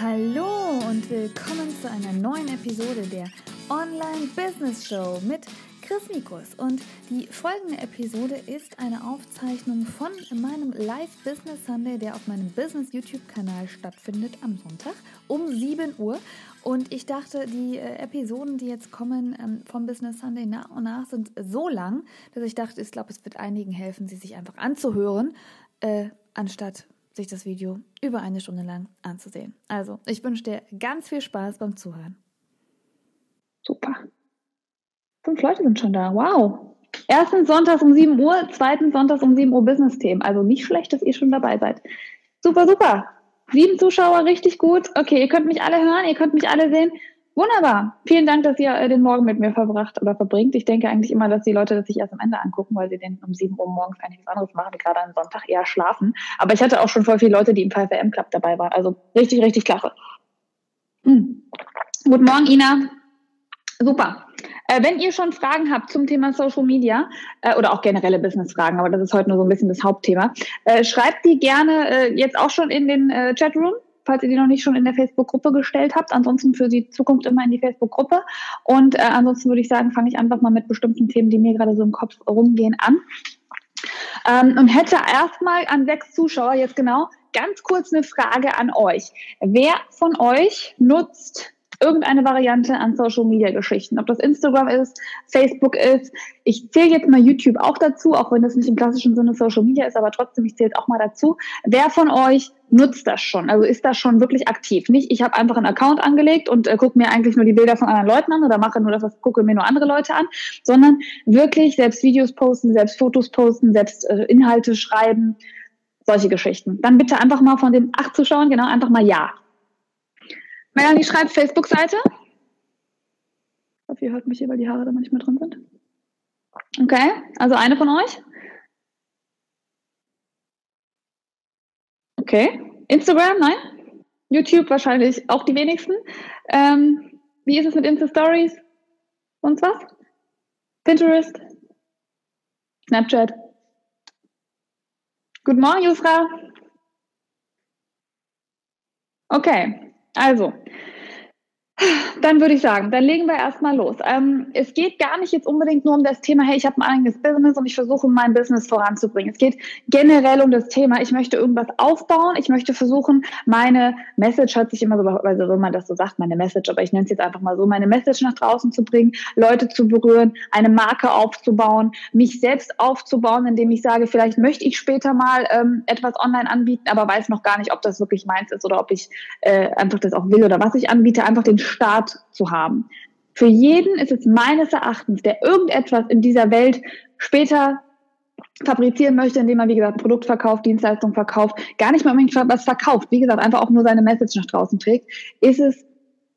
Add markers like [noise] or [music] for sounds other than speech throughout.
Hallo und willkommen zu einer neuen Episode der Online Business Show mit Chris Mikus. Und die folgende Episode ist eine Aufzeichnung von meinem Live Business Sunday, der auf meinem Business YouTube-Kanal stattfindet am Sonntag um 7 Uhr. Und ich dachte, die äh, Episoden, die jetzt kommen ähm, vom Business Sunday nach und nach, sind so lang, dass ich dachte, ich glaube, es wird einigen helfen, sie sich einfach anzuhören, äh, anstatt sich das Video über eine Stunde lang anzusehen. Also, ich wünsche dir ganz viel Spaß beim Zuhören. Super. Fünf Leute sind schon da. Wow. Erstens sonntags um 7 Uhr, zweitens sonntags um 7 Uhr Business-Themen. Also nicht schlecht, dass ihr schon dabei seid. Super, super. Sieben Zuschauer, richtig gut. Okay, ihr könnt mich alle hören, ihr könnt mich alle sehen. Wunderbar. Vielen Dank, dass ihr äh, den Morgen mit mir verbracht oder verbringt. Ich denke eigentlich immer, dass die Leute das sich erst am Ende angucken, weil sie den um 7 Uhr morgens eigentlich was anderes machen, gerade am Sonntag eher schlafen. Aber ich hatte auch schon voll viele Leute, die im 5am Club dabei waren. Also richtig, richtig klasse. Hm. Guten Morgen, Ina. Super. Äh, wenn ihr schon Fragen habt zum Thema Social Media äh, oder auch generelle Business-Fragen, aber das ist heute nur so ein bisschen das Hauptthema, äh, schreibt die gerne äh, jetzt auch schon in den Chatroom falls ihr die noch nicht schon in der Facebook-Gruppe gestellt habt. Ansonsten für die Zukunft immer in die Facebook-Gruppe. Und äh, ansonsten würde ich sagen, fange ich einfach mal mit bestimmten Themen, die mir gerade so im Kopf rumgehen, an. Ähm, und hätte erstmal an sechs Zuschauer jetzt genau ganz kurz eine Frage an euch. Wer von euch nutzt irgendeine Variante an Social Media Geschichten. Ob das Instagram ist, Facebook ist. Ich zähle jetzt mal YouTube auch dazu, auch wenn das nicht im klassischen Sinne Social Media ist, aber trotzdem, ich zähle es auch mal dazu. Wer von euch nutzt das schon? Also ist das schon wirklich aktiv? Nicht, ich habe einfach einen Account angelegt und äh, gucke mir eigentlich nur die Bilder von anderen Leuten an oder mache nur das, was gucke mir nur andere Leute an, sondern wirklich selbst Videos posten, selbst Fotos posten, selbst äh, Inhalte schreiben, solche Geschichten. Dann bitte einfach mal von den acht Zuschauern, genau, einfach mal Ja. Melanie schreibt Facebook-Seite. Ich hoffe, ihr hört mich hier, weil die Haare da manchmal drin sind. Okay, also eine von euch. Okay. Instagram, nein. YouTube wahrscheinlich auch die wenigsten. Ähm, wie ist es mit Insta-Stories? Sonst was? Pinterest? Snapchat? Guten Morgen, Jusra. Okay, also, dann würde ich sagen, dann legen wir erstmal los. Ähm, es geht gar nicht jetzt unbedingt nur um das Thema, hey, ich habe ein eigenes Business und ich versuche mein Business voranzubringen. Es geht generell um das Thema, ich möchte irgendwas aufbauen, ich möchte versuchen, meine Message hört sich immer so, also wenn man das so sagt, meine Message, aber ich nenne es jetzt einfach mal so, meine Message nach draußen zu bringen, Leute zu berühren, eine Marke aufzubauen, mich selbst aufzubauen, indem ich sage, vielleicht möchte ich später mal ähm, etwas online anbieten, aber weiß noch gar nicht, ob das wirklich meins ist oder ob ich äh, einfach das auch will oder was ich anbiete, einfach den Start zu haben. Für jeden ist es meines Erachtens, der irgendetwas in dieser Welt später fabrizieren möchte, indem er, wie gesagt, Produkt verkauft, Dienstleistung verkauft, gar nicht mal unbedingt was verkauft, wie gesagt, einfach auch nur seine Message nach draußen trägt, ist es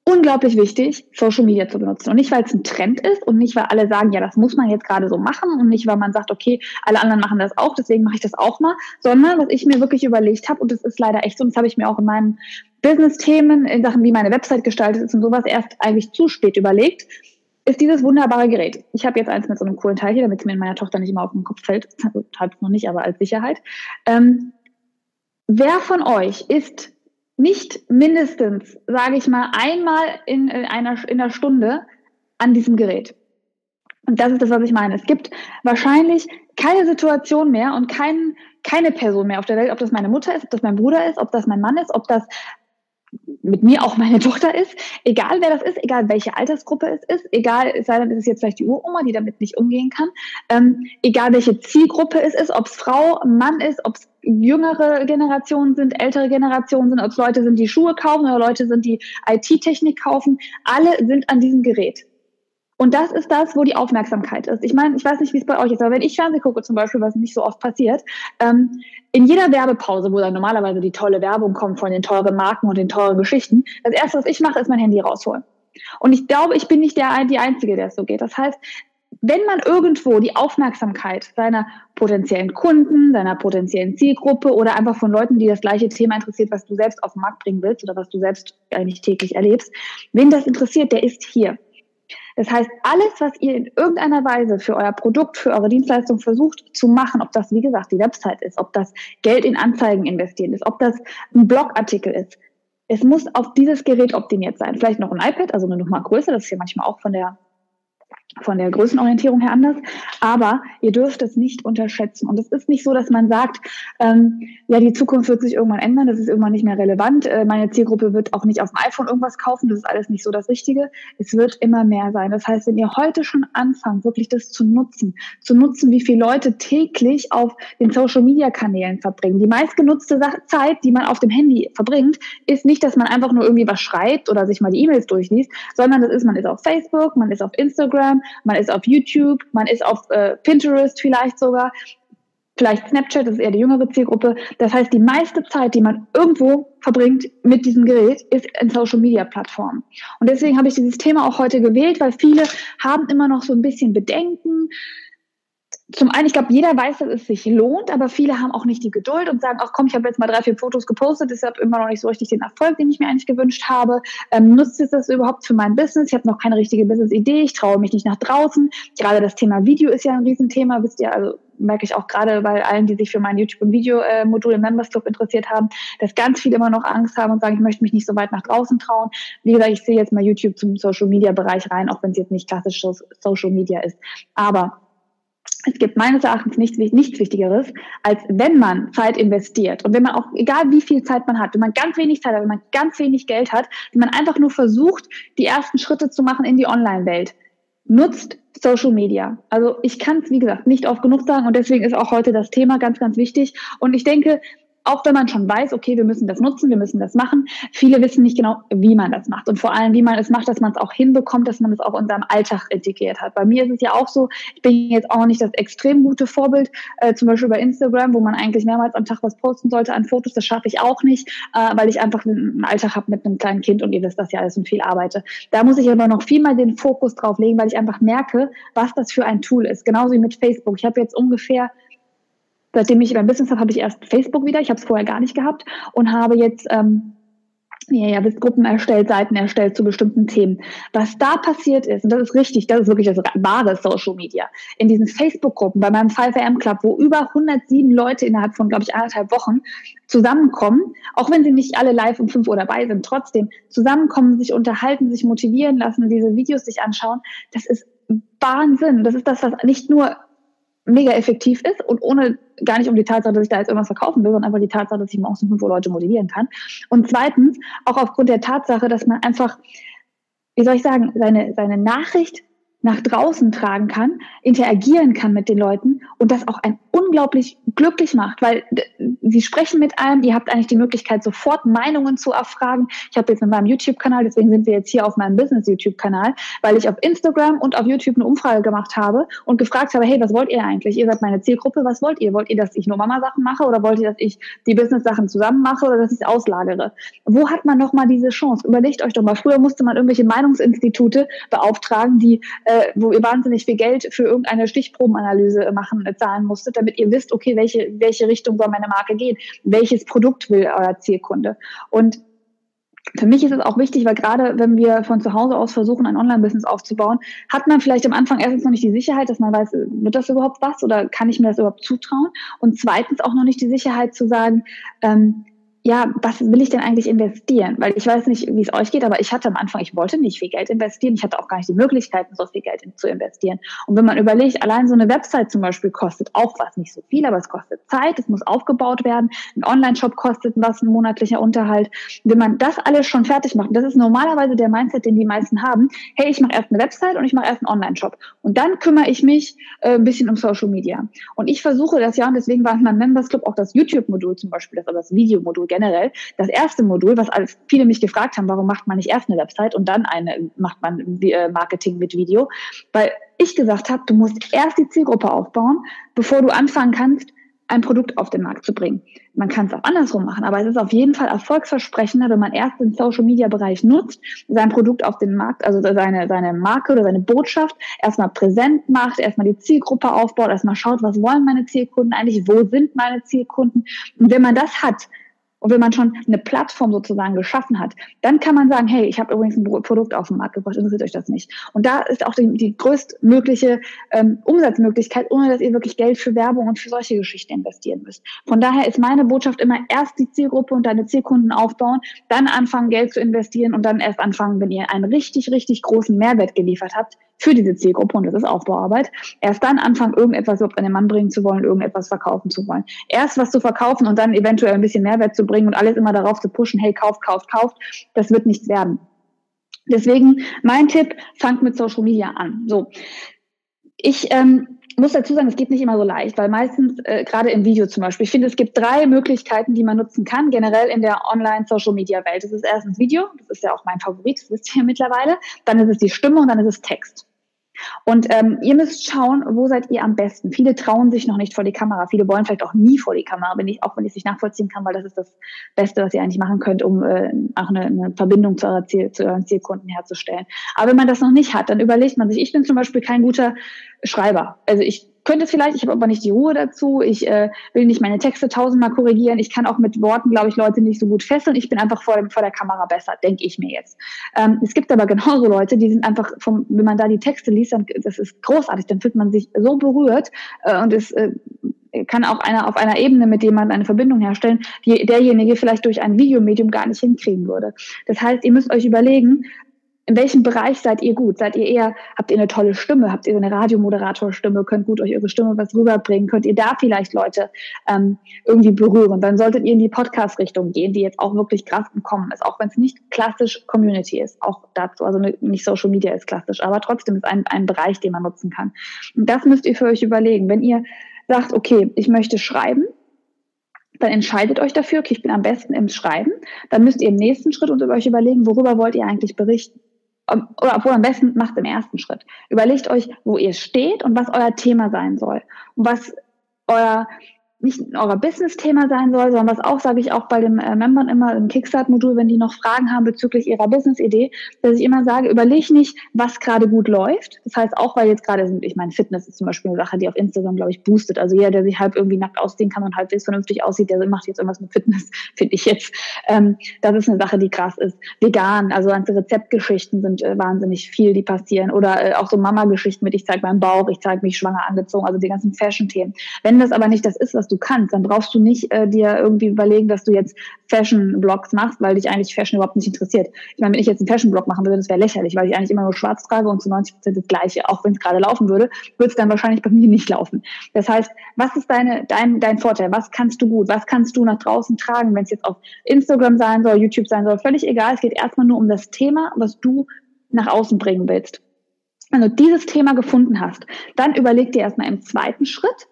unglaublich wichtig, Social Media zu benutzen. Und nicht, weil es ein Trend ist und nicht, weil alle sagen, ja, das muss man jetzt gerade so machen und nicht, weil man sagt, okay, alle anderen machen das auch, deswegen mache ich das auch mal, sondern was ich mir wirklich überlegt habe, und das ist leider echt so, und das habe ich mir auch in meinem Business-Themen, in Sachen, wie meine Website gestaltet ist und sowas erst eigentlich zu spät überlegt, ist dieses wunderbare Gerät. Ich habe jetzt eins mit so einem coolen Teil hier, damit es mir in meiner Tochter nicht immer auf den Kopf fällt. [laughs] Also, halb noch nicht, aber als Sicherheit. Ähm, wer von euch ist nicht mindestens, sage ich mal, einmal in, in, einer, in einer Stunde an diesem Gerät. Und das ist das, was ich meine. Es gibt wahrscheinlich keine Situation mehr und kein, keine Person mehr auf der Welt, ob das meine Mutter ist, ob das mein Bruder ist, ob das mein Mann ist, ob das mit mir auch meine [laughs] Tochter ist, egal wer das ist, egal welche Altersgruppe es ist, egal, es sei denn, ist es jetzt vielleicht die Uroma, die damit nicht umgehen kann, ähm, egal welche Zielgruppe es ist, ob es Frau, Mann ist, ob es jüngere Generationen sind, ältere Generationen sind, ob es Leute sind, die Schuhe kaufen oder Leute sind, die IT-Technik kaufen, alle sind an diesem Gerät. Und das ist das, wo die Aufmerksamkeit ist. Ich meine, ich weiß nicht, wie es bei euch ist, aber wenn ich Fernsehen gucke zum Beispiel, was nicht so oft passiert, ähm, in jeder Werbepause, wo dann normalerweise die tolle Werbung kommt von den teuren Marken und den teuren Geschichten, das erste, was ich mache, ist mein Handy rausholen. Und ich glaube, ich bin nicht der, die Einzige, der es so geht. Das heißt, wenn man irgendwo die Aufmerksamkeit seiner potenziellen Kunden, seiner potenziellen Zielgruppe oder einfach von Leuten, die das gleiche Thema interessiert, was du selbst auf den Markt bringen willst oder was du selbst eigentlich täglich erlebst, wen das interessiert, der ist hier. Das heißt, alles, was ihr in irgendeiner Weise für euer Produkt, für eure Dienstleistung versucht zu machen, ob das, wie gesagt, die Website ist, ob das Geld in Anzeigen investieren ist, ob das ein Blogartikel ist, es muss auf dieses Gerät optimiert sein. Vielleicht noch ein iPad, also eine Nummer größer, das ist ja manchmal auch von der von der Größenorientierung her anders. Aber ihr dürft es nicht unterschätzen. Und es ist nicht so, dass man sagt, ähm, ja, die Zukunft wird sich irgendwann ändern, das ist irgendwann nicht mehr relevant. Äh, meine Zielgruppe wird auch nicht auf dem iPhone irgendwas kaufen, das ist alles nicht so das Richtige. Es wird immer mehr sein. Das heißt, wenn ihr heute schon anfangt, wirklich das zu nutzen, zu nutzen, wie viele Leute täglich auf den Social Media Kanälen verbringen. Die meistgenutzte Zeit, die man auf dem Handy verbringt, ist nicht, dass man einfach nur irgendwie was schreibt oder sich mal die E-Mails durchliest, sondern das ist, man ist auf Facebook, man ist auf Instagram, man ist auf YouTube, man ist auf äh, Pinterest vielleicht sogar, vielleicht Snapchat, das ist eher die jüngere Zielgruppe. Das heißt, die meiste Zeit, die man irgendwo verbringt mit diesem Gerät, ist in Social Media Plattformen. Und deswegen habe ich dieses Thema auch heute gewählt, weil viele haben immer noch so ein bisschen Bedenken zum einen, ich glaube, jeder weiß, dass es sich lohnt, aber viele haben auch nicht die Geduld und sagen, ach komm, ich habe jetzt mal drei, vier Fotos gepostet, deshalb immer noch nicht so richtig den Erfolg, den ich mir eigentlich gewünscht habe. Ähm, nutzt es das überhaupt für mein Business? Ich habe noch keine richtige Business-Idee, ich traue mich nicht nach draußen. Gerade das Thema Video ist ja ein Riesenthema, wisst ihr, also merke ich auch gerade bei allen, die sich für mein YouTube- und Video-Modul im Members Club interessiert haben, dass ganz viele immer noch Angst haben und sagen, ich möchte mich nicht so weit nach draußen trauen. Wie gesagt, ich sehe jetzt mal YouTube zum Social-Media-Bereich rein, auch wenn es jetzt nicht klassisch Social Media ist. Aber es gibt meines Erachtens nichts, nichts Wichtigeres, als wenn man Zeit investiert und wenn man auch, egal wie viel Zeit man hat, wenn man ganz wenig Zeit hat, wenn man ganz wenig Geld hat, wenn man einfach nur versucht, die ersten Schritte zu machen in die Online-Welt, nutzt Social Media. Also ich kann es, wie gesagt, nicht oft genug sagen und deswegen ist auch heute das Thema ganz, ganz wichtig. Und ich denke, auch wenn man schon weiß, okay, wir müssen das nutzen, wir müssen das machen, viele wissen nicht genau, wie man das macht und vor allem, wie man es macht, dass man es auch hinbekommt, dass man es auch in seinem Alltag integriert hat. Bei mir ist es ja auch so, ich bin jetzt auch nicht das extrem gute Vorbild, äh, zum Beispiel bei Instagram, wo man eigentlich mehrmals am Tag was posten sollte an Fotos, das schaffe ich auch nicht, äh, weil ich einfach einen Alltag habe mit einem kleinen Kind und ihr wisst das ja alles und viel arbeite. Da muss ich aber noch viel mal den Fokus drauf legen, weil ich einfach merke, was das für ein Tool ist. Genauso wie mit Facebook. Ich habe jetzt ungefähr Seitdem ich beim Business habe, habe ich erst Facebook wieder. Ich habe es vorher gar nicht gehabt und habe jetzt ähm, ja, ja, Gruppen erstellt, Seiten erstellt zu bestimmten Themen. Was da passiert ist, und das ist richtig, das ist wirklich das wahre Social Media, in diesen Facebook-Gruppen, bei meinem 5am Club, wo über 107 Leute innerhalb von, glaube ich, anderthalb Wochen zusammenkommen, auch wenn sie nicht alle live um 5 Uhr dabei sind, trotzdem zusammenkommen, sich unterhalten, sich motivieren lassen, diese Videos sich anschauen, das ist Wahnsinn. Das ist das, was nicht nur mega effektiv ist und ohne gar nicht um die Tatsache, dass ich da jetzt irgendwas verkaufen will, sondern einfach die Tatsache, dass ich morgens um fünf Uhr Leute motivieren kann. Und zweitens auch aufgrund der Tatsache, dass man einfach, wie soll ich sagen, seine, seine Nachricht nach draußen tragen kann, interagieren kann mit den Leuten und das auch ein unglaublich glücklich macht, weil sie sprechen mit einem, ihr habt eigentlich die Möglichkeit, sofort Meinungen zu erfragen. Ich habe jetzt mit meinem YouTube-Kanal, deswegen sind wir jetzt hier auf meinem Business-YouTube-Kanal, weil ich auf Instagram und auf YouTube eine Umfrage gemacht habe und gefragt habe, hey, was wollt ihr eigentlich? Ihr seid meine Zielgruppe, was wollt ihr? Wollt ihr, dass ich nur Mama-Sachen mache oder wollt ihr, dass ich die Business-Sachen zusammen mache oder dass ich es auslagere? Wo hat man nochmal diese Chance? Überlegt euch doch mal, früher musste man irgendwelche Meinungsinstitute beauftragen, die, äh, wo ihr wahnsinnig viel Geld für irgendeine Stichprobenanalyse machen, äh, zahlen musstet, damit ihr wisst, okay, welche, welche Richtung soll meine Marke gehen? Welches Produkt will euer Zielkunde? Und für mich ist es auch wichtig, weil gerade wenn wir von zu Hause aus versuchen, ein Online-Business aufzubauen, hat man vielleicht am Anfang erstens noch nicht die Sicherheit, dass man weiß, wird das überhaupt was oder kann ich mir das überhaupt zutrauen? Und zweitens auch noch nicht die Sicherheit zu sagen, ähm, ja, was will ich denn eigentlich investieren? Weil ich weiß nicht, wie es euch geht, aber ich hatte am Anfang, ich wollte nicht viel Geld investieren. Ich hatte auch gar nicht die Möglichkeiten, so viel Geld zu investieren. Und wenn man überlegt, allein so eine Website zum Beispiel kostet auch was, nicht so viel, aber es kostet Zeit, es muss aufgebaut werden. Ein Online-Shop kostet was, ein monatlicher Unterhalt. Wenn man das alles schon fertig macht, das ist normalerweise der Mindset, den die meisten haben. Hey, ich mache erst eine Website und ich mache erst einen Online-Shop. Und dann kümmere ich mich äh, ein bisschen um Social Media. Und ich versuche das ja, und deswegen war in meinem Members Club auch das YouTube-Modul zum Beispiel, das, das Videomodul generell. Das erste Modul, was viele mich gefragt haben, warum macht man nicht erst eine Website und dann eine macht man äh, Marketing mit Video, weil ich gesagt habe, du musst erst die Zielgruppe aufbauen, bevor du anfangen kannst, ein Produkt auf den Markt zu bringen. Man kann es auch andersrum machen, aber es ist auf jeden Fall erfolgsversprechender, wenn man erst den Social Media Bereich nutzt, sein Produkt auf den Markt, also seine, seine Marke oder seine Botschaft erstmal präsent macht, erstmal die Zielgruppe aufbaut, erstmal schaut, was wollen meine Zielkunden eigentlich, wo sind meine Zielkunden. Und wenn man das hat, Und wenn man schon eine Plattform sozusagen geschaffen hat, dann kann man sagen, hey, ich habe übrigens ein Produkt auf den Markt gebracht, interessiert euch das nicht. Und da ist auch die, die größtmögliche ähm, Umsatzmöglichkeit, ohne dass ihr wirklich Geld für Werbung und für solche Geschichten investieren müsst. Von daher ist meine Botschaft immer erst die Zielgruppe und deine Zielkunden aufbauen, dann anfangen, Geld zu investieren und dann erst anfangen, wenn ihr einen richtig, richtig großen Mehrwert geliefert habt, für diese Zielgruppe und das ist Aufbauarbeit. Erst dann anfangen, irgendetwas überhaupt an den Mann bringen zu wollen, irgendetwas verkaufen zu wollen. Erst was zu verkaufen und dann eventuell ein bisschen Mehrwert zu bringen und alles immer darauf zu pushen, hey, kauft, kauft, kauft, das wird nichts werden. Deswegen mein Tipp, fangt mit Social Media an. So. Ich ähm, muss dazu sagen, es geht nicht immer so leicht, weil meistens, äh, gerade im Video zum Beispiel, ich finde, es gibt drei Möglichkeiten, die man nutzen kann, generell in der Online-Social-Media-Welt. Das ist erstens Video, das ist ja auch mein Favorit, das wisst ihr mittlerweile. Dann ist es die Stimme und dann ist es Text. Und ähm, ihr müsst schauen, wo seid ihr am besten. Viele trauen sich noch nicht vor die Kamera. Viele wollen vielleicht auch nie vor die Kamera, wenn ich, auch wenn ich es nicht nachvollziehen kann, weil das ist das Beste, was ihr eigentlich machen könnt, um äh, auch eine, eine Verbindung zu, eurer Ziel, zu euren Zielkunden herzustellen. Aber wenn man das noch nicht hat, dann überlegt man sich, ich bin zum Beispiel kein guter Schreiber. Also ich könnte es vielleicht, ich habe aber nicht die Ruhe dazu. Ich äh, will nicht meine Texte tausendmal korrigieren. Ich kann auch mit Worten, glaube ich, Leute nicht so gut fesseln. Ich bin einfach vor, vor der Kamera besser, denke ich mir jetzt. Ähm, es gibt aber genauso Leute, die sind einfach, vom, wenn man da die Texte liest, dann, das ist großartig, dann fühlt man sich so berührt äh, und es äh, kann auch einer auf einer Ebene, mit dem man eine Verbindung herstellen, die derjenige vielleicht durch ein Videomedium gar nicht hinkriegen würde. Das heißt, ihr müsst euch überlegen, in welchem Bereich seid ihr gut? Seid ihr eher, habt ihr eine tolle Stimme? Habt ihr eine Radiomoderatorstimme? Könnt gut euch eure Stimme was rüberbringen? Könnt ihr da vielleicht Leute ähm, irgendwie berühren? Dann solltet ihr in die Podcast-Richtung gehen, die jetzt auch wirklich krass Kommen ist, auch wenn es nicht klassisch Community ist. Auch dazu, also nicht Social Media ist klassisch, aber trotzdem ist ein, ein Bereich, den man nutzen kann. Und das müsst ihr für euch überlegen. Wenn ihr sagt, okay, ich möchte schreiben, dann entscheidet euch dafür, okay, ich bin am besten im Schreiben. Dann müsst ihr im nächsten Schritt über euch überlegen, worüber wollt ihr eigentlich berichten oder obwohl am besten macht im ersten Schritt. Überlegt euch, wo ihr steht und was euer Thema sein soll. Und was euer nicht euer Business-Thema sein soll, sondern was auch, sage ich auch bei den äh, Membern immer im Kickstart-Modul, wenn die noch Fragen haben bezüglich ihrer Business-Idee, dass ich immer sage, überleg nicht, was gerade gut läuft. Das heißt, auch weil jetzt gerade, ich meine, Fitness ist zum Beispiel eine Sache, die auf Instagram, glaube ich, boostet. Also jeder, der sich halb irgendwie nackt ausziehen kann und halbwegs vernünftig aussieht, der macht jetzt irgendwas mit Fitness, [laughs] finde ich jetzt. Ähm, das ist eine Sache, die krass ist. Vegan, also ganze Rezeptgeschichten sind äh, wahnsinnig viel, die passieren. Oder äh, auch so Mama-Geschichten mit, ich zeige meinen Bauch, ich zeige mich schwanger angezogen, also die ganzen Fashion-Themen. Wenn das aber nicht das ist, was du kannst, dann brauchst du nicht äh, dir irgendwie überlegen, dass du jetzt Fashion-Blogs machst, weil dich eigentlich Fashion überhaupt nicht interessiert. Ich meine, wenn ich jetzt einen Fashion-Blog machen würde, das wäre lächerlich, weil ich eigentlich immer nur schwarz trage und zu 90 Prozent das Gleiche. Auch wenn es gerade laufen würde, würde es dann wahrscheinlich bei mir nicht laufen. Das heißt, was ist deine, dein, dein Vorteil? Was kannst du gut? Was kannst du nach draußen tragen, wenn es jetzt auf Instagram sein soll, YouTube sein soll? Völlig egal. Es geht erstmal nur um das Thema, was du nach außen bringen willst. Wenn du dieses Thema gefunden hast, dann überleg dir erstmal im zweiten Schritt,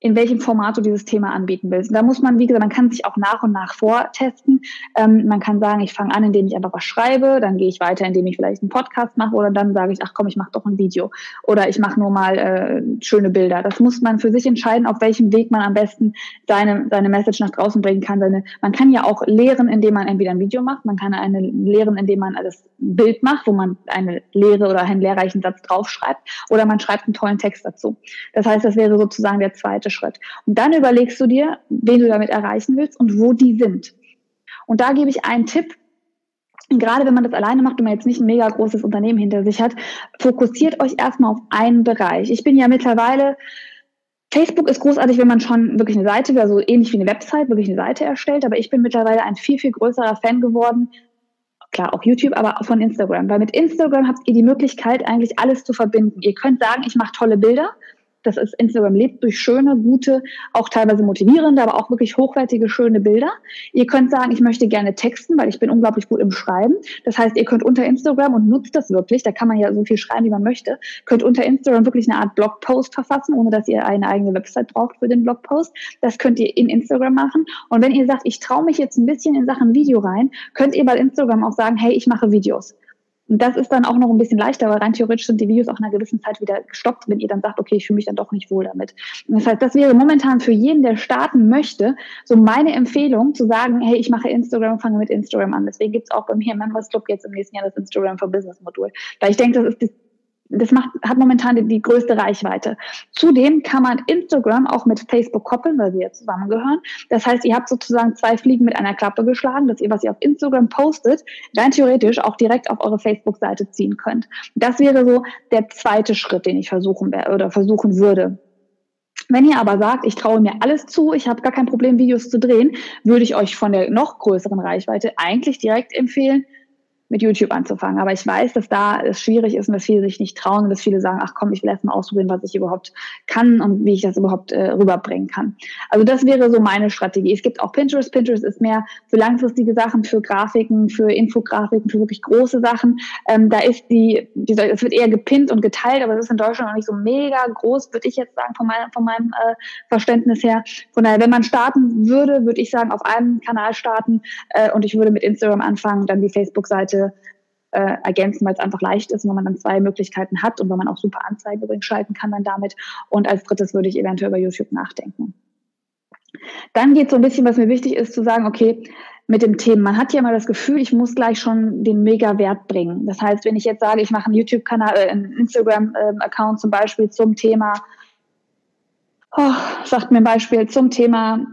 in welchem Format du dieses Thema anbieten willst. Und da muss man, wie gesagt, man kann sich auch nach und nach vortesten. Ähm, man kann sagen, ich fange an, indem ich einfach was schreibe, dann gehe ich weiter, indem ich vielleicht einen Podcast mache oder dann sage ich, ach komm, ich mache doch ein Video oder ich mache nur mal äh, schöne Bilder. Das muss man für sich entscheiden, auf welchem Weg man am besten seine, seine Message nach draußen bringen kann. Seine, man kann ja auch lehren, indem man entweder ein Video macht, man kann eine lehren, indem man das Bild macht, wo man eine Lehre oder einen lehrreichen Satz draufschreibt oder man schreibt einen tollen Text dazu. Das heißt, das wäre sozusagen der zweite Schritt. Und dann überlegst du dir, wen du damit erreichen willst und wo die sind. Und da gebe ich einen Tipp, gerade wenn man das alleine macht und man jetzt nicht ein mega großes Unternehmen hinter sich hat, fokussiert euch erstmal auf einen Bereich. Ich bin ja mittlerweile, Facebook ist großartig, wenn man schon wirklich eine Seite, also ähnlich wie eine Website, wirklich eine Seite erstellt, aber ich bin mittlerweile ein viel, viel größerer Fan geworden, klar auch YouTube, aber auch von Instagram. Weil mit Instagram habt ihr die Möglichkeit, eigentlich alles zu verbinden. Ihr könnt sagen, ich mache tolle Bilder, das ist Instagram lebt durch schöne, gute, auch teilweise motivierende, aber auch wirklich hochwertige, schöne Bilder. Ihr könnt sagen, ich möchte gerne texten, weil ich bin unglaublich gut im Schreiben. Das heißt, ihr könnt unter Instagram und nutzt das wirklich, da kann man ja so viel schreiben, wie man möchte, könnt unter Instagram wirklich eine Art Blogpost verfassen, ohne dass ihr eine eigene Website braucht für den Blogpost. Das könnt ihr in Instagram machen. Und wenn ihr sagt, ich traue mich jetzt ein bisschen in Sachen Video rein, könnt ihr bei Instagram auch sagen, hey, ich mache Videos. Und das ist dann auch noch ein bisschen leichter, weil rein theoretisch sind die Videos auch in einer gewissen Zeit wieder gestoppt, wenn ihr dann sagt, okay, ich fühle mich dann doch nicht wohl damit. Das heißt, das wäre momentan für jeden, der starten möchte, so meine Empfehlung zu sagen, hey, ich mache Instagram fange mit Instagram an. Deswegen gibt's auch bei mir Members Club jetzt im nächsten Jahr das Instagram for Business Modul. Weil ich denke, das ist das macht, hat momentan die, die, größte Reichweite. Zudem kann man Instagram auch mit Facebook koppeln, weil sie jetzt zusammengehören. Das heißt, ihr habt sozusagen zwei Fliegen mit einer Klappe geschlagen, dass ihr, was ihr auf Instagram postet, rein theoretisch auch direkt auf eure Facebook-Seite ziehen könnt. Das wäre so der zweite Schritt, den ich versuchen oder versuchen würde. Wenn ihr aber sagt, ich traue mir alles zu, ich habe gar kein Problem, Videos zu drehen, würde ich euch von der noch größeren Reichweite eigentlich direkt empfehlen, mit YouTube anzufangen. Aber ich weiß, dass da es schwierig ist und dass viele sich nicht trauen und dass viele sagen, ach komm, ich will erst mal ausprobieren, was ich überhaupt kann und wie ich das überhaupt äh, rüberbringen kann. Also das wäre so meine Strategie. Es gibt auch Pinterest. Pinterest ist mehr für langfristige Sachen, für Grafiken, für Infografiken, für wirklich große Sachen. Ähm, da ist die, die, es wird eher gepinnt und geteilt, aber es ist in Deutschland noch nicht so mega groß, würde ich jetzt sagen, von meinem, von meinem äh, Verständnis her. Von daher, wenn man starten würde, würde ich sagen, auf einem Kanal starten äh, und ich würde mit Instagram anfangen, dann die Facebook-Seite Seite äh, ergänzen, weil es einfach leicht ist, weil man dann zwei Möglichkeiten hat und weil man auch super Anzeigen übrigens schalten kann dann damit. Und als drittes würde ich eventuell über YouTube nachdenken. Dann geht so ein bisschen, was mir wichtig ist, zu sagen, okay, mit dem Thema. Man hat ja immer das Gefühl, ich muss gleich schon den Mega-Wert bringen. Das heißt, wenn ich jetzt sage, ich mache einen YouTube-Kanal, äh, einen Instagram-Account zum Beispiel zum Thema, oh, sagt mir ein Beispiel zum Thema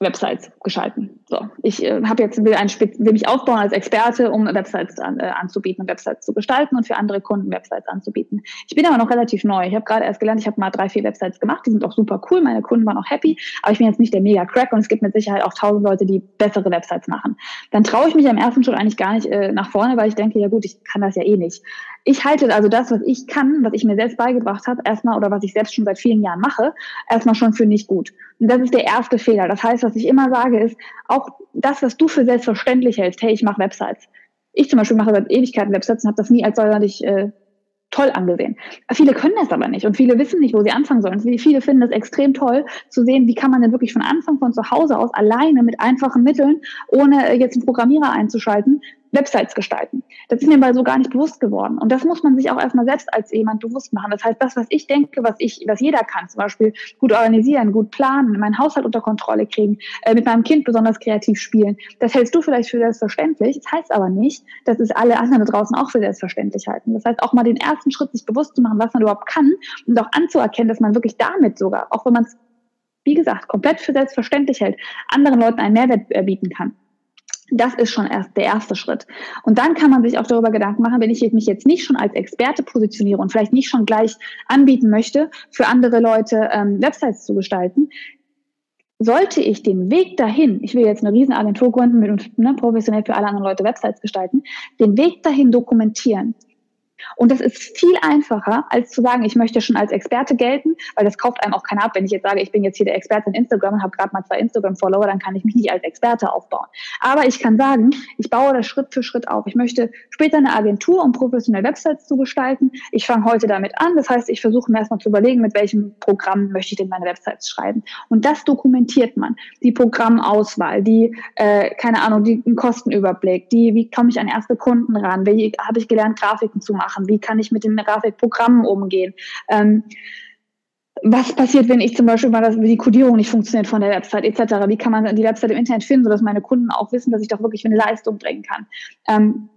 Websites geschalten. So, ich äh, habe jetzt will, ein, will mich aufbauen als Experte, um Websites an, äh, anzubieten, Websites zu gestalten und für andere Kunden Websites anzubieten. Ich bin aber noch relativ neu. Ich habe gerade erst gelernt, ich habe mal drei, vier Websites gemacht, die sind auch super cool. Meine Kunden waren auch happy, aber ich bin jetzt nicht der mega Crack und es gibt mit Sicherheit auch tausend Leute, die bessere Websites machen. Dann traue ich mich am ersten Schritt eigentlich gar nicht äh, nach vorne, weil ich denke, ja gut, ich kann das ja eh nicht. Ich halte also das, was ich kann, was ich mir selbst beigebracht habe, erstmal oder was ich selbst schon seit vielen Jahren mache, erstmal schon für nicht gut. Und das ist der erste Fehler. Das heißt, was ich immer sage, ist, auch das, was du für selbstverständlich hältst, hey, ich mache Websites. Ich zum Beispiel mache seit Ewigkeiten Websites und habe das nie als sonderlich äh, toll angesehen. Viele können das aber nicht und viele wissen nicht, wo sie anfangen sollen. Viele finden es extrem toll zu sehen, wie kann man denn wirklich von Anfang von zu Hause aus alleine mit einfachen Mitteln, ohne jetzt einen Programmierer einzuschalten, Websites gestalten. Das ist mir mal so gar nicht bewusst geworden. Und das muss man sich auch erstmal selbst als jemand bewusst machen. Das heißt, das, was ich denke, was ich, was jeder kann, zum Beispiel gut organisieren, gut planen, meinen Haushalt unter Kontrolle kriegen, äh, mit meinem Kind besonders kreativ spielen, das hältst du vielleicht für selbstverständlich. Das heißt aber nicht, dass es alle anderen da draußen auch für selbstverständlich halten. Das heißt, auch mal den ersten Schritt sich bewusst zu machen, was man überhaupt kann und auch anzuerkennen, dass man wirklich damit sogar, auch wenn man es, wie gesagt, komplett für selbstverständlich hält, anderen Leuten einen Mehrwert äh, bieten kann. Das ist schon erst der erste Schritt. Und dann kann man sich auch darüber Gedanken machen, wenn ich mich jetzt nicht schon als Experte positioniere und vielleicht nicht schon gleich anbieten möchte, für andere Leute ähm, Websites zu gestalten, sollte ich den Weg dahin, ich will jetzt eine Riesenagentur gründen und ne, professionell für alle anderen Leute Websites gestalten, den Weg dahin dokumentieren. Und das ist viel einfacher, als zu sagen, ich möchte schon als Experte gelten, weil das kauft einem auch keiner ab. Wenn ich jetzt sage, ich bin jetzt hier der Experte in Instagram und habe gerade mal zwei Instagram-Follower, dann kann ich mich nicht als Experte aufbauen. Aber ich kann sagen, ich baue das Schritt für Schritt auf. Ich möchte später eine Agentur, um professionell Websites zu gestalten. Ich fange heute damit an. Das heißt, ich versuche mir erstmal zu überlegen, mit welchem Programm möchte ich denn meine Websites schreiben. Und das dokumentiert man. Die Programmauswahl, die, äh, keine Ahnung, die, den Kostenüberblick, die, wie komme ich an erste Kunden ran, wie habe ich gelernt, Grafiken zu machen machen? Wie kann ich mit den Grafikprogrammen umgehen? Ähm, was passiert, wenn ich zum Beispiel mal das, die Codierung nicht funktioniert von der Website etc.? Wie kann man die Website im Internet finden, sodass meine Kunden auch wissen, dass ich doch wirklich eine Leistung bringen kann? Ähm,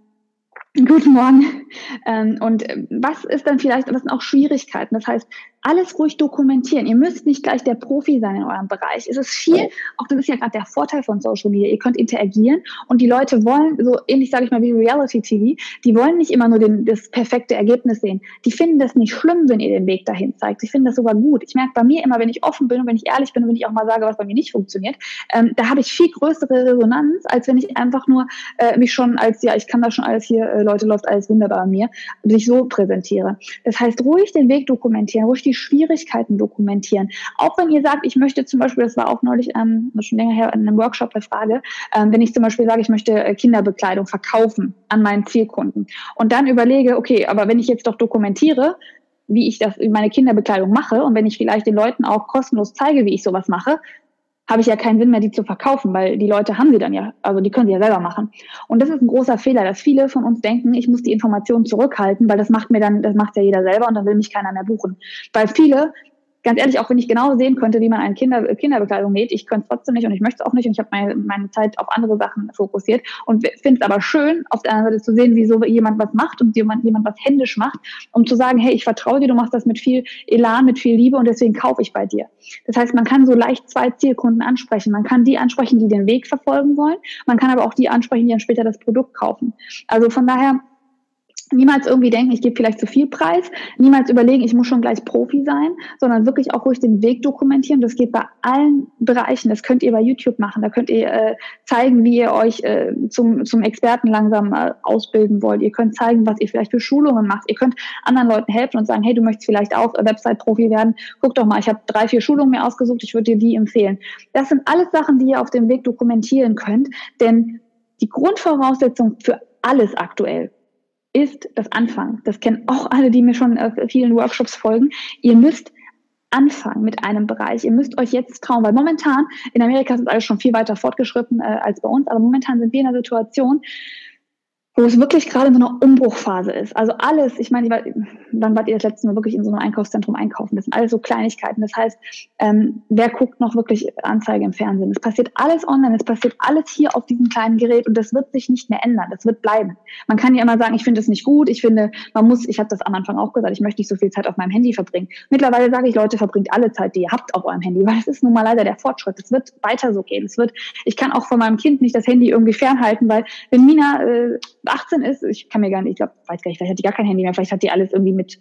Guten Morgen. Ähm, und was ist dann vielleicht, was sind auch Schwierigkeiten? Das heißt, alles ruhig dokumentieren. Ihr müsst nicht gleich der Profi sein in eurem Bereich. Es ist viel, auch das ist ja gerade der Vorteil von Social Media. Ihr könnt interagieren und die Leute wollen, so ähnlich sage ich mal wie Reality TV, die wollen nicht immer nur den, das perfekte Ergebnis sehen. Die finden das nicht schlimm, wenn ihr den Weg dahin zeigt. Sie finden das sogar gut. Ich merke bei mir immer, wenn ich offen bin und wenn ich ehrlich bin und wenn ich auch mal sage, was bei mir nicht funktioniert, ähm, da habe ich viel größere Resonanz, als wenn ich einfach nur äh, mich schon als, ja, ich kann das schon alles hier, äh, Leute, läuft alles wunderbar bei mir, sich so präsentiere. Das heißt, ruhig den Weg dokumentieren, ruhig die die Schwierigkeiten dokumentieren. Auch wenn ihr sagt, ich möchte zum Beispiel, das war auch neulich ähm, schon länger her in einem Workshop der Frage, ähm, wenn ich zum Beispiel sage, ich möchte äh, Kinderbekleidung verkaufen an meinen Zielkunden und dann überlege, okay, aber wenn ich jetzt doch dokumentiere, wie ich das meine Kinderbekleidung mache und wenn ich vielleicht den Leuten auch kostenlos zeige, wie ich sowas mache, habe ich ja keinen Sinn mehr, die zu verkaufen, weil die Leute haben sie dann ja, also die können sie ja selber machen. Und das ist ein großer Fehler, dass viele von uns denken, ich muss die Informationen zurückhalten, weil das macht mir dann, das macht ja jeder selber und dann will mich keiner mehr buchen. Weil viele ganz ehrlich, auch wenn ich genau sehen könnte, wie man eine Kinder, Kinderbekleidung näht, ich könnte es trotzdem nicht und ich möchte es auch nicht und ich habe meine, meine Zeit auf andere Sachen fokussiert und finde es aber schön, auf der anderen Seite zu sehen, wie so jemand was macht und jemand, jemand was händisch macht, um zu sagen, hey, ich vertraue dir, du machst das mit viel Elan, mit viel Liebe und deswegen kaufe ich bei dir. Das heißt, man kann so leicht zwei Zielkunden ansprechen. Man kann die ansprechen, die den Weg verfolgen wollen. Man kann aber auch die ansprechen, die dann später das Produkt kaufen. Also von daher, Niemals irgendwie denken, ich gebe vielleicht zu viel Preis. Niemals überlegen, ich muss schon gleich Profi sein, sondern wirklich auch ruhig den Weg dokumentieren. Das geht bei allen Bereichen. Das könnt ihr bei YouTube machen. Da könnt ihr äh, zeigen, wie ihr euch äh, zum, zum Experten langsam äh, ausbilden wollt. Ihr könnt zeigen, was ihr vielleicht für Schulungen macht. Ihr könnt anderen Leuten helfen und sagen, hey, du möchtest vielleicht auch Website-Profi werden. Guck doch mal, ich habe drei, vier Schulungen mir ausgesucht. Ich würde dir die empfehlen. Das sind alles Sachen, die ihr auf dem Weg dokumentieren könnt. Denn die Grundvoraussetzung für alles aktuell ist das Anfangen. Das kennen auch alle, die mir schon auf vielen Workshops folgen. Ihr müsst anfangen mit einem Bereich. Ihr müsst euch jetzt trauen, weil momentan in Amerika ist alles schon viel weiter fortgeschritten äh, als bei uns, aber momentan sind wir in einer Situation, wo es wirklich gerade in so einer Umbruchphase ist. Also alles, ich meine, wann wart ihr das letzte Mal wirklich in so einem Einkaufszentrum einkaufen? Das sind alles so Kleinigkeiten. Das heißt, ähm, wer guckt noch wirklich Anzeige im Fernsehen? Es passiert alles online, es passiert alles hier auf diesem kleinen Gerät und das wird sich nicht mehr ändern. Das wird bleiben. Man kann ja immer sagen, ich finde es nicht gut, ich finde, man muss, ich habe das am Anfang auch gesagt, ich möchte nicht so viel Zeit auf meinem Handy verbringen. Mittlerweile sage ich, Leute, verbringt alle Zeit, die ihr habt auf eurem Handy, weil es ist nun mal leider der Fortschritt. Es wird weiter so gehen. Es wird, ich kann auch von meinem Kind nicht das Handy irgendwie fernhalten, weil wenn Mina äh, 18 ist, ich kann mir gar nicht, ich glaube, weiß gar nicht, vielleicht hat die gar kein Handy mehr, vielleicht hat die alles irgendwie mit,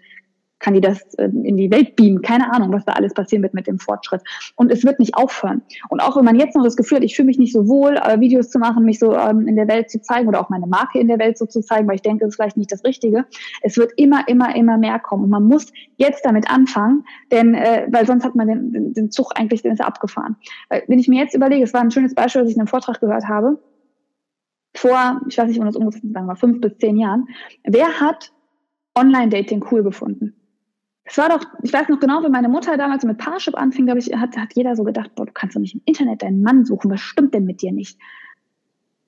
kann die das äh, in die Welt beamen, keine Ahnung, was da alles passieren wird mit dem Fortschritt. Und es wird nicht aufhören. Und auch wenn man jetzt noch das Gefühl hat, ich fühle mich nicht so wohl, äh, Videos zu machen, mich so ähm, in der Welt zu zeigen oder auch meine Marke in der Welt so zu zeigen, weil ich denke, das ist vielleicht nicht das Richtige. Es wird immer, immer, immer mehr kommen. Und man muss jetzt damit anfangen, denn, äh, weil sonst hat man den, den, Zug eigentlich, den ist abgefahren. Wenn ich mir jetzt überlege, es war ein schönes Beispiel, das ich in einem Vortrag gehört habe, vor, ich weiß nicht, wann das ungefähr sagen wir, fünf bis zehn Jahren, wer hat Online-Dating cool gefunden? Es war doch, ich weiß noch genau, wenn meine Mutter damals mit Parship anfing, glaube ich, hat, hat jeder so gedacht, boah, du kannst doch nicht im Internet deinen Mann suchen, was stimmt denn mit dir nicht?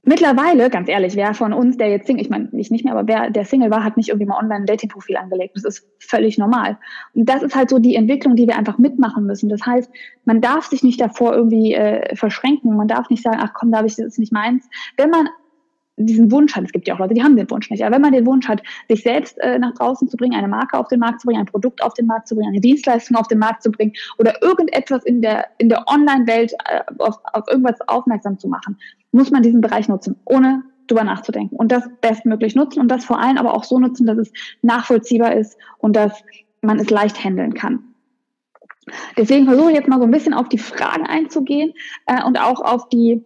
Mittlerweile, ganz ehrlich, wer von uns, der jetzt Single, ich meine, ich nicht mehr, aber wer der Single war, hat nicht irgendwie mal online ein Dating-Profil angelegt. Das ist völlig normal. Und das ist halt so die Entwicklung, die wir einfach mitmachen müssen. Das heißt, man darf sich nicht davor irgendwie äh, verschränken. Man darf nicht sagen, ach komm, darf ich, das ist nicht meins. Wenn man diesen Wunsch hat, es gibt ja auch Leute, die haben den Wunsch nicht, aber wenn man den Wunsch hat, sich selbst äh, nach draußen zu bringen, eine Marke auf den Markt zu bringen, ein Produkt auf den Markt zu bringen, eine Dienstleistung auf den Markt zu bringen oder irgendetwas in der, in der Online-Welt äh, auf, auf irgendwas aufmerksam zu machen, muss man diesen Bereich nutzen, ohne drüber nachzudenken und das bestmöglich nutzen und das vor allem aber auch so nutzen, dass es nachvollziehbar ist und dass man es leicht handeln kann. Deswegen versuche ich jetzt mal so ein bisschen auf die Fragen einzugehen äh, und auch auf die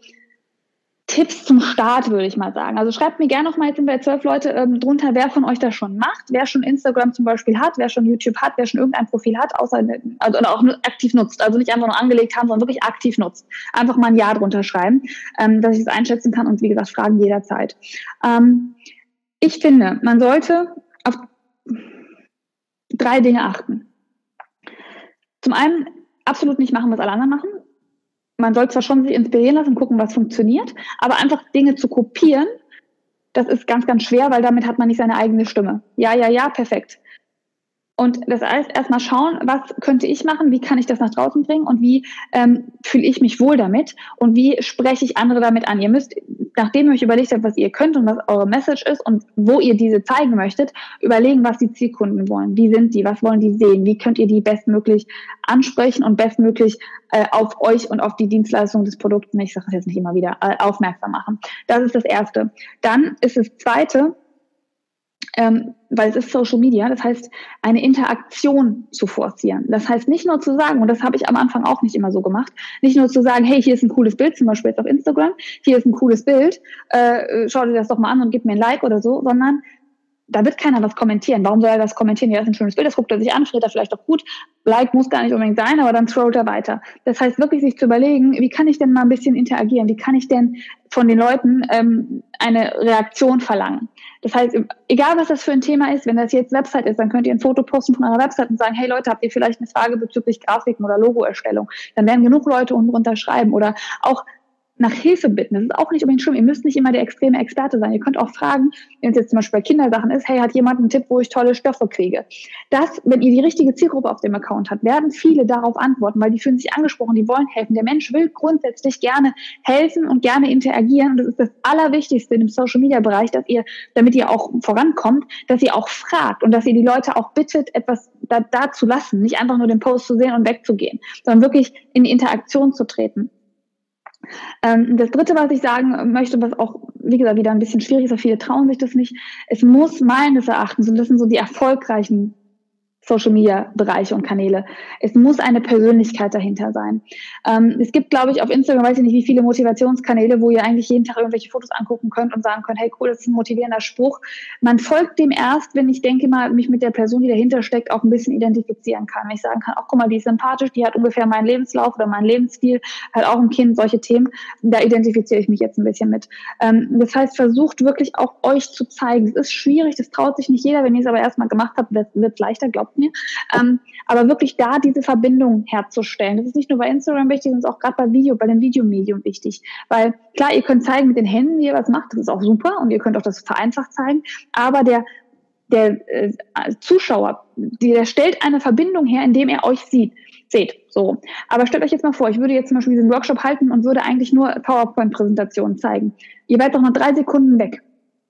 Tipps zum Start, würde ich mal sagen. Also schreibt mir gerne noch mal, jetzt sind wir zwölf Leute ähm, drunter, wer von euch das schon macht, wer schon Instagram zum Beispiel hat, wer schon YouTube hat, wer schon irgendein Profil hat, außer also oder auch aktiv nutzt. Also nicht einfach nur angelegt haben, sondern wirklich aktiv nutzt. Einfach mal ein Ja drunter schreiben, ähm, dass ich es einschätzen kann und wie gesagt, Fragen jederzeit. Ähm, ich finde, man sollte auf drei Dinge achten. Zum einen absolut nicht machen, was alle anderen machen man soll zwar schon sich inspirieren lassen, gucken, was funktioniert, aber einfach Dinge zu kopieren, das ist ganz, ganz schwer, weil damit hat man nicht seine eigene Stimme. Ja, ja, ja, perfekt. Und das heißt, erstmal schauen, was könnte ich machen, wie kann ich das nach draußen bringen und wie ähm, fühle ich mich wohl damit und wie spreche ich andere damit an. Ihr müsst, nachdem ihr euch überlegt habt, was ihr könnt und was eure Message ist und wo ihr diese zeigen möchtet, überlegen, was die Zielkunden wollen. Wie sind die? Was wollen die sehen? Wie könnt ihr die bestmöglich ansprechen und bestmöglich äh, auf euch und auf die Dienstleistung des Produkts, ich sage es jetzt nicht immer wieder, äh, aufmerksam machen. Das ist das Erste. Dann ist das Zweite, ähm, weil es ist Social Media, das heißt, eine Interaktion zu forcieren. Das heißt, nicht nur zu sagen, und das habe ich am Anfang auch nicht immer so gemacht, nicht nur zu sagen, hey, hier ist ein cooles Bild, zum Beispiel jetzt auf Instagram, hier ist ein cooles Bild, äh, schau dir das doch mal an und gib mir ein Like oder so, sondern da wird keiner was kommentieren. Warum soll er das kommentieren? Ja, das ist ein schönes Bild, das guckt er sich an, findet er vielleicht auch gut. Like muss gar nicht unbedingt sein, aber dann scrollt er weiter. Das heißt, wirklich sich zu überlegen, wie kann ich denn mal ein bisschen interagieren? Wie kann ich denn von den Leuten ähm, eine Reaktion verlangen? Das heißt, egal was das für ein Thema ist, wenn das jetzt Website ist, dann könnt ihr ein Foto posten von eurer Website und sagen, hey Leute, habt ihr vielleicht eine Frage bezüglich Grafiken oder Logoerstellung? Dann werden genug Leute unten drunter schreiben. Oder auch nach Hilfe bitten. Das ist auch nicht unbedingt schlimm. Ihr müsst nicht immer der extreme Experte sein. Ihr könnt auch fragen, wenn es jetzt zum Beispiel bei Kindersachen ist, hey, hat jemand einen Tipp, wo ich tolle Stoffe kriege? Das, wenn ihr die richtige Zielgruppe auf dem Account habt, werden viele darauf antworten, weil die fühlen sich angesprochen, die wollen helfen. Der Mensch will grundsätzlich gerne helfen und gerne interagieren. Und das ist das Allerwichtigste im Social Media Bereich, dass ihr, damit ihr auch vorankommt, dass ihr auch fragt und dass ihr die Leute auch bittet, etwas da, da zu lassen, nicht einfach nur den Post zu sehen und wegzugehen, sondern wirklich in die Interaktion zu treten. Ähm, das Dritte, was ich sagen möchte, was auch, wie gesagt, wieder ein bisschen schwierig ist, weil viele trauen sich das nicht, es muss meines Erachtens, und das sind so die erfolgreichen Social Media Bereiche und Kanäle. Es muss eine Persönlichkeit dahinter sein. Ähm, es gibt, glaube ich, auf Instagram, weiß ich nicht, wie viele Motivationskanäle, wo ihr eigentlich jeden Tag irgendwelche Fotos angucken könnt und sagen könnt, hey cool, das ist ein motivierender Spruch. Man folgt dem erst, wenn ich denke mal, mich mit der Person, die dahinter steckt, auch ein bisschen identifizieren kann. Wenn ich sagen kann, ach guck mal, die ist sympathisch, die hat ungefähr meinen Lebenslauf oder meinen Lebensstil, hat auch ein Kind, solche Themen, da identifiziere ich mich jetzt ein bisschen mit. Ähm, das heißt, versucht wirklich auch euch zu zeigen. Es ist schwierig, das traut sich nicht jeder. Wenn ihr es aber erstmal gemacht habt, wird es leichter, glaubt mir. Ähm, aber wirklich da diese Verbindung herzustellen. Das ist nicht nur bei Instagram wichtig, sondern auch gerade bei Video, bei dem Videomedium wichtig. Weil klar, ihr könnt zeigen mit den Händen, wie ihr was macht, das ist auch super und ihr könnt auch das vereinfacht zeigen. Aber der der äh, Zuschauer, der stellt eine Verbindung her, indem er euch sieht. Seht, so. Aber stellt euch jetzt mal vor, ich würde jetzt zum Beispiel diesen Workshop halten und würde eigentlich nur PowerPoint-Präsentationen zeigen. Ihr werdet doch nach drei Sekunden weg.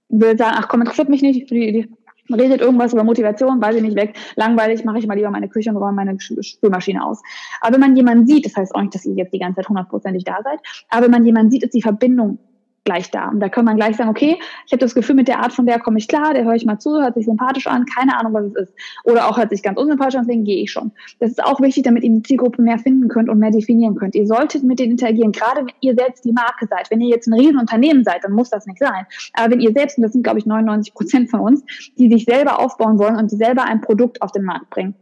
Würde sagen, ach komm, interessiert mich nicht, die, die redet irgendwas über Motivation, weiß ich nicht weg, langweilig, mache ich mal lieber meine Küche und räume meine Spülmaschine aus. Aber wenn man jemanden sieht, das heißt auch nicht, dass ihr jetzt die ganze Zeit hundertprozentig da seid, aber wenn man jemanden sieht, ist die Verbindung gleich da. Und da kann man gleich sagen, okay, ich habe das Gefühl, mit der Art von der komme ich klar, der höre ich mal zu, hört sich sympathisch an, keine Ahnung, was es ist. Oder auch hört sich ganz unsympathisch an, deswegen gehe ich schon. Das ist auch wichtig, damit ihr die Zielgruppe mehr finden könnt und mehr definieren könnt. Ihr solltet mit denen interagieren, gerade wenn ihr selbst die Marke seid. Wenn ihr jetzt ein Riesenunternehmen seid, dann muss das nicht sein. Aber wenn ihr selbst, und das sind glaube ich 99 Prozent von uns, die sich selber aufbauen wollen und selber ein Produkt auf den Markt bringen,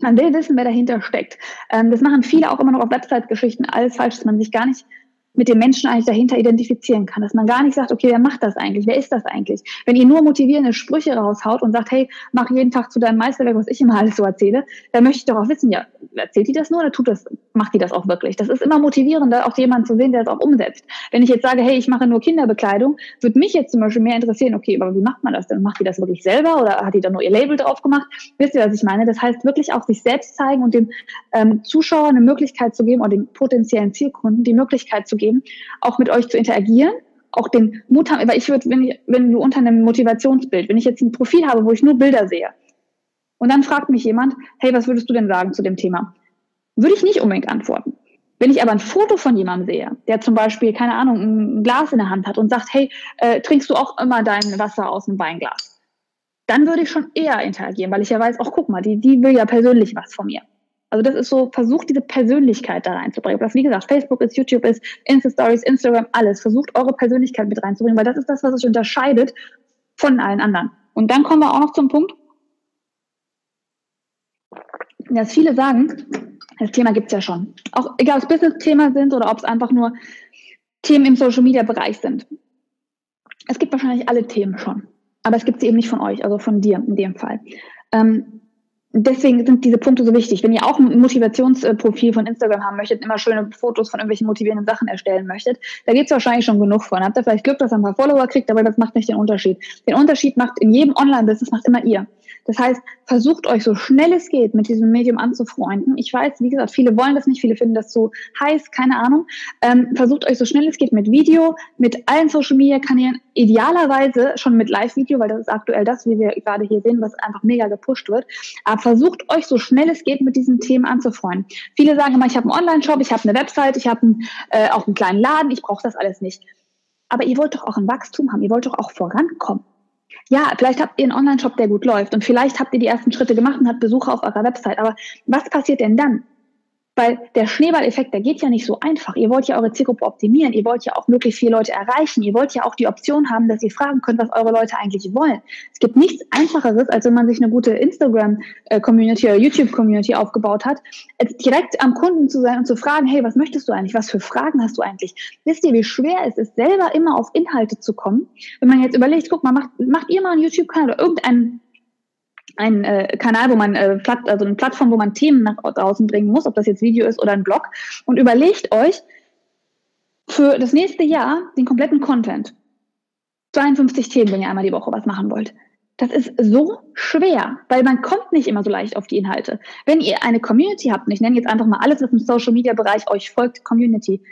man will wissen, wer dahinter steckt. Ähm, das machen viele auch immer noch auf Website-Geschichten, alles falsch, dass man sich gar nicht mit dem Menschen eigentlich dahinter identifizieren kann. Dass man gar nicht sagt, okay, wer macht das eigentlich? Wer ist das eigentlich? Wenn ihr nur motivierende Sprüche raushaut und sagt, hey, mach jeden Tag zu deinem Meisterwerk, was ich immer alles so erzähle, dann möchte ich doch auch wissen, ja, erzählt die das nur oder tut das, macht die das auch wirklich? Das ist immer motivierender, auch jemanden zu sehen, der es auch umsetzt. Wenn ich jetzt sage, hey, ich mache nur Kinderbekleidung, würde mich jetzt zum Beispiel mehr interessieren, okay, aber wie macht man das denn? Macht die das wirklich selber oder hat die da nur ihr Label drauf gemacht? Wisst ihr, was ich meine? Das heißt wirklich auch sich selbst zeigen und dem ähm, Zuschauer eine Möglichkeit zu geben oder dem potenziellen Zielkunden die Möglichkeit zu geben, auch mit euch zu interagieren, auch den Mut haben, weil ich würde, wenn, wenn du unter einem Motivationsbild, wenn ich jetzt ein Profil habe, wo ich nur Bilder sehe, und dann fragt mich jemand, hey, was würdest du denn sagen zu dem Thema? Würde ich nicht unbedingt antworten. Wenn ich aber ein Foto von jemandem sehe, der zum Beispiel, keine Ahnung, ein Glas in der Hand hat und sagt, hey, äh, trinkst du auch immer dein Wasser aus einem Weinglas? Dann würde ich schon eher interagieren, weil ich ja weiß, ach guck mal, die, die will ja persönlich was von mir. Also das ist so, versucht diese Persönlichkeit da reinzubringen. Was wie gesagt, Facebook ist, YouTube ist, Insta-Stories, Instagram, alles. Versucht eure Persönlichkeit mit reinzubringen, weil das ist das, was euch unterscheidet von allen anderen. Und dann kommen wir auch noch zum Punkt, dass viele sagen, das Thema gibt's ja schon. Auch egal, ob es Business-Thema sind oder ob es einfach nur Themen im Social-Media-Bereich sind. Es gibt wahrscheinlich alle Themen schon. Aber es gibt sie eben nicht von euch, also von dir in dem Fall. Ähm, deswegen sind diese Punkte so wichtig. Wenn ihr auch ein Motivationsprofil von Instagram haben möchtet, immer schöne Fotos von irgendwelchen motivierenden Sachen erstellen möchtet, da gibt es wahrscheinlich schon genug von. Habt ihr vielleicht Glück, dass ihr ein paar Follower kriegt, aber das macht nicht den Unterschied. Den Unterschied macht in jedem Online-Business macht immer ihr. Das heißt, versucht euch so schnell es geht mit diesem Medium anzufreunden. Ich weiß, wie gesagt, viele wollen das nicht, viele finden das so heiß, keine Ahnung. Ähm, versucht euch so schnell es geht mit Video, mit allen Social Media Kanälen, idealerweise schon mit Live-Video, weil das ist aktuell das, wie wir gerade hier sehen, was einfach mega gepusht wird. Aber versucht euch so schnell es geht mit diesen Themen anzufreunden. Viele sagen immer, ich habe einen Online-Shop, ich habe eine Website, ich habe äh, auch einen kleinen Laden, ich brauche das alles nicht. Aber ihr wollt doch auch ein Wachstum haben, ihr wollt doch auch vorankommen. Ja, vielleicht habt ihr einen Online-Shop, der gut läuft und vielleicht habt ihr die ersten Schritte gemacht und habt Besucher auf eurer Website. Aber was passiert denn dann? Weil der Schneeballeffekt, der geht ja nicht so einfach. Ihr wollt ja eure Zielgruppe optimieren, ihr wollt ja auch möglichst viele Leute erreichen, ihr wollt ja auch die Option haben, dass ihr fragen könnt, was eure Leute eigentlich wollen. Es gibt nichts Einfacheres, als wenn man sich eine gute Instagram-Community oder YouTube-Community aufgebaut hat, als direkt am Kunden zu sein und zu fragen, hey, was möchtest du eigentlich? Was für Fragen hast du eigentlich? Wisst ihr, wie schwer es ist, selber immer auf Inhalte zu kommen? Wenn man jetzt überlegt, guck mal, macht, macht ihr mal einen YouTube-Kanal oder irgendeinen ein äh, Kanal, wo man, äh, Platt, also eine Plattform, wo man Themen nach draußen bringen muss, ob das jetzt Video ist oder ein Blog, und überlegt euch, für das nächste Jahr den kompletten Content. 52 Themen, wenn ihr einmal die Woche was machen wollt. Das ist so schwer, weil man kommt nicht immer so leicht auf die Inhalte. Wenn ihr eine Community habt, und ich nenne jetzt einfach mal alles, was im Social Media Bereich euch folgt, Community,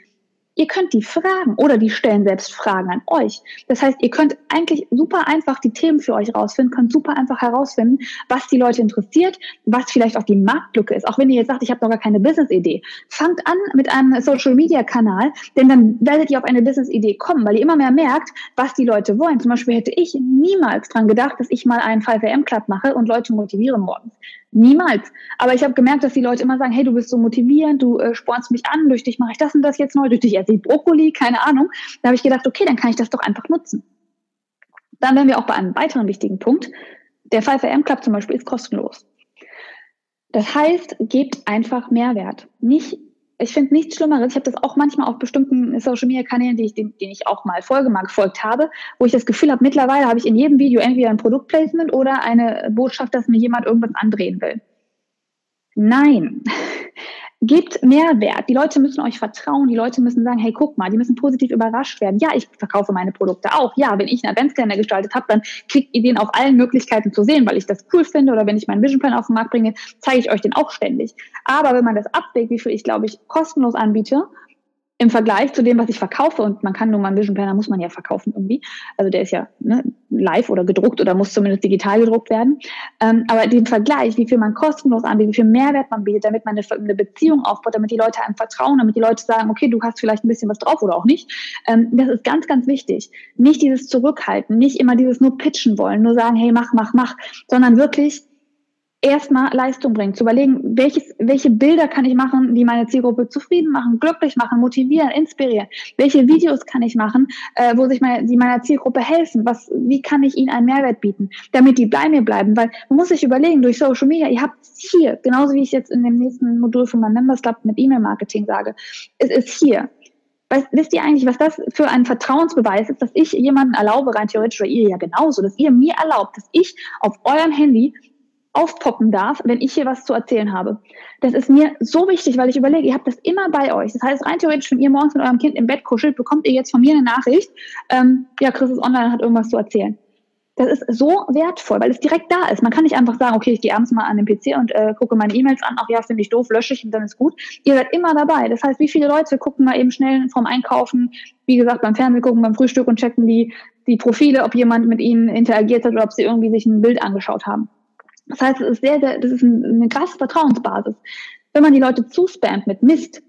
Ihr könnt die fragen oder die stellen selbst Fragen an euch. Das heißt, ihr könnt eigentlich super einfach die Themen für euch rausfinden, könnt super einfach herausfinden, was die Leute interessiert, was vielleicht auch die Marktlücke ist. Auch wenn ihr jetzt sagt, ich habe noch gar keine Business-Idee. Fangt an mit einem Social-Media-Kanal, denn dann werdet ihr auf eine Business-Idee kommen, weil ihr immer mehr merkt, was die Leute wollen. Zum Beispiel hätte ich niemals dran gedacht, dass ich mal einen 5am-Club mache und Leute motiviere morgens. Niemals. Aber ich habe gemerkt, dass die Leute immer sagen, hey, du bist so motivierend, du äh, spornst mich an, durch dich mache ich das und das jetzt neu, durch dich esse ich Brokkoli, keine Ahnung. Da habe ich gedacht, okay, dann kann ich das doch einfach nutzen. Dann wären wir auch bei einem weiteren wichtigen Punkt. Der 5am Club zum Beispiel ist kostenlos. Das heißt, gebt einfach Mehrwert. Nicht, ich finde nichts Schlimmeres. Ich habe das auch manchmal auf bestimmten Social Media Kanälen, die ich, denen, denen ich auch mal folge, mal gefolgt habe, wo ich das Gefühl habe, mittlerweile habe ich in jedem Video entweder ein Produktplacement oder eine Botschaft, dass mir jemand irgendwas andrehen will. Nein. [laughs] Gebt Mehrwert. Die Leute müssen euch vertrauen. Die Leute müssen sagen, hey, guck mal, die müssen positiv überrascht werden. Ja, ich verkaufe meine Produkte auch. Ja, wenn ich einen Adventskalender gestaltet habe, dann kriegt ihr den auf allen Möglichkeiten zu sehen, weil ich das cool finde. Oder wenn ich meinen Visionplan auf den Markt bringe, zeige ich euch den auch ständig. Aber wenn man das abwägt, wie viel ich, glaube ich, kostenlos anbiete im Vergleich zu dem, was ich verkaufe, und man kann nur mal einen Vision Planner, muss man ja verkaufen irgendwie. Also der ist ja ne, live oder gedruckt oder muss zumindest digital gedruckt werden. Ähm, aber den Vergleich, wie viel man kostenlos anbietet, wie viel Mehrwert man bietet, damit man eine, eine, Beziehung aufbaut, damit die Leute einem vertrauen, damit die Leute sagen, okay, du hast vielleicht ein bisschen was drauf oder auch nicht. Ähm, das ist ganz, ganz wichtig. Nicht dieses Zurückhalten, nicht immer dieses nur pitchen wollen, nur sagen, hey, mach, mach, mach, sondern wirklich erstmal Leistung bringen, zu überlegen, welches, welche Bilder kann ich machen, die meine Zielgruppe zufrieden machen, glücklich machen, motivieren, inspirieren. Welche Videos kann ich machen, äh, wo sich meine, die meiner Zielgruppe helfen? Was, wie kann ich ihnen einen Mehrwert bieten, damit die bei mir bleiben? Weil man muss sich überlegen, durch Social Media, ihr habt hier, genauso wie ich jetzt in dem nächsten Modul von meinem Members Club mit E-Mail-Marketing sage, es ist hier. Weißt, wisst ihr eigentlich, was das für ein Vertrauensbeweis ist, dass ich jemanden erlaube, rein theoretisch, oder ihr ja genauso, dass ihr mir erlaubt, dass ich auf eurem Handy aufpoppen darf, wenn ich hier was zu erzählen habe. Das ist mir so wichtig, weil ich überlege, ihr habt das immer bei euch. Das heißt, rein theoretisch, wenn ihr morgens mit eurem Kind im Bett kuschelt, bekommt ihr jetzt von mir eine Nachricht, ähm, ja, Chris ist online, hat irgendwas zu erzählen. Das ist so wertvoll, weil es direkt da ist. Man kann nicht einfach sagen, okay, ich gehe abends mal an den PC und äh, gucke meine E-Mails an, ach ja, finde ich doof, lösche ich und dann ist gut. Ihr seid immer dabei. Das heißt, wie viele Leute gucken mal eben schnell vom Einkaufen, wie gesagt, beim Fernsehen gucken, beim Frühstück und checken die, die Profile, ob jemand mit ihnen interagiert hat oder ob sie irgendwie sich ein Bild angeschaut haben. Das heißt, es ist sehr, sehr, das ist eine krasse Vertrauensbasis. Wenn man die Leute zuspammt mit Mist,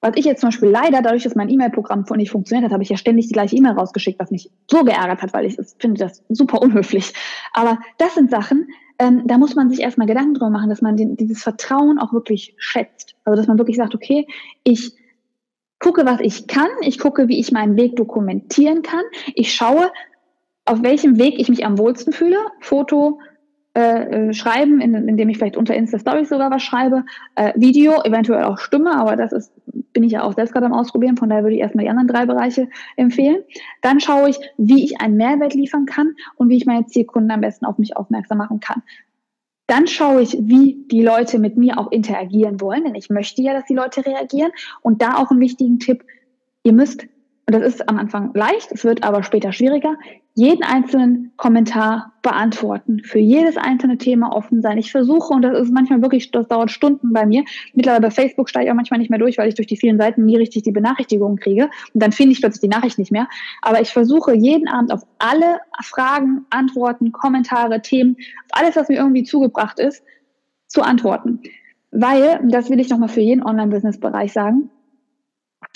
was ich jetzt zum Beispiel leider, dadurch, dass mein E-Mail-Programm nicht funktioniert hat, habe ich ja ständig die gleiche E-Mail rausgeschickt, was mich so geärgert hat, weil ich finde das super unhöflich. Aber das sind Sachen, ähm, da muss man sich erstmal Gedanken drüber machen, dass man den, dieses Vertrauen auch wirklich schätzt. Also dass man wirklich sagt, okay, ich gucke, was ich kann, ich gucke, wie ich meinen Weg dokumentieren kann, ich schaue, auf welchem Weg ich mich am wohlsten fühle, Foto, äh, äh, schreiben, in, indem ich vielleicht unter Insta Stories sogar was schreibe, äh, Video, eventuell auch Stimme, aber das ist, bin ich ja auch selbst gerade am Ausprobieren, von daher würde ich erstmal die anderen drei Bereiche empfehlen. Dann schaue ich, wie ich einen Mehrwert liefern kann und wie ich meine Zielkunden am besten auf mich aufmerksam machen kann. Dann schaue ich, wie die Leute mit mir auch interagieren wollen, denn ich möchte ja, dass die Leute reagieren. Und da auch einen wichtigen Tipp, ihr müsst und das ist am Anfang leicht, es wird aber später schwieriger, jeden einzelnen Kommentar beantworten, für jedes einzelne Thema offen sein. Ich versuche, und das ist manchmal wirklich, das dauert Stunden bei mir. Mittlerweile bei Facebook steige ich auch manchmal nicht mehr durch, weil ich durch die vielen Seiten nie richtig die Benachrichtigungen kriege. Und dann finde ich plötzlich die Nachricht nicht mehr. Aber ich versuche jeden Abend auf alle Fragen, Antworten, Kommentare, Themen, auf alles, was mir irgendwie zugebracht ist, zu antworten. Weil, das will ich nochmal für jeden Online-Business-Bereich sagen,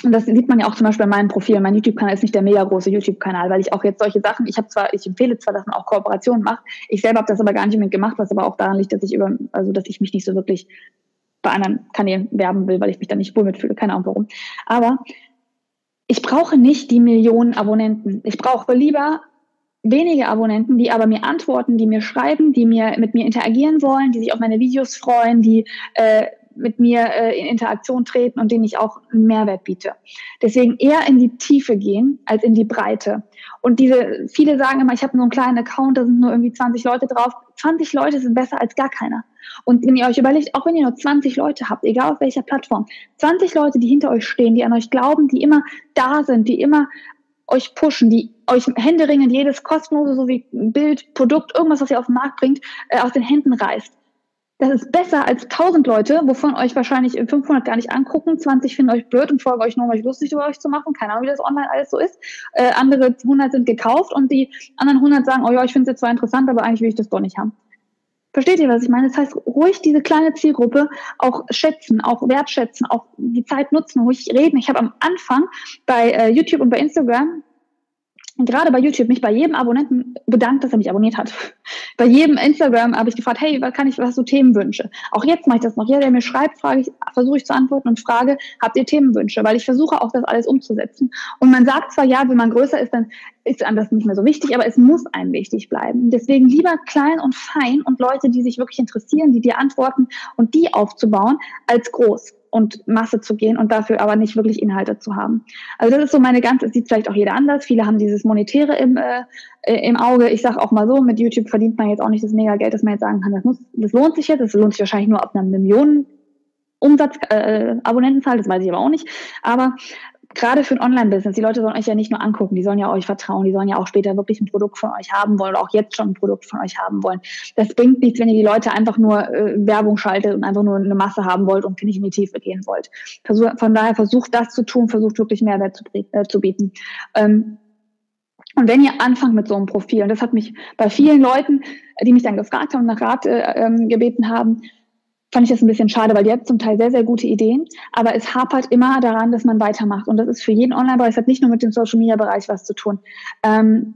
und das sieht man ja auch zum Beispiel bei meinem Profil. Mein YouTube-Kanal ist nicht der mega große YouTube-Kanal, weil ich auch jetzt solche Sachen, ich habe zwar, ich empfehle zwar, dass man auch Kooperationen macht. Ich selber habe das aber gar nicht mit gemacht, was aber auch daran liegt, dass ich über, also dass ich mich nicht so wirklich bei anderen Kanälen werben will, weil ich mich da nicht wohl mitfühle. Keine Ahnung warum. Aber ich brauche nicht die Millionen Abonnenten. Ich brauche lieber wenige Abonnenten, die aber mir antworten, die mir schreiben, die mir mit mir interagieren wollen, die sich auf meine Videos freuen, die äh, mit mir äh, in Interaktion treten und denen ich auch einen Mehrwert biete. Deswegen eher in die Tiefe gehen als in die Breite. Und diese, viele sagen immer, ich habe nur einen kleinen Account, da sind nur irgendwie 20 Leute drauf. 20 Leute sind besser als gar keiner. Und wenn ihr euch überlegt, auch wenn ihr nur 20 Leute habt, egal auf welcher Plattform, 20 Leute, die hinter euch stehen, die an euch glauben, die immer da sind, die immer euch pushen, die euch händeringend jedes kostenlose, so wie Bild, Produkt, irgendwas, was ihr auf den Markt bringt, äh, aus den Händen reißt. Das ist besser als 1000 Leute, wovon euch wahrscheinlich 500 gar nicht angucken, 20 finden euch blöd und folgen euch nur, um euch lustig über euch zu machen. Keine Ahnung, wie das online alles so ist. Äh, andere 100 sind gekauft und die anderen 100 sagen, oh ja, ich finde es jetzt zwar interessant, aber eigentlich will ich das doch nicht haben. Versteht ihr, was ich meine? Das heißt, ruhig diese kleine Zielgruppe auch schätzen, auch wertschätzen, auch die Zeit nutzen, ruhig reden. Ich habe am Anfang bei äh, YouTube und bei Instagram gerade bei YouTube mich bei jedem Abonnenten bedankt, dass er mich abonniert hat. Bei jedem Instagram habe ich gefragt, hey, was kann ich, was so Themenwünsche? Auch jetzt mache ich das noch. Jeder, der mir schreibt, frage ich, versuche ich zu antworten und frage, habt ihr Themenwünsche? Weil ich versuche auch das alles umzusetzen. Und man sagt zwar, ja, wenn man größer ist, dann ist einem das nicht mehr so wichtig, aber es muss einem wichtig bleiben. Deswegen lieber klein und fein und Leute, die sich wirklich interessieren, die dir antworten und die aufzubauen, als groß und Masse zu gehen und dafür aber nicht wirklich Inhalte zu haben. Also das ist so meine ganze, sieht vielleicht auch jeder anders. Viele haben dieses Monetäre im, äh, im Auge. Ich sage auch mal so, mit YouTube verdient man jetzt auch nicht das mega Geld, dass man jetzt sagen kann, das, muss, das lohnt sich jetzt. Das lohnt sich wahrscheinlich nur ab einer Million Umsatz, äh, Abonnentenzahl, das weiß ich aber auch nicht. Aber gerade für ein Online-Business, die Leute sollen euch ja nicht nur angucken, die sollen ja euch vertrauen, die sollen ja auch später wirklich ein Produkt von euch haben wollen oder auch jetzt schon ein Produkt von euch haben wollen. Das bringt nichts, wenn ihr die Leute einfach nur äh, Werbung schaltet und einfach nur eine Masse haben wollt und nicht in die Tiefe gehen wollt. Versuch, von daher versucht das zu tun, versucht wirklich Mehrwert zu, äh, zu bieten. Ähm, und wenn ihr anfangt mit so einem Profil, und das hat mich bei vielen Leuten, die mich dann gefragt haben, nach Rat äh, ähm, gebeten haben, fand ich das ein bisschen schade, weil die hat zum Teil sehr, sehr gute Ideen, aber es hapert immer daran, dass man weitermacht. Und das ist für jeden Online-Bereich, hat nicht nur mit dem Social-Media-Bereich was zu tun. Ähm,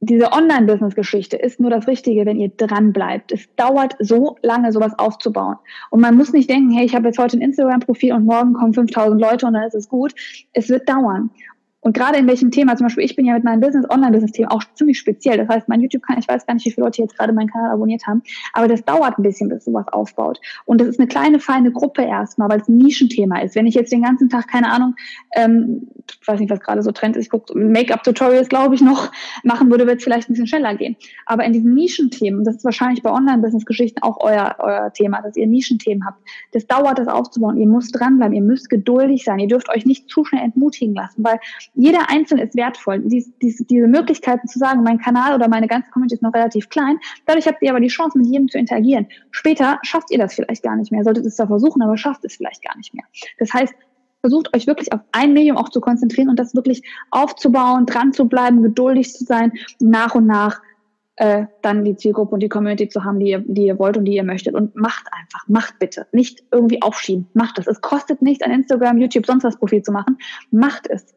diese Online-Business-Geschichte ist nur das Richtige, wenn ihr dran bleibt. Es dauert so lange, sowas aufzubauen. Und man muss nicht denken, hey, ich habe jetzt heute ein Instagram-Profil und morgen kommen 5000 Leute und dann ist es gut. Es wird dauern. Und gerade in welchem Thema, zum Beispiel ich bin ja mit meinem Business, Online-Business-Thema auch ziemlich speziell. Das heißt, mein YouTube-Kanal, ich weiß gar nicht, wie viele Leute jetzt gerade meinen Kanal abonniert haben, aber das dauert ein bisschen, bis sowas aufbaut. Und das ist eine kleine, feine Gruppe erstmal, weil es ein Nischenthema ist. Wenn ich jetzt den ganzen Tag, keine Ahnung, ähm, ich weiß nicht, was gerade so Trend ist, ich gucke Make-up-Tutorials, glaube ich, noch machen würde, wird es vielleicht ein bisschen schneller gehen. Aber in diesen Nischenthemen, das ist wahrscheinlich bei Online-Business-Geschichten auch euer, euer Thema, dass ihr Nischenthemen habt. Das dauert, das aufzubauen. Ihr müsst dranbleiben, ihr müsst geduldig sein. Ihr dürft euch nicht zu schnell entmutigen lassen, weil jeder Einzelne ist wertvoll. Dies, dies, diese Möglichkeiten zu sagen, mein Kanal oder meine ganze Community ist noch relativ klein, dadurch habt ihr aber die Chance, mit jedem zu interagieren. Später schafft ihr das vielleicht gar nicht mehr, solltet es da versuchen, aber schafft es vielleicht gar nicht mehr. Das heißt, versucht euch wirklich auf ein Medium auch zu konzentrieren und das wirklich aufzubauen, dran zu bleiben, geduldig zu sein, nach und nach äh, dann die Zielgruppe und die Community zu haben, die ihr, die ihr wollt und die ihr möchtet. Und macht einfach, macht bitte. Nicht irgendwie aufschieben. Macht es. Es kostet nichts, ein Instagram, YouTube, sonst was Profil zu machen. Macht es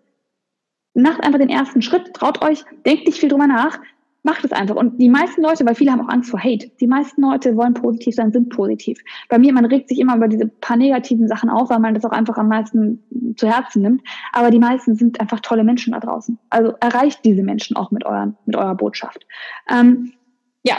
macht einfach den ersten Schritt, traut euch, denkt nicht viel drüber nach, macht es einfach. Und die meisten Leute, weil viele haben auch Angst vor Hate, die meisten Leute wollen positiv sein, sind positiv. Bei mir, man regt sich immer über diese paar negativen Sachen auf, weil man das auch einfach am meisten zu Herzen nimmt. Aber die meisten sind einfach tolle Menschen da draußen. Also erreicht diese Menschen auch mit, euren, mit eurer Botschaft. Ähm, ja,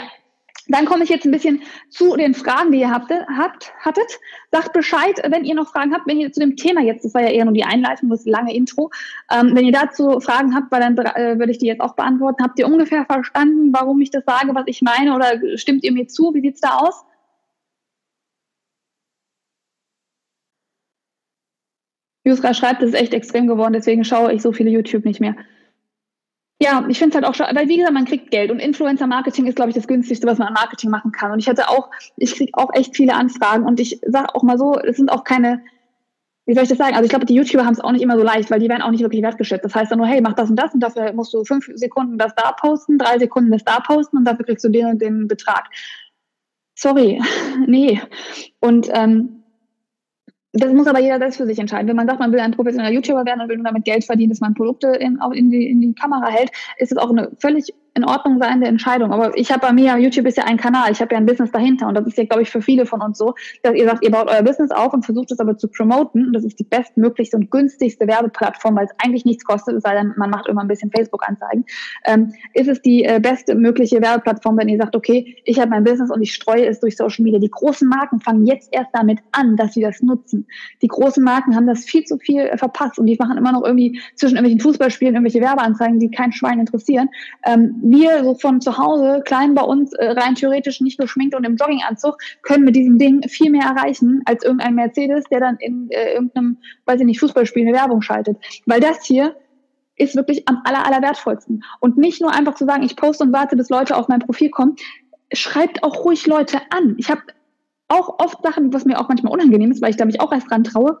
dann komme ich jetzt ein bisschen zu den Fragen, die ihr habt, habt, hattet. Sagt Bescheid, wenn ihr noch Fragen habt, wenn ihr zu dem Thema jetzt, das war ja eher nur die Einleitung, das lange Intro, ähm, wenn ihr dazu Fragen habt, weil dann äh, würde ich die jetzt auch beantworten. Habt ihr ungefähr verstanden, warum ich das sage, was ich meine, oder stimmt ihr mir zu? Wie sieht's da aus? Jusra schreibt, es ist echt extrem geworden, deswegen schaue ich so viele YouTube nicht mehr. Ja, ich finde es halt auch schon, weil wie gesagt, man kriegt Geld und Influencer-Marketing ist, glaube ich, das günstigste, was man an Marketing machen kann. Und ich hatte auch, ich kriege auch echt viele Anfragen und ich sage auch mal so, es sind auch keine, wie soll ich das sagen? Also ich glaube, die YouTuber haben es auch nicht immer so leicht, weil die werden auch nicht wirklich wertgeschätzt. Das heißt dann nur, hey, mach das und das und dafür musst du fünf Sekunden das da posten, drei Sekunden das da posten und dafür kriegst du den und den Betrag. Sorry, [laughs] nee. Und ähm, das muss aber jeder selbst für sich entscheiden. Wenn man sagt, man will ein professioneller YouTuber werden und will nur damit Geld verdienen, dass man Produkte in, auch in, die, in die Kamera hält, ist es auch eine völlig in Ordnung sein, der Entscheidung. Aber ich habe bei mir, YouTube ist ja ein Kanal, ich habe ja ein Business dahinter und das ist ja, glaube ich, für viele von uns so, dass ihr sagt, ihr baut euer Business auf und versucht es aber zu promoten. Und das ist die bestmöglichste und günstigste Werbeplattform, weil es eigentlich nichts kostet, es sei denn, man macht immer ein bisschen Facebook-Anzeigen. Ähm, ist es die äh, beste mögliche Werbeplattform, wenn ihr sagt, okay, ich habe mein Business und ich streue es durch Social Media. Die großen Marken fangen jetzt erst damit an, dass sie das nutzen. Die großen Marken haben das viel zu viel äh, verpasst und die machen immer noch irgendwie zwischen irgendwelchen Fußballspielen irgendwelche Werbeanzeigen, die kein Schwein interessieren. Ähm, wir so von zu Hause, klein bei uns, äh, rein theoretisch nicht geschminkt und im Jogginganzug, können mit diesem Ding viel mehr erreichen als irgendein Mercedes, der dann in äh, irgendeinem, weiß ich nicht, Fußballspiel eine Werbung schaltet. Weil das hier ist wirklich am aller, aller wertvollsten. Und nicht nur einfach zu sagen, ich poste und warte, bis Leute auf mein Profil kommen. Schreibt auch ruhig Leute an. Ich habe auch oft Sachen, was mir auch manchmal unangenehm ist, weil ich da mich auch erst dran traue,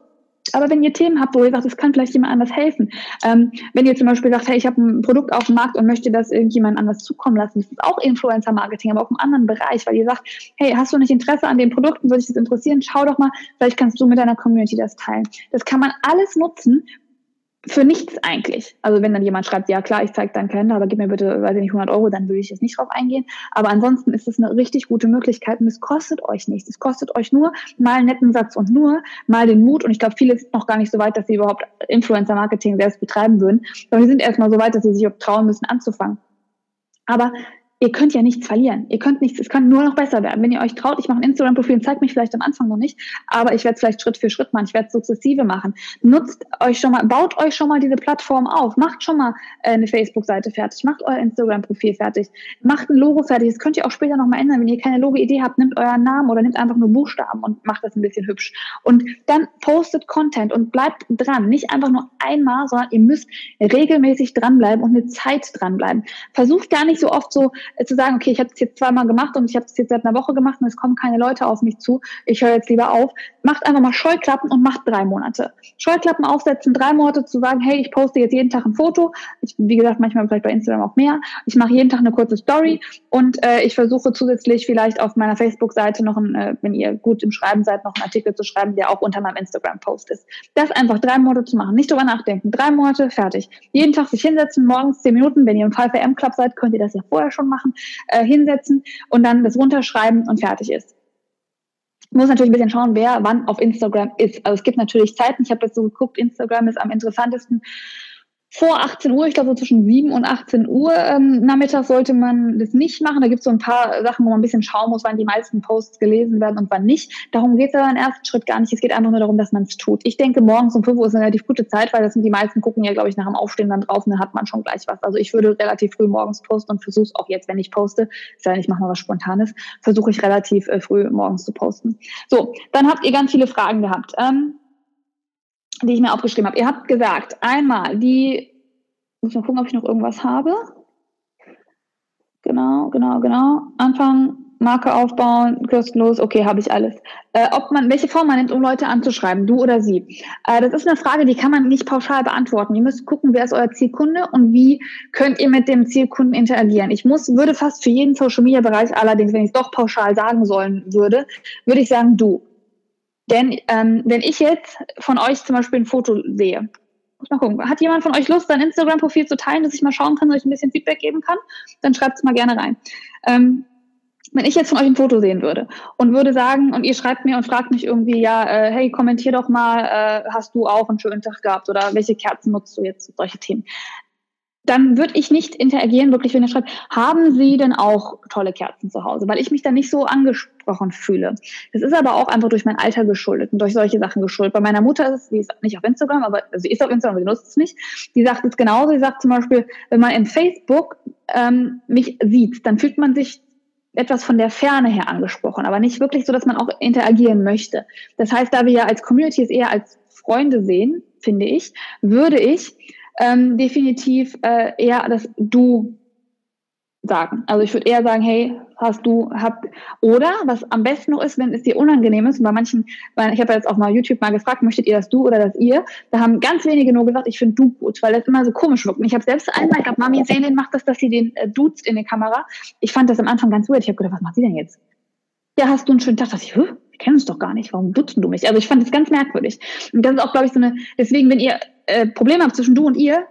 aber wenn ihr Themen habt, wo ihr sagt, es kann vielleicht jemand anders helfen, ähm, wenn ihr zum Beispiel sagt, hey, ich habe ein Produkt auf dem Markt und möchte das irgendjemand anders zukommen lassen, das ist auch Influencer-Marketing, aber auch im anderen Bereich, weil ihr sagt, hey, hast du nicht Interesse an den Produkten, würde dich das interessieren, schau doch mal, vielleicht kannst du mit deiner Community das teilen. Das kann man alles nutzen, für nichts eigentlich. Also wenn dann jemand schreibt, ja klar, ich zeige deinen Kalender, aber gib mir bitte, weiß ich nicht, 100 Euro, dann würde ich jetzt nicht drauf eingehen. Aber ansonsten ist es eine richtig gute Möglichkeit und es kostet euch nichts. Es kostet euch nur mal einen netten Satz und nur mal den Mut. Und ich glaube, viele sind noch gar nicht so weit, dass sie überhaupt Influencer-Marketing selbst betreiben würden. Aber sie sind erstmal so weit, dass sie sich trauen müssen, anzufangen. Aber ihr könnt ja nichts verlieren. Ihr könnt nichts, es kann nur noch besser werden. Wenn ihr euch traut, ich mache ein Instagram-Profil und zeige mich vielleicht am Anfang noch nicht, aber ich werde es vielleicht Schritt für Schritt machen, ich werde es sukzessive machen. Nutzt euch schon mal, baut euch schon mal diese Plattform auf, macht schon mal äh, eine Facebook-Seite fertig, macht euer Instagram-Profil fertig, macht ein Logo fertig. Das könnt ihr auch später nochmal ändern. Wenn ihr keine Logo-Idee habt, nimmt euren Namen oder nimmt einfach nur Buchstaben und macht das ein bisschen hübsch. Und dann postet Content und bleibt dran. Nicht einfach nur einmal, sondern ihr müsst regelmäßig dranbleiben und eine Zeit dranbleiben. Versucht gar nicht so oft so, zu sagen, okay, ich habe es jetzt zweimal gemacht und ich habe es jetzt seit einer Woche gemacht und es kommen keine Leute auf mich zu, ich höre jetzt lieber auf. Macht einfach mal Scheuklappen und macht drei Monate. Scheuklappen aufsetzen, drei Monate zu sagen, hey, ich poste jetzt jeden Tag ein Foto. Ich, wie gesagt, manchmal vielleicht bei Instagram auch mehr. Ich mache jeden Tag eine kurze Story und äh, ich versuche zusätzlich vielleicht auf meiner Facebook-Seite noch, ein, äh, wenn ihr gut im Schreiben seid, noch einen Artikel zu schreiben, der auch unter meinem Instagram-Post ist. Das einfach drei Monate zu machen, nicht drüber nachdenken. Drei Monate, fertig. Jeden Tag sich hinsetzen, morgens zehn Minuten. Wenn ihr im 5am-Club seid, könnt ihr das ja vorher schon machen äh, hinsetzen und dann das runterschreiben und fertig ist. Muss natürlich ein bisschen schauen, wer wann auf Instagram ist. Also es gibt natürlich Zeiten, ich habe jetzt so geguckt, Instagram ist am interessantesten vor 18 Uhr, ich glaube so zwischen 7 und 18 Uhr ähm, nachmittags sollte man das nicht machen. Da gibt es so ein paar Sachen, wo man ein bisschen schauen muss, wann die meisten Posts gelesen werden und wann nicht. Darum geht es aber im ersten Schritt gar nicht. Es geht einfach nur darum, dass man es tut. Ich denke, morgens um 5 Uhr ist eine relativ gute Zeit, weil das sind die meisten gucken ja, glaube ich, nach dem Aufstehen dann drauf und dann hat man schon gleich was. Also ich würde relativ früh morgens posten und versuche es auch jetzt, wenn ich poste, ist ja ich mache mal was Spontanes, versuche ich relativ äh, früh morgens zu posten. So, dann habt ihr ganz viele Fragen gehabt. Ähm, die ich mir aufgeschrieben habe. Ihr habt gesagt, einmal die, muss mal gucken, ob ich noch irgendwas habe. Genau, genau, genau. Anfang, Marke aufbauen, kostenlos, okay, habe ich alles. Äh, ob man, welche Form man nimmt, um Leute anzuschreiben, du oder sie. Äh, das ist eine Frage, die kann man nicht pauschal beantworten. Ihr müsst gucken, wer ist euer Zielkunde und wie könnt ihr mit dem Zielkunden interagieren. Ich muss, würde fast für jeden Social Media Bereich allerdings, wenn ich es doch pauschal sagen sollen würde, würde ich sagen, du. Denn ähm, wenn ich jetzt von euch zum Beispiel ein Foto sehe, muss mal gucken, hat jemand von euch Lust, sein Instagram-Profil zu teilen, dass ich mal schauen kann, dass ich ein bisschen Feedback geben kann? Dann schreibt es mal gerne rein. Ähm, wenn ich jetzt von euch ein Foto sehen würde und würde sagen, und ihr schreibt mir und fragt mich irgendwie, ja, äh, hey, kommentier doch mal, äh, hast du auch einen schönen Tag gehabt oder welche Kerzen nutzt du jetzt, solche Themen dann würde ich nicht interagieren, wirklich, wenn er schreibt, haben Sie denn auch tolle Kerzen zu Hause? Weil ich mich dann nicht so angesprochen fühle. Das ist aber auch einfach durch mein Alter geschuldet und durch solche Sachen geschuldet. Bei meiner Mutter ist es, die ist nicht auf Instagram, aber sie ist auf Instagram, aber sie nutzt es nicht. Die sagt es genauso. Sie sagt zum Beispiel, wenn man in Facebook ähm, mich sieht, dann fühlt man sich etwas von der Ferne her angesprochen, aber nicht wirklich so, dass man auch interagieren möchte. Das heißt, da wir ja als Community es eher als Freunde sehen, finde ich, würde ich ähm, definitiv äh, eher das Du sagen. Also ich würde eher sagen, hey, hast du, habt, oder was am besten noch ist, wenn es dir unangenehm ist, und bei manchen, ich habe jetzt auch mal YouTube mal gefragt, möchtet ihr das du oder das ihr? Da haben ganz wenige nur gesagt, ich finde du gut, weil das immer so komisch wirkt. Und ich habe selbst einmal, ich glaube, Mami Selin macht das, dass sie den äh, duzt in die Kamera. Ich fand das am Anfang ganz weird. Ich habe gedacht, was macht sie denn jetzt? Ja, hast du einen schönen Tag? Da dachte ich, wir kennen uns doch gar nicht. Warum dutzen du mich? Also ich fand das ganz merkwürdig. Und das ist auch, glaube ich, so eine, deswegen, wenn ihr äh, Probleme habt zwischen du und ihr,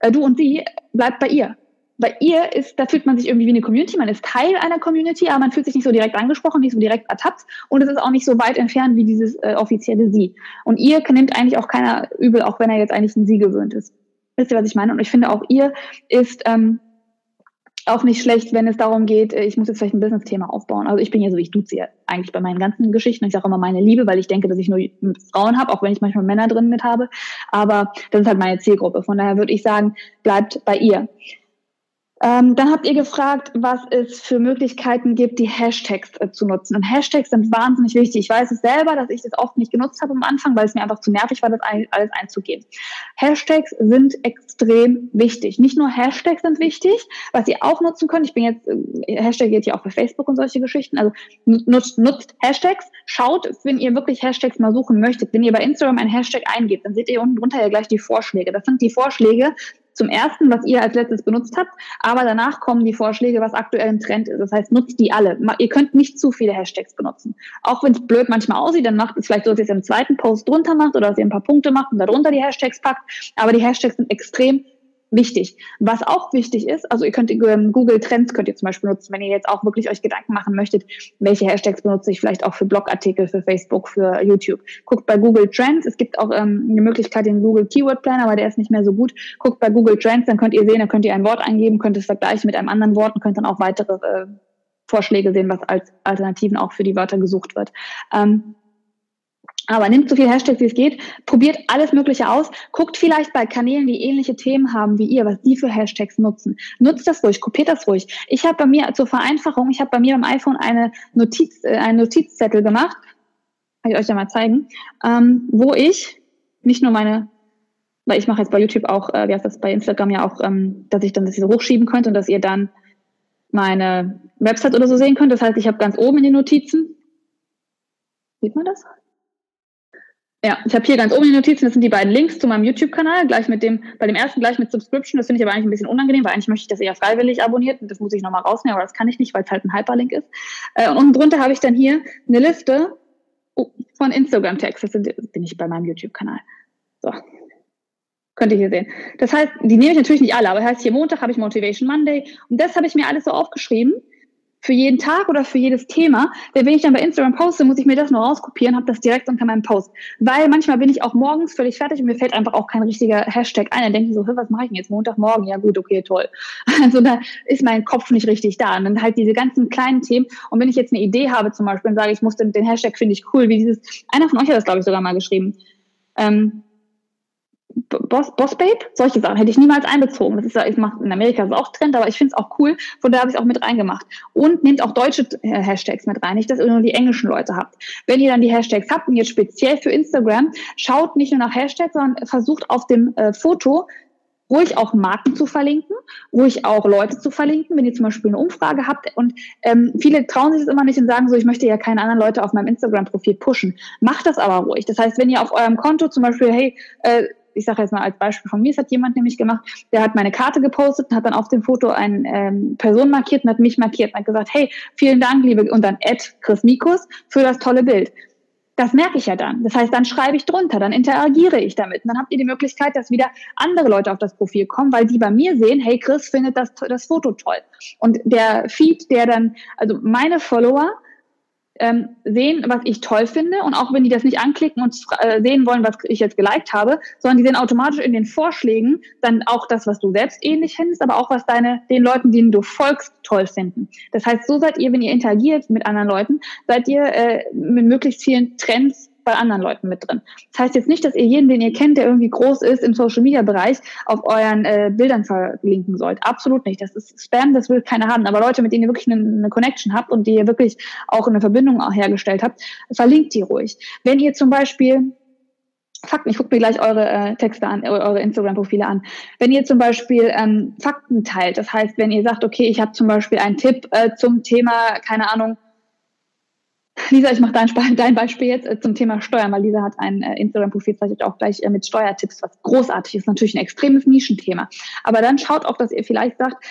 äh, du und sie, bleibt bei ihr. bei ihr ist, da fühlt man sich irgendwie wie eine Community, man ist Teil einer Community, aber man fühlt sich nicht so direkt angesprochen, nicht so direkt ertappt und es ist auch nicht so weit entfernt wie dieses äh, offizielle Sie. Und ihr nimmt eigentlich auch keiner übel, auch wenn er jetzt eigentlich ein Sie gewöhnt ist. Wisst ihr, was ich meine? Und ich finde auch ihr ist ähm, auch nicht schlecht, wenn es darum geht, äh, ich muss jetzt vielleicht ein Business-Thema aufbauen. Also ich bin ja so, ich duze ja eigentlich bei meinen ganzen Geschichten. Ich sage immer meine Liebe, weil ich denke, dass ich nur Frauen habe, auch wenn ich manchmal Männer drin mit habe. Aber das ist halt meine Zielgruppe. Von daher würde ich sagen, bleibt bei ihr. Ähm, dann habt ihr gefragt, was es für Möglichkeiten gibt, die Hashtags äh, zu nutzen. Und Hashtags sind wahnsinnig wichtig. Ich weiß es selber, dass ich das oft nicht genutzt habe am Anfang, weil es mir einfach zu nervig war, das ein, alles einzugeben. Hashtags sind extrem wichtig. Nicht nur Hashtags sind wichtig, was ihr auch nutzen könnt. Ich bin jetzt, äh, Hashtag geht ja auch bei Facebook und solche Geschichten. Also nutzt, nutzt Hashtags. Schaut, wenn ihr wirklich Hashtags mal suchen möchtet. Wenn ihr bei Instagram ein Hashtag eingebt, dann seht ihr unten drunter ja gleich die Vorschläge. Das sind die Vorschläge, zum ersten, was ihr als letztes benutzt habt, aber danach kommen die Vorschläge, was aktuell im Trend ist. Das heißt, nutzt die alle. Ihr könnt nicht zu viele Hashtags benutzen. Auch wenn es blöd manchmal aussieht, dann macht es vielleicht so, dass ihr es im zweiten Post drunter macht oder dass ihr ein paar Punkte macht und darunter die Hashtags packt. Aber die Hashtags sind extrem wichtig. Was auch wichtig ist, also ihr könnt ähm, Google Trends könnt ihr zum Beispiel nutzen, wenn ihr jetzt auch wirklich euch Gedanken machen möchtet, welche Hashtags benutze ich vielleicht auch für Blogartikel, für Facebook, für YouTube. Guckt bei Google Trends. Es gibt auch ähm, eine Möglichkeit, den Google Keyword Planner, aber der ist nicht mehr so gut. Guckt bei Google Trends, dann könnt ihr sehen, dann könnt ihr ein Wort eingeben, könnt es vergleichen mit einem anderen Wort und könnt dann auch weitere äh, Vorschläge sehen, was als Alternativen auch für die Wörter gesucht wird. Ähm, aber nimmt so viele Hashtags, wie es geht, probiert alles Mögliche aus, guckt vielleicht bei Kanälen, die ähnliche Themen haben wie ihr, was die für Hashtags nutzen. Nutzt das ruhig, kopiert das ruhig. Ich habe bei mir zur Vereinfachung, ich habe bei mir beim iPhone eine Notiz, äh, einen Notizzettel gemacht, kann ich euch ja mal zeigen, ähm, wo ich nicht nur meine, weil ich mache jetzt bei YouTube auch, äh, wie heißt das, bei Instagram ja auch, ähm, dass ich dann das so hochschieben könnte und dass ihr dann meine Website oder so sehen könnt. Das heißt, ich habe ganz oben in den Notizen, sieht man das? Ja, ich habe hier ganz oben die Notizen, das sind die beiden Links zu meinem YouTube-Kanal, gleich mit dem, bei dem ersten gleich mit Subscription, das finde ich aber eigentlich ein bisschen unangenehm, weil eigentlich möchte ich, ihr ja freiwillig abonniert und das muss ich nochmal rausnehmen, aber das kann ich nicht, weil es halt ein Hyperlink ist. Äh, und unten drunter habe ich dann hier eine Liste oh, von Instagram-Tags, das bin ich bei meinem YouTube-Kanal. So, könnt ihr hier sehen. Das heißt, die nehme ich natürlich nicht alle, aber das heißt, hier Montag habe ich Motivation Monday und das habe ich mir alles so aufgeschrieben für jeden Tag oder für jedes Thema, denn wenn ich dann bei Instagram poste, muss ich mir das nur rauskopieren, habe das direkt unter meinem Post. Weil manchmal bin ich auch morgens völlig fertig und mir fällt einfach auch kein richtiger Hashtag ein. Dann denke ich so, was mache ich denn jetzt Montagmorgen? Ja gut, okay, toll. [laughs] Also da ist mein Kopf nicht richtig da. Und dann halt diese ganzen kleinen Themen. Und wenn ich jetzt eine Idee habe zum Beispiel und sage, ich muss den, den Hashtag finde ich cool, wie dieses, einer von euch hat das glaube ich sogar mal geschrieben. Ähm, Boss, Boss Babe, solche Sachen hätte ich niemals einbezogen. Das ist ja, ich mache in Amerika ist auch Trend, aber ich finde es auch cool. Von da habe ich es auch mit reingemacht. Und nehmt auch deutsche äh, Hashtags mit rein, nicht, dass ihr nur die englischen Leute habt. Wenn ihr dann die Hashtags habt und jetzt speziell für Instagram, schaut nicht nur nach Hashtags, sondern versucht auf dem äh, Foto ruhig auch Marken zu verlinken, ruhig auch Leute zu verlinken, wenn ihr zum Beispiel eine Umfrage habt. Und ähm, viele trauen sich das immer nicht und sagen so, ich möchte ja keine anderen Leute auf meinem Instagram-Profil pushen. Macht das aber ruhig. Das heißt, wenn ihr auf eurem Konto zum Beispiel, hey, äh, ich sage jetzt mal als Beispiel von mir, es hat jemand nämlich gemacht, der hat meine Karte gepostet und hat dann auf dem Foto eine ähm, Person markiert und hat mich markiert und hat gesagt, hey, vielen Dank, liebe, und dann Ed Chris Mikus für das tolle Bild. Das merke ich ja dann. Das heißt, dann schreibe ich drunter, dann interagiere ich damit. Und dann habt ihr die Möglichkeit, dass wieder andere Leute auf das Profil kommen, weil die bei mir sehen, hey, Chris findet das, das Foto toll. Und der Feed, der dann, also meine Follower, ähm, sehen, was ich toll finde. Und auch wenn die das nicht anklicken und äh, sehen wollen, was ich jetzt geliked habe, sondern die sehen automatisch in den Vorschlägen dann auch das, was du selbst ähnlich findest, aber auch was deine, den Leuten, denen du folgst, toll finden. Das heißt, so seid ihr, wenn ihr interagiert mit anderen Leuten, seid ihr äh, mit möglichst vielen Trends bei anderen Leuten mit drin. Das heißt jetzt nicht, dass ihr jeden, den ihr kennt, der irgendwie groß ist im Social Media Bereich, auf euren äh, Bildern verlinken sollt. Absolut nicht. Das ist Spam, das will keiner haben. Aber Leute, mit denen ihr wirklich eine, eine Connection habt und die ihr wirklich auch eine Verbindung auch hergestellt habt, verlinkt die ruhig. Wenn ihr zum Beispiel Fakten, ich gucke mir gleich eure äh, Texte an, eure Instagram-Profile an. Wenn ihr zum Beispiel ähm, Fakten teilt, das heißt, wenn ihr sagt, okay, ich habe zum Beispiel einen Tipp äh, zum Thema, keine Ahnung, Lisa, ich mache dein, dein, Beispiel jetzt äh, zum Thema Steuern, weil Lisa hat ein äh, Instagram-Profil, zeigt auch gleich äh, mit Steuertipps, was großartig ist. Natürlich ein extremes Nischenthema. Aber dann schaut auch, dass ihr vielleicht sagt,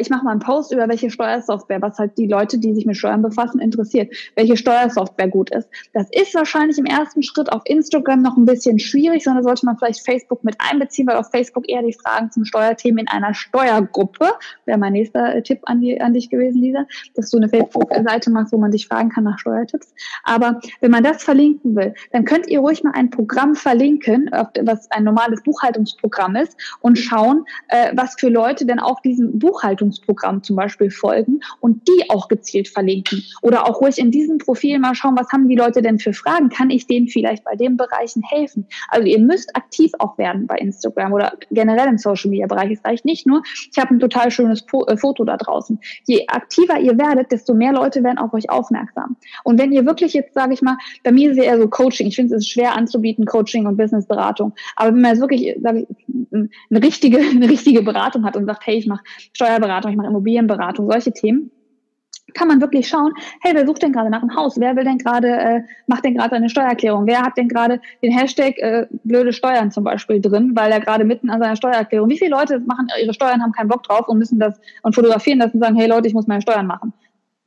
ich mache mal einen Post über welche Steuersoftware, was halt die Leute, die sich mit Steuern befassen, interessiert, welche Steuersoftware gut ist. Das ist wahrscheinlich im ersten Schritt auf Instagram noch ein bisschen schwierig, sondern sollte man vielleicht Facebook mit einbeziehen, weil auf Facebook eher die Fragen zum Steuerthemen in einer Steuergruppe, wäre mein nächster Tipp an, die, an dich gewesen, Lisa, dass du eine Facebook-Seite machst, wo man dich fragen kann nach Steuertipps. Aber wenn man das verlinken will, dann könnt ihr ruhig mal ein Programm verlinken, was ein normales Buchhaltungsprogramm ist, und schauen, äh, was für Leute denn auch diesem Buchhaltungsprogramm zum Beispiel folgen und die auch gezielt verlinken. Oder auch ruhig in diesem Profil mal schauen, was haben die Leute denn für Fragen? Kann ich denen vielleicht bei den Bereichen helfen? Also ihr müsst aktiv auch werden bei Instagram oder generell im Social Media Bereich. Es reicht nicht nur, ich habe ein total schönes äh, Foto da draußen. Je aktiver ihr werdet, desto mehr Leute werden auf euch aufmerksam. Und wenn ihr wirklich jetzt, sage ich mal, bei mir ist es eher so Coaching. Ich finde es ist schwer anzubieten, Coaching und Businessberatung. Aber wenn man jetzt wirklich, sage ich, eine richtige, [laughs] eine richtige Beratung hat und sagt, hey, ich mache Steuerberatung, ich mache Immobilienberatung, solche Themen, kann man wirklich schauen, hey, wer sucht denn gerade nach einem Haus? Wer will denn gerade, äh, macht denn gerade eine Steuererklärung? Wer hat denn gerade den Hashtag äh, blöde Steuern zum Beispiel drin, weil er gerade mitten an seiner Steuererklärung, wie viele Leute machen ihre Steuern, haben keinen Bock drauf und müssen das und fotografieren das und sagen, hey Leute, ich muss meine Steuern machen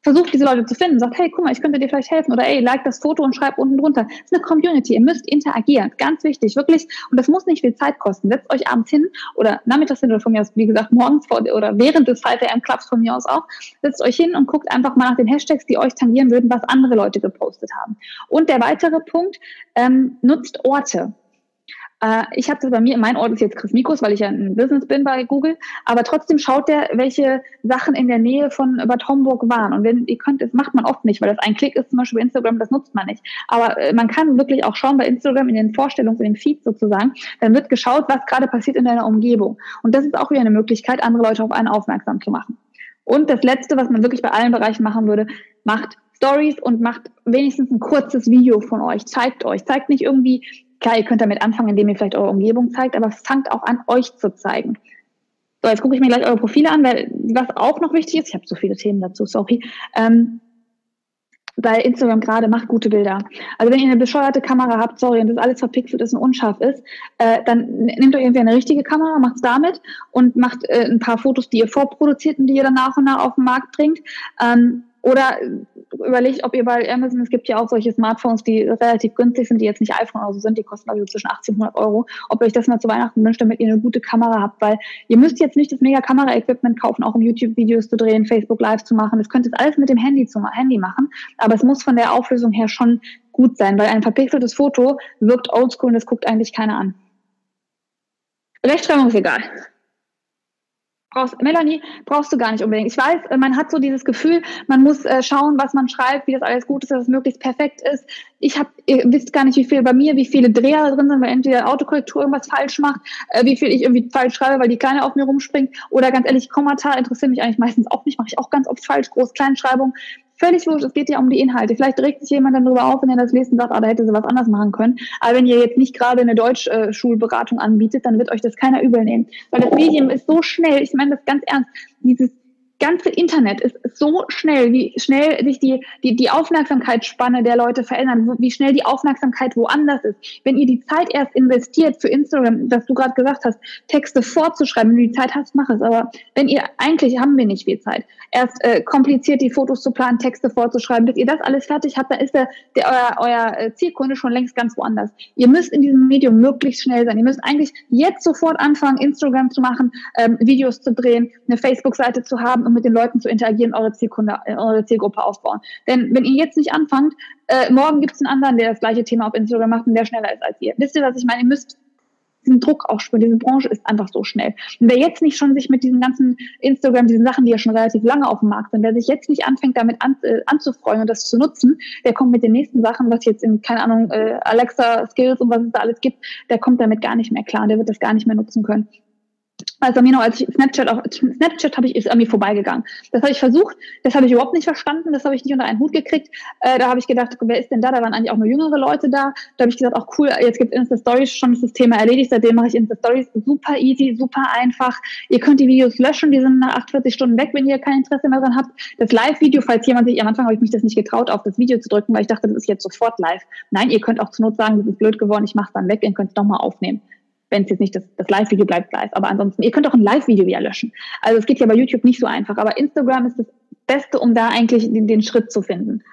versucht diese Leute zu finden, sagt, hey, guck mal, ich könnte dir vielleicht helfen oder ey, like das Foto und schreib unten drunter. Das ist eine Community, ihr müsst interagieren, ganz wichtig, wirklich. Und das muss nicht viel Zeit kosten. Setzt euch abends hin oder nachmittags hin oder von mir aus, wie gesagt, morgens vor oder während des 5 AM Clubs von mir aus auch, setzt euch hin und guckt einfach mal nach den Hashtags, die euch tangieren würden, was andere Leute gepostet haben. Und der weitere Punkt, ähm, nutzt Orte. Äh, ich habe das bei mir, mein Ort ist jetzt Chris Mikos, weil ich ja ein Business bin bei Google, aber trotzdem schaut der, welche Sachen in der Nähe von Bad Homburg waren. Und wenn ihr könnt, das macht man oft nicht, weil das ein Klick ist, zum Beispiel bei Instagram, das nutzt man nicht. Aber äh, man kann wirklich auch schauen bei Instagram in den Vorstellungen, in den Feeds sozusagen, dann wird geschaut, was gerade passiert in deiner Umgebung. Und das ist auch wieder eine Möglichkeit, andere Leute auf einen aufmerksam zu machen. Und das Letzte, was man wirklich bei allen Bereichen machen würde, macht Stories und macht wenigstens ein kurzes Video von euch. Zeigt euch. Zeigt nicht irgendwie klar, ihr könnt damit anfangen, indem ihr vielleicht eure Umgebung zeigt, aber fangt auch an, euch zu zeigen. So, jetzt gucke ich mir gleich eure Profile an, weil was auch noch wichtig ist, ich habe so viele Themen dazu, sorry, ähm, bei Instagram gerade macht gute Bilder. Also wenn ihr eine bescheuerte Kamera habt, sorry, und das alles verpixelt ist und unscharf ist, äh, dann nehmt euch irgendwie eine richtige Kamera, macht's damit und macht äh, ein paar Fotos, die ihr vorproduziert und die ihr dann nach und nach auf den Markt bringt. Ähm, oder überlegt, ob ihr bei Amazon, es gibt ja auch solche Smartphones, die relativ günstig sind, die jetzt nicht iPhone oder so sind, die kosten also zwischen 80 und 100 Euro, ob ihr euch das mal zu Weihnachten wünscht, damit ihr eine gute Kamera habt, weil ihr müsst jetzt nicht das mega Kamera-Equipment kaufen, auch um YouTube-Videos zu drehen, Facebook Live zu machen. Das könnt ihr alles mit dem Handy, zu, Handy machen, aber es muss von der Auflösung her schon gut sein, weil ein verpixeltes Foto wirkt oldschool und das guckt eigentlich keiner an. Rechtschreibung ist egal brauchst, Melanie, brauchst du gar nicht unbedingt. Ich weiß, äh, man hat so dieses Gefühl, man muss äh, schauen, was man schreibt, wie das alles gut ist, dass es möglichst perfekt ist. Ich habe, ihr wisst gar nicht, wie viel bei mir, wie viele Dreher drin sind, weil entweder Autokorrektur irgendwas falsch macht, äh, wie viel ich irgendwie falsch schreibe, weil die Kleine auf mir rumspringt. Oder ganz ehrlich, Kommentar interessiert mich eigentlich meistens auch nicht, mache ich auch ganz oft falsch, Groß-Kleinschreibung. Völlig wurscht, es geht ja um die Inhalte. Vielleicht regt sich jemand dann darüber auf, wenn er das liest und sagt, ah, da hätte sie was anders machen können. Aber wenn ihr jetzt nicht gerade eine Deutschschulberatung anbietet, dann wird euch das keiner übel nehmen. Weil das Medium ist so schnell, ich meine das ganz ernst, dieses ganze Internet ist so schnell, wie schnell sich die, die, die Aufmerksamkeitsspanne der Leute verändern, wie schnell die Aufmerksamkeit woanders ist. Wenn ihr die Zeit erst investiert für Instagram, dass du gerade gesagt hast, Texte vorzuschreiben, wenn du die Zeit hast, mach es. Aber wenn ihr, eigentlich haben wir nicht viel Zeit, erst äh, kompliziert die Fotos zu planen, Texte vorzuschreiben, bis ihr das alles fertig habt, dann ist der, der euer, euer äh, Zielkunde schon längst ganz woanders. Ihr müsst in diesem Medium möglichst schnell sein. Ihr müsst eigentlich jetzt sofort anfangen, Instagram zu machen, ähm, Videos zu drehen, eine Facebook-Seite zu haben und mit den Leuten zu interagieren, eure Zielkunde, äh, eure Zielgruppe aufbauen. Denn wenn ihr jetzt nicht anfangt, äh, morgen gibt es einen anderen, der das gleiche Thema auf Instagram macht und der schneller ist als ihr. Wisst ihr, was ich meine? Ihr müsst diesen Druck auch spüren. Diese Branche ist einfach so schnell. Und wer jetzt nicht schon sich mit diesen ganzen Instagram, diesen Sachen, die ja schon relativ lange auf dem Markt sind, wer sich jetzt nicht anfängt, damit an, äh, anzufreuen und das zu nutzen, der kommt mit den nächsten Sachen, was jetzt in, keine Ahnung, äh, Alexa Skills und was es da alles gibt, der kommt damit gar nicht mehr klar und der wird das gar nicht mehr nutzen können. Also mir noch, als ich Snapchat auch, Snapchat habe ich, ist mir vorbeigegangen. Das habe ich versucht, das habe ich überhaupt nicht verstanden, das habe ich nicht unter einen Hut gekriegt. Äh, da habe ich gedacht, wer ist denn da? Da waren eigentlich auch nur jüngere Leute da. Da habe ich gesagt, auch cool, jetzt gibt es Insta Stories, schon ist das Thema erledigt, seitdem mache ich Insta Stories. Super easy, super einfach. Ihr könnt die Videos löschen, die sind nach 48 Stunden weg, wenn ihr kein Interesse mehr dran habt. Das Live-Video, falls jemand sich, am Anfang habe ich mich das nicht getraut, auf das Video zu drücken, weil ich dachte, das ist jetzt sofort live. Nein, ihr könnt auch zur Not sagen, das ist blöd geworden, ich mache es dann weg, ihr könnt es nochmal aufnehmen wenn es jetzt nicht das, das Live-Video bleibt live. Aber ansonsten, ihr könnt auch ein Live-Video wieder löschen. Also es geht ja bei YouTube nicht so einfach. Aber Instagram ist das Beste, um da eigentlich den, den Schritt zu finden.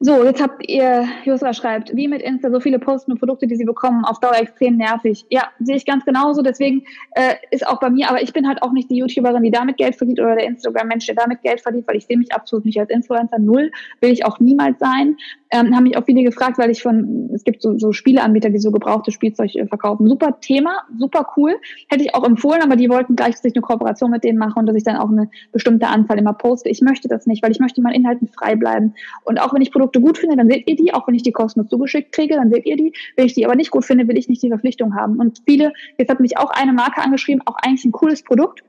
So, jetzt habt ihr, Josra schreibt, wie mit Insta, so viele Posten und Produkte, die sie bekommen, auf Dauer extrem nervig. Ja, sehe ich ganz genauso. Deswegen äh, ist auch bei mir, aber ich bin halt auch nicht die YouTuberin, die damit Geld verdient oder der Instagram-Mensch, der damit Geld verdient, weil ich sehe mich absolut nicht als Influencer. Null will ich auch niemals sein. Ähm, haben mich auch viele gefragt, weil ich von, es gibt so, so Spieleanbieter, die so gebrauchtes Spielzeug äh, verkaufen. Super Thema, super cool. Hätte ich auch empfohlen, aber die wollten gleich, dass ich eine Kooperation mit denen mache und dass ich dann auch eine bestimmte Anzahl immer poste. Ich möchte das nicht, weil ich möchte meinen Inhalten frei bleiben. Und auch wenn ich Produkte Produkte gut finde, dann seht ihr die, auch wenn ich die kostenlos zugeschickt kriege, dann seht ihr die. Wenn ich die aber nicht gut finde, will ich nicht die Verpflichtung haben. Und viele, jetzt hat mich auch eine Marke angeschrieben, auch eigentlich ein cooles Produkt.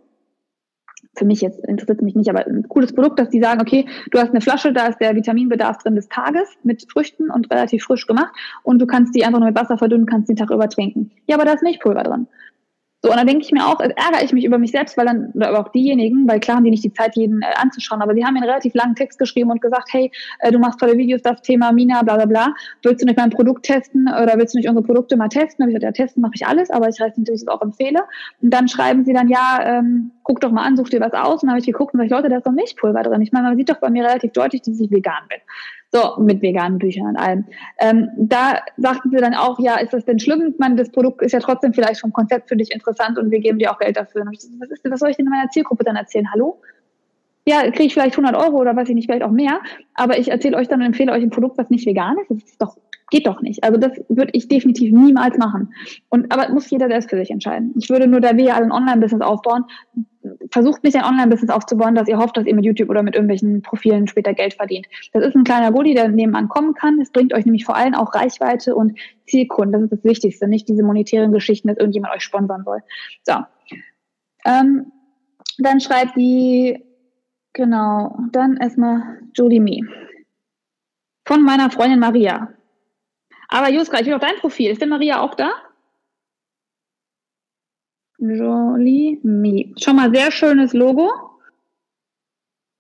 Für mich jetzt interessiert mich nicht, aber ein cooles Produkt, dass die sagen, okay, du hast eine Flasche, da ist der Vitaminbedarf drin des Tages mit Früchten und relativ frisch gemacht und du kannst die einfach nur mit Wasser verdünnen, kannst den Tag über trinken. Ja, aber da ist Milchpulver drin. So, und dann denke ich mir auch, ärgere ich mich über mich selbst, weil dann, oder auch diejenigen, weil klar haben die nicht die Zeit, jeden äh, anzuschauen, aber sie haben mir einen relativ langen Text geschrieben und gesagt, hey, äh, du machst tolle Videos, das Thema Mina, bla bla bla, willst du nicht mein Produkt testen oder willst du nicht unsere Produkte mal testen? Dann habe ich gesagt, ja, testen mache ich alles, aber ich weiß natürlich, dass ich das auch empfehle. Und dann schreiben sie dann, ja, ähm, guck doch mal an, such dir was aus. Und dann habe ich geguckt und sage, Leute, da ist doch Milchpulver drin. Ich meine, man sieht doch bei mir relativ deutlich, dass ich vegan bin. So, mit veganen Büchern und allem. Ähm, da sagten sie dann auch, ja, ist das denn schlimm? Man, das Produkt ist ja trotzdem vielleicht vom Konzept für dich interessant und wir geben dir auch Geld dafür. Und ich gesagt, was, ist, was soll ich denn in meiner Zielgruppe dann erzählen? Hallo? Ja, kriege ich vielleicht 100 Euro oder weiß ich nicht, vielleicht auch mehr. Aber ich erzähle euch dann und empfehle euch ein Produkt, was nicht vegan ist. Das ist doch, geht doch nicht. Also das würde ich definitiv niemals machen. Und, aber muss jeder selbst für sich entscheiden. Ich würde nur, da wir ja alle ein Online-Business aufbauen, versucht nicht ein Online-Business aufzubauen, dass ihr hofft, dass ihr mit YouTube oder mit irgendwelchen Profilen später Geld verdient. Das ist ein kleiner Goodie, der nebenan kommen kann. Es bringt euch nämlich vor allem auch Reichweite und Zielkunden. Das ist das Wichtigste, nicht diese monetären Geschichten, dass irgendjemand euch sponsern soll. So. Ähm, dann schreibt die, genau, dann erstmal Julie Me. Von meiner Freundin Maria. Aber Juska, ich will auf dein Profil. Ist denn Maria auch da? Jolie Me. Schon mal sehr schönes Logo.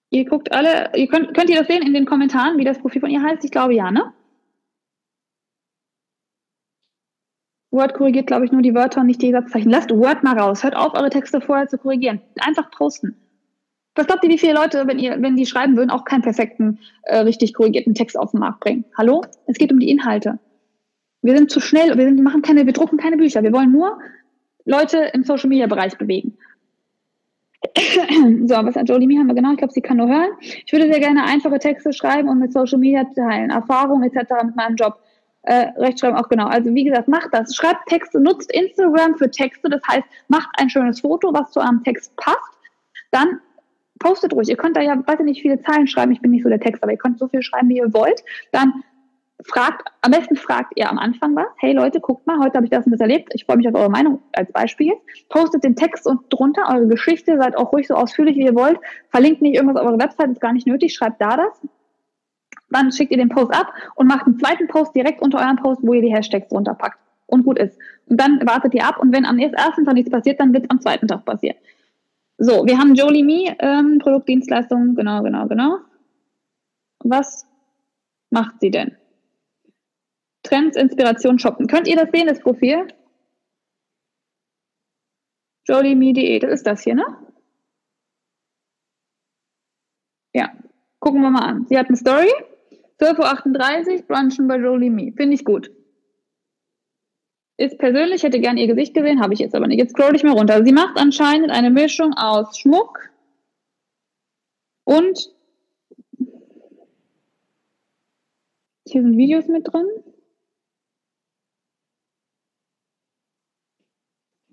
Ihr guckt alle, ihr könnt, könnt ihr das sehen in den Kommentaren, wie das Profil von ihr heißt? Ich glaube ja, ne? Word korrigiert, glaube ich, nur die Wörter und nicht die Satzzeichen. Lasst Word mal raus. Hört auf, eure Texte vorher zu korrigieren. Einfach posten. Was glaubt ihr, wie viele Leute, wenn ihr, wenn die schreiben würden, auch keinen perfekten, äh, richtig korrigierten Text auf den Markt bringen? Hallo? Es geht um die Inhalte. Wir sind zu schnell, wir, sind, wir machen keine, wir drucken keine Bücher. Wir wollen nur Leute im Social Media Bereich bewegen. [clears throat] so, was hat Jolie haben wir genau? Ich glaube, sie kann nur hören. Ich würde sehr gerne einfache Texte schreiben und mit Social Media teilen, Erfahrungen etc. mit meinem Job. Äh, Rechtschreiben auch genau. Also wie gesagt, macht das. Schreibt Texte, nutzt Instagram für Texte. Das heißt, macht ein schönes Foto, was zu eurem Text passt. Dann postet ruhig. Ihr könnt da ja, weiß ich nicht, viele Zeilen schreiben. Ich bin nicht so der Text, aber ihr könnt so viel schreiben, wie ihr wollt. Dann fragt, am besten fragt ihr am Anfang was. Hey Leute, guckt mal, heute habe ich das und das erlebt. Ich freue mich auf eure Meinung als Beispiel. Postet den Text und drunter eure Geschichte. Seid auch ruhig so ausführlich, wie ihr wollt. Verlinkt nicht irgendwas auf eure Website, ist gar nicht nötig. Schreibt da das. Dann schickt ihr den Post ab und macht einen zweiten Post direkt unter eurem Post, wo ihr die Hashtags drunter packt. Und gut ist. Und dann wartet ihr ab und wenn am ersten Tag nichts passiert, dann wird es am zweiten Tag passieren. So, wir haben Jolie Me, ähm, Produktdienstleistung, genau, genau, genau. Was macht sie denn? Trends, Inspiration, Shoppen. Könnt ihr das sehen, das Profil? JolieMe.de, das ist das hier, ne? Ja, gucken wir mal an. Sie hat eine Story. 12.38 Uhr, Brunchen bei Jolie Me. Finde ich gut. Ist persönlich, hätte gern ihr Gesicht gesehen, habe ich jetzt aber nicht. Jetzt scroll ich mal runter. Sie macht anscheinend eine Mischung aus Schmuck und hier sind Videos mit drin.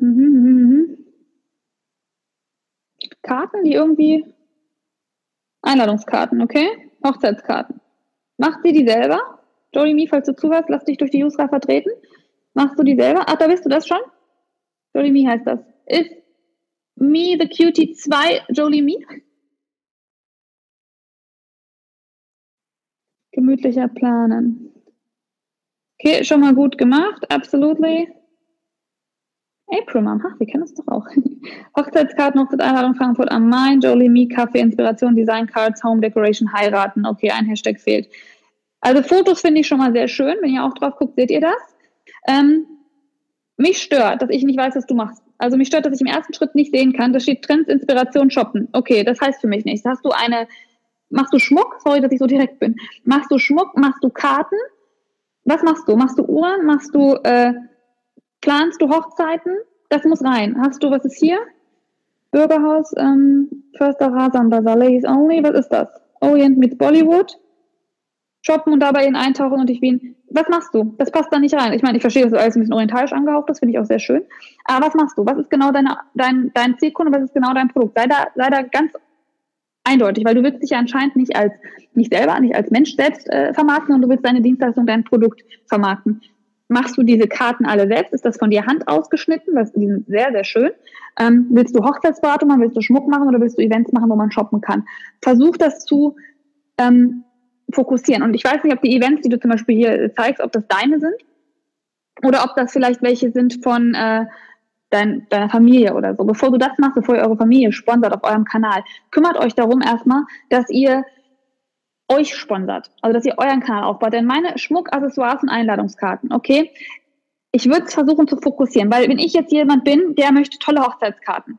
Mhm, mhm, mhm. Karten, die irgendwie. Einladungskarten, okay? Hochzeitskarten. Macht sie die selber? Jolie Me, falls du zuhörst, lass dich durch die User vertreten. Machst du die selber? Ach, da bist du das schon? Jolie Me heißt das. Ist Me, the Cutie 2, Jolie Me. Gemütlicher planen. Okay, schon mal gut gemacht, absolutely. April Mom, ha, wir kennen uns doch auch. [laughs] Hochzeitskarten, Hochzeitseinladung Frankfurt am Main, Jolie Me, Kaffee, Inspiration, Design Cards, Home Decoration, heiraten. Okay, ein Hashtag fehlt. Also Fotos finde ich schon mal sehr schön. Wenn ihr auch drauf guckt, seht ihr das. Ähm, mich stört, dass ich nicht weiß, was du machst. Also mich stört, dass ich im ersten Schritt nicht sehen kann. Da steht Trends, Inspiration, Shoppen. Okay, das heißt für mich nichts. Hast du eine, machst du Schmuck? Sorry, dass ich so direkt bin. Machst du Schmuck? Machst du Karten? Was machst du? Machst du Uhren? Machst du, äh, planst du Hochzeiten? Das muss rein. Hast du, was ist hier? Bürgerhaus, ähm, Förster Rasan Bazaar, Ladies Only. Was ist das? Orient mit Bollywood. Shoppen und dabei in eintauchen und ich bin, was machst du? Das passt da nicht rein. Ich meine, ich verstehe, dass du alles ein bisschen orientalisch angehaucht ist, finde ich auch sehr schön. Aber was machst du? Was ist genau deine, dein, dein Zielkunde? Was ist genau dein Produkt? Sei da, sei da ganz eindeutig, weil du willst dich ja anscheinend nicht als, nicht selber, nicht als Mensch selbst äh, vermarkten, und du willst deine Dienstleistung, dein Produkt vermarkten. Machst du diese Karten alle selbst? Ist das von dir Hand ausgeschnitten? Das, die sind sehr, sehr schön. Ähm, willst du Hochzeitsberatung machen? Willst du Schmuck machen oder willst du Events machen, wo man shoppen kann? Versuch das zu ähm, fokussieren. Und ich weiß nicht, ob die Events, die du zum Beispiel hier zeigst, ob das deine sind oder ob das vielleicht welche sind von äh, dein, deiner Familie oder so. Bevor du das machst, bevor ihr eure Familie sponsert auf eurem Kanal, kümmert euch darum erstmal, dass ihr euch sponsert, also dass ihr euren Kanal aufbaut. Denn meine Schmuckaccessoires und Einladungskarten, okay, ich würde es versuchen zu fokussieren, weil wenn ich jetzt jemand bin, der möchte tolle Hochzeitskarten,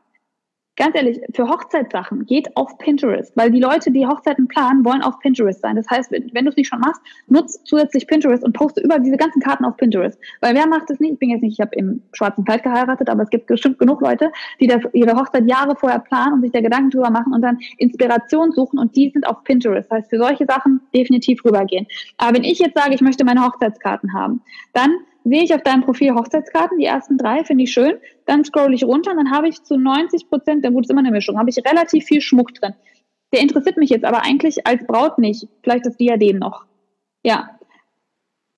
ganz ehrlich, für Hochzeitssachen geht auf Pinterest, weil die Leute, die Hochzeiten planen, wollen auf Pinterest sein. Das heißt, wenn du es nicht schon machst, nutzt zusätzlich Pinterest und poste über diese ganzen Karten auf Pinterest. Weil wer macht es nicht? Ich bin jetzt nicht, ich habe im schwarzen Kleid geheiratet, aber es gibt bestimmt genug Leute, die das, ihre Hochzeit Jahre vorher planen und sich da Gedanken drüber machen und dann Inspiration suchen und die sind auf Pinterest. Das heißt, für solche Sachen definitiv rübergehen. Aber wenn ich jetzt sage, ich möchte meine Hochzeitskarten haben, dann sehe ich auf deinem Profil Hochzeitskarten, die ersten drei finde ich schön, dann scroll ich runter und dann habe ich zu 90 Prozent, dann gut, ist immer eine Mischung, habe ich relativ viel Schmuck drin. Der interessiert mich jetzt aber eigentlich als Braut nicht, vielleicht das Diadem noch. Ja.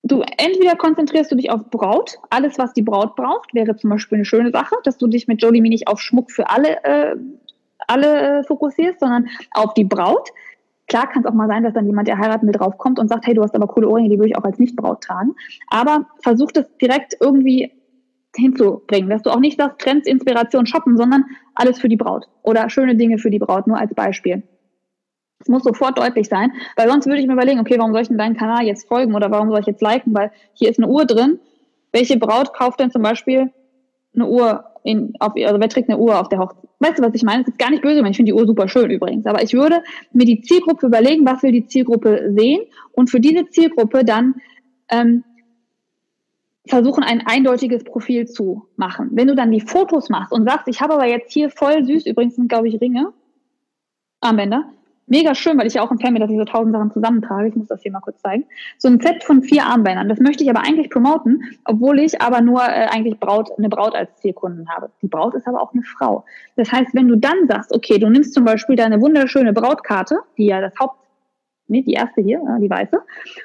Du, entweder konzentrierst du dich auf Braut, alles, was die Braut braucht, wäre zum Beispiel eine schöne Sache, dass du dich mit Jolie nicht auf Schmuck für alle, äh, alle äh, fokussierst, sondern auf die Braut. Klar kann es auch mal sein, dass dann jemand, der heiraten will, draufkommt und sagt, hey, du hast aber coole Ohrringe, die würde ich auch als Nichtbraut tragen. Aber versuch das direkt irgendwie hinzubringen, dass du auch nicht sagst, Trends, Inspiration, Shoppen, sondern alles für die Braut oder schöne Dinge für die Braut, nur als Beispiel. Es muss sofort deutlich sein, weil sonst würde ich mir überlegen, okay, warum soll ich denn deinen Kanal jetzt folgen oder warum soll ich jetzt liken, weil hier ist eine Uhr drin. Welche Braut kauft denn zum Beispiel eine Uhr in, auf, also wer trägt eine Uhr auf der Hochzeit? Weißt du, was ich meine? Es ist gar nicht böse, ich finde die Uhr super schön übrigens. Aber ich würde mir die Zielgruppe überlegen, was will die Zielgruppe sehen und für diese Zielgruppe dann ähm, versuchen, ein eindeutiges Profil zu machen. Wenn du dann die Fotos machst und sagst, ich habe aber jetzt hier voll süß, übrigens sind, glaube ich, Ringe, Armbänder, mega schön, weil ich ja auch Fan bin, dass ich so tausend Sachen zusammentrage. Ich muss das hier mal kurz zeigen. So ein Set von vier Armbändern. Das möchte ich aber eigentlich promoten, obwohl ich aber nur äh, eigentlich Braut, eine Braut als Zielkunden habe. Die Braut ist aber auch eine Frau. Das heißt, wenn du dann sagst, okay, du nimmst zum Beispiel deine wunderschöne Brautkarte, die ja das Haupt nee, die erste hier, die weiße.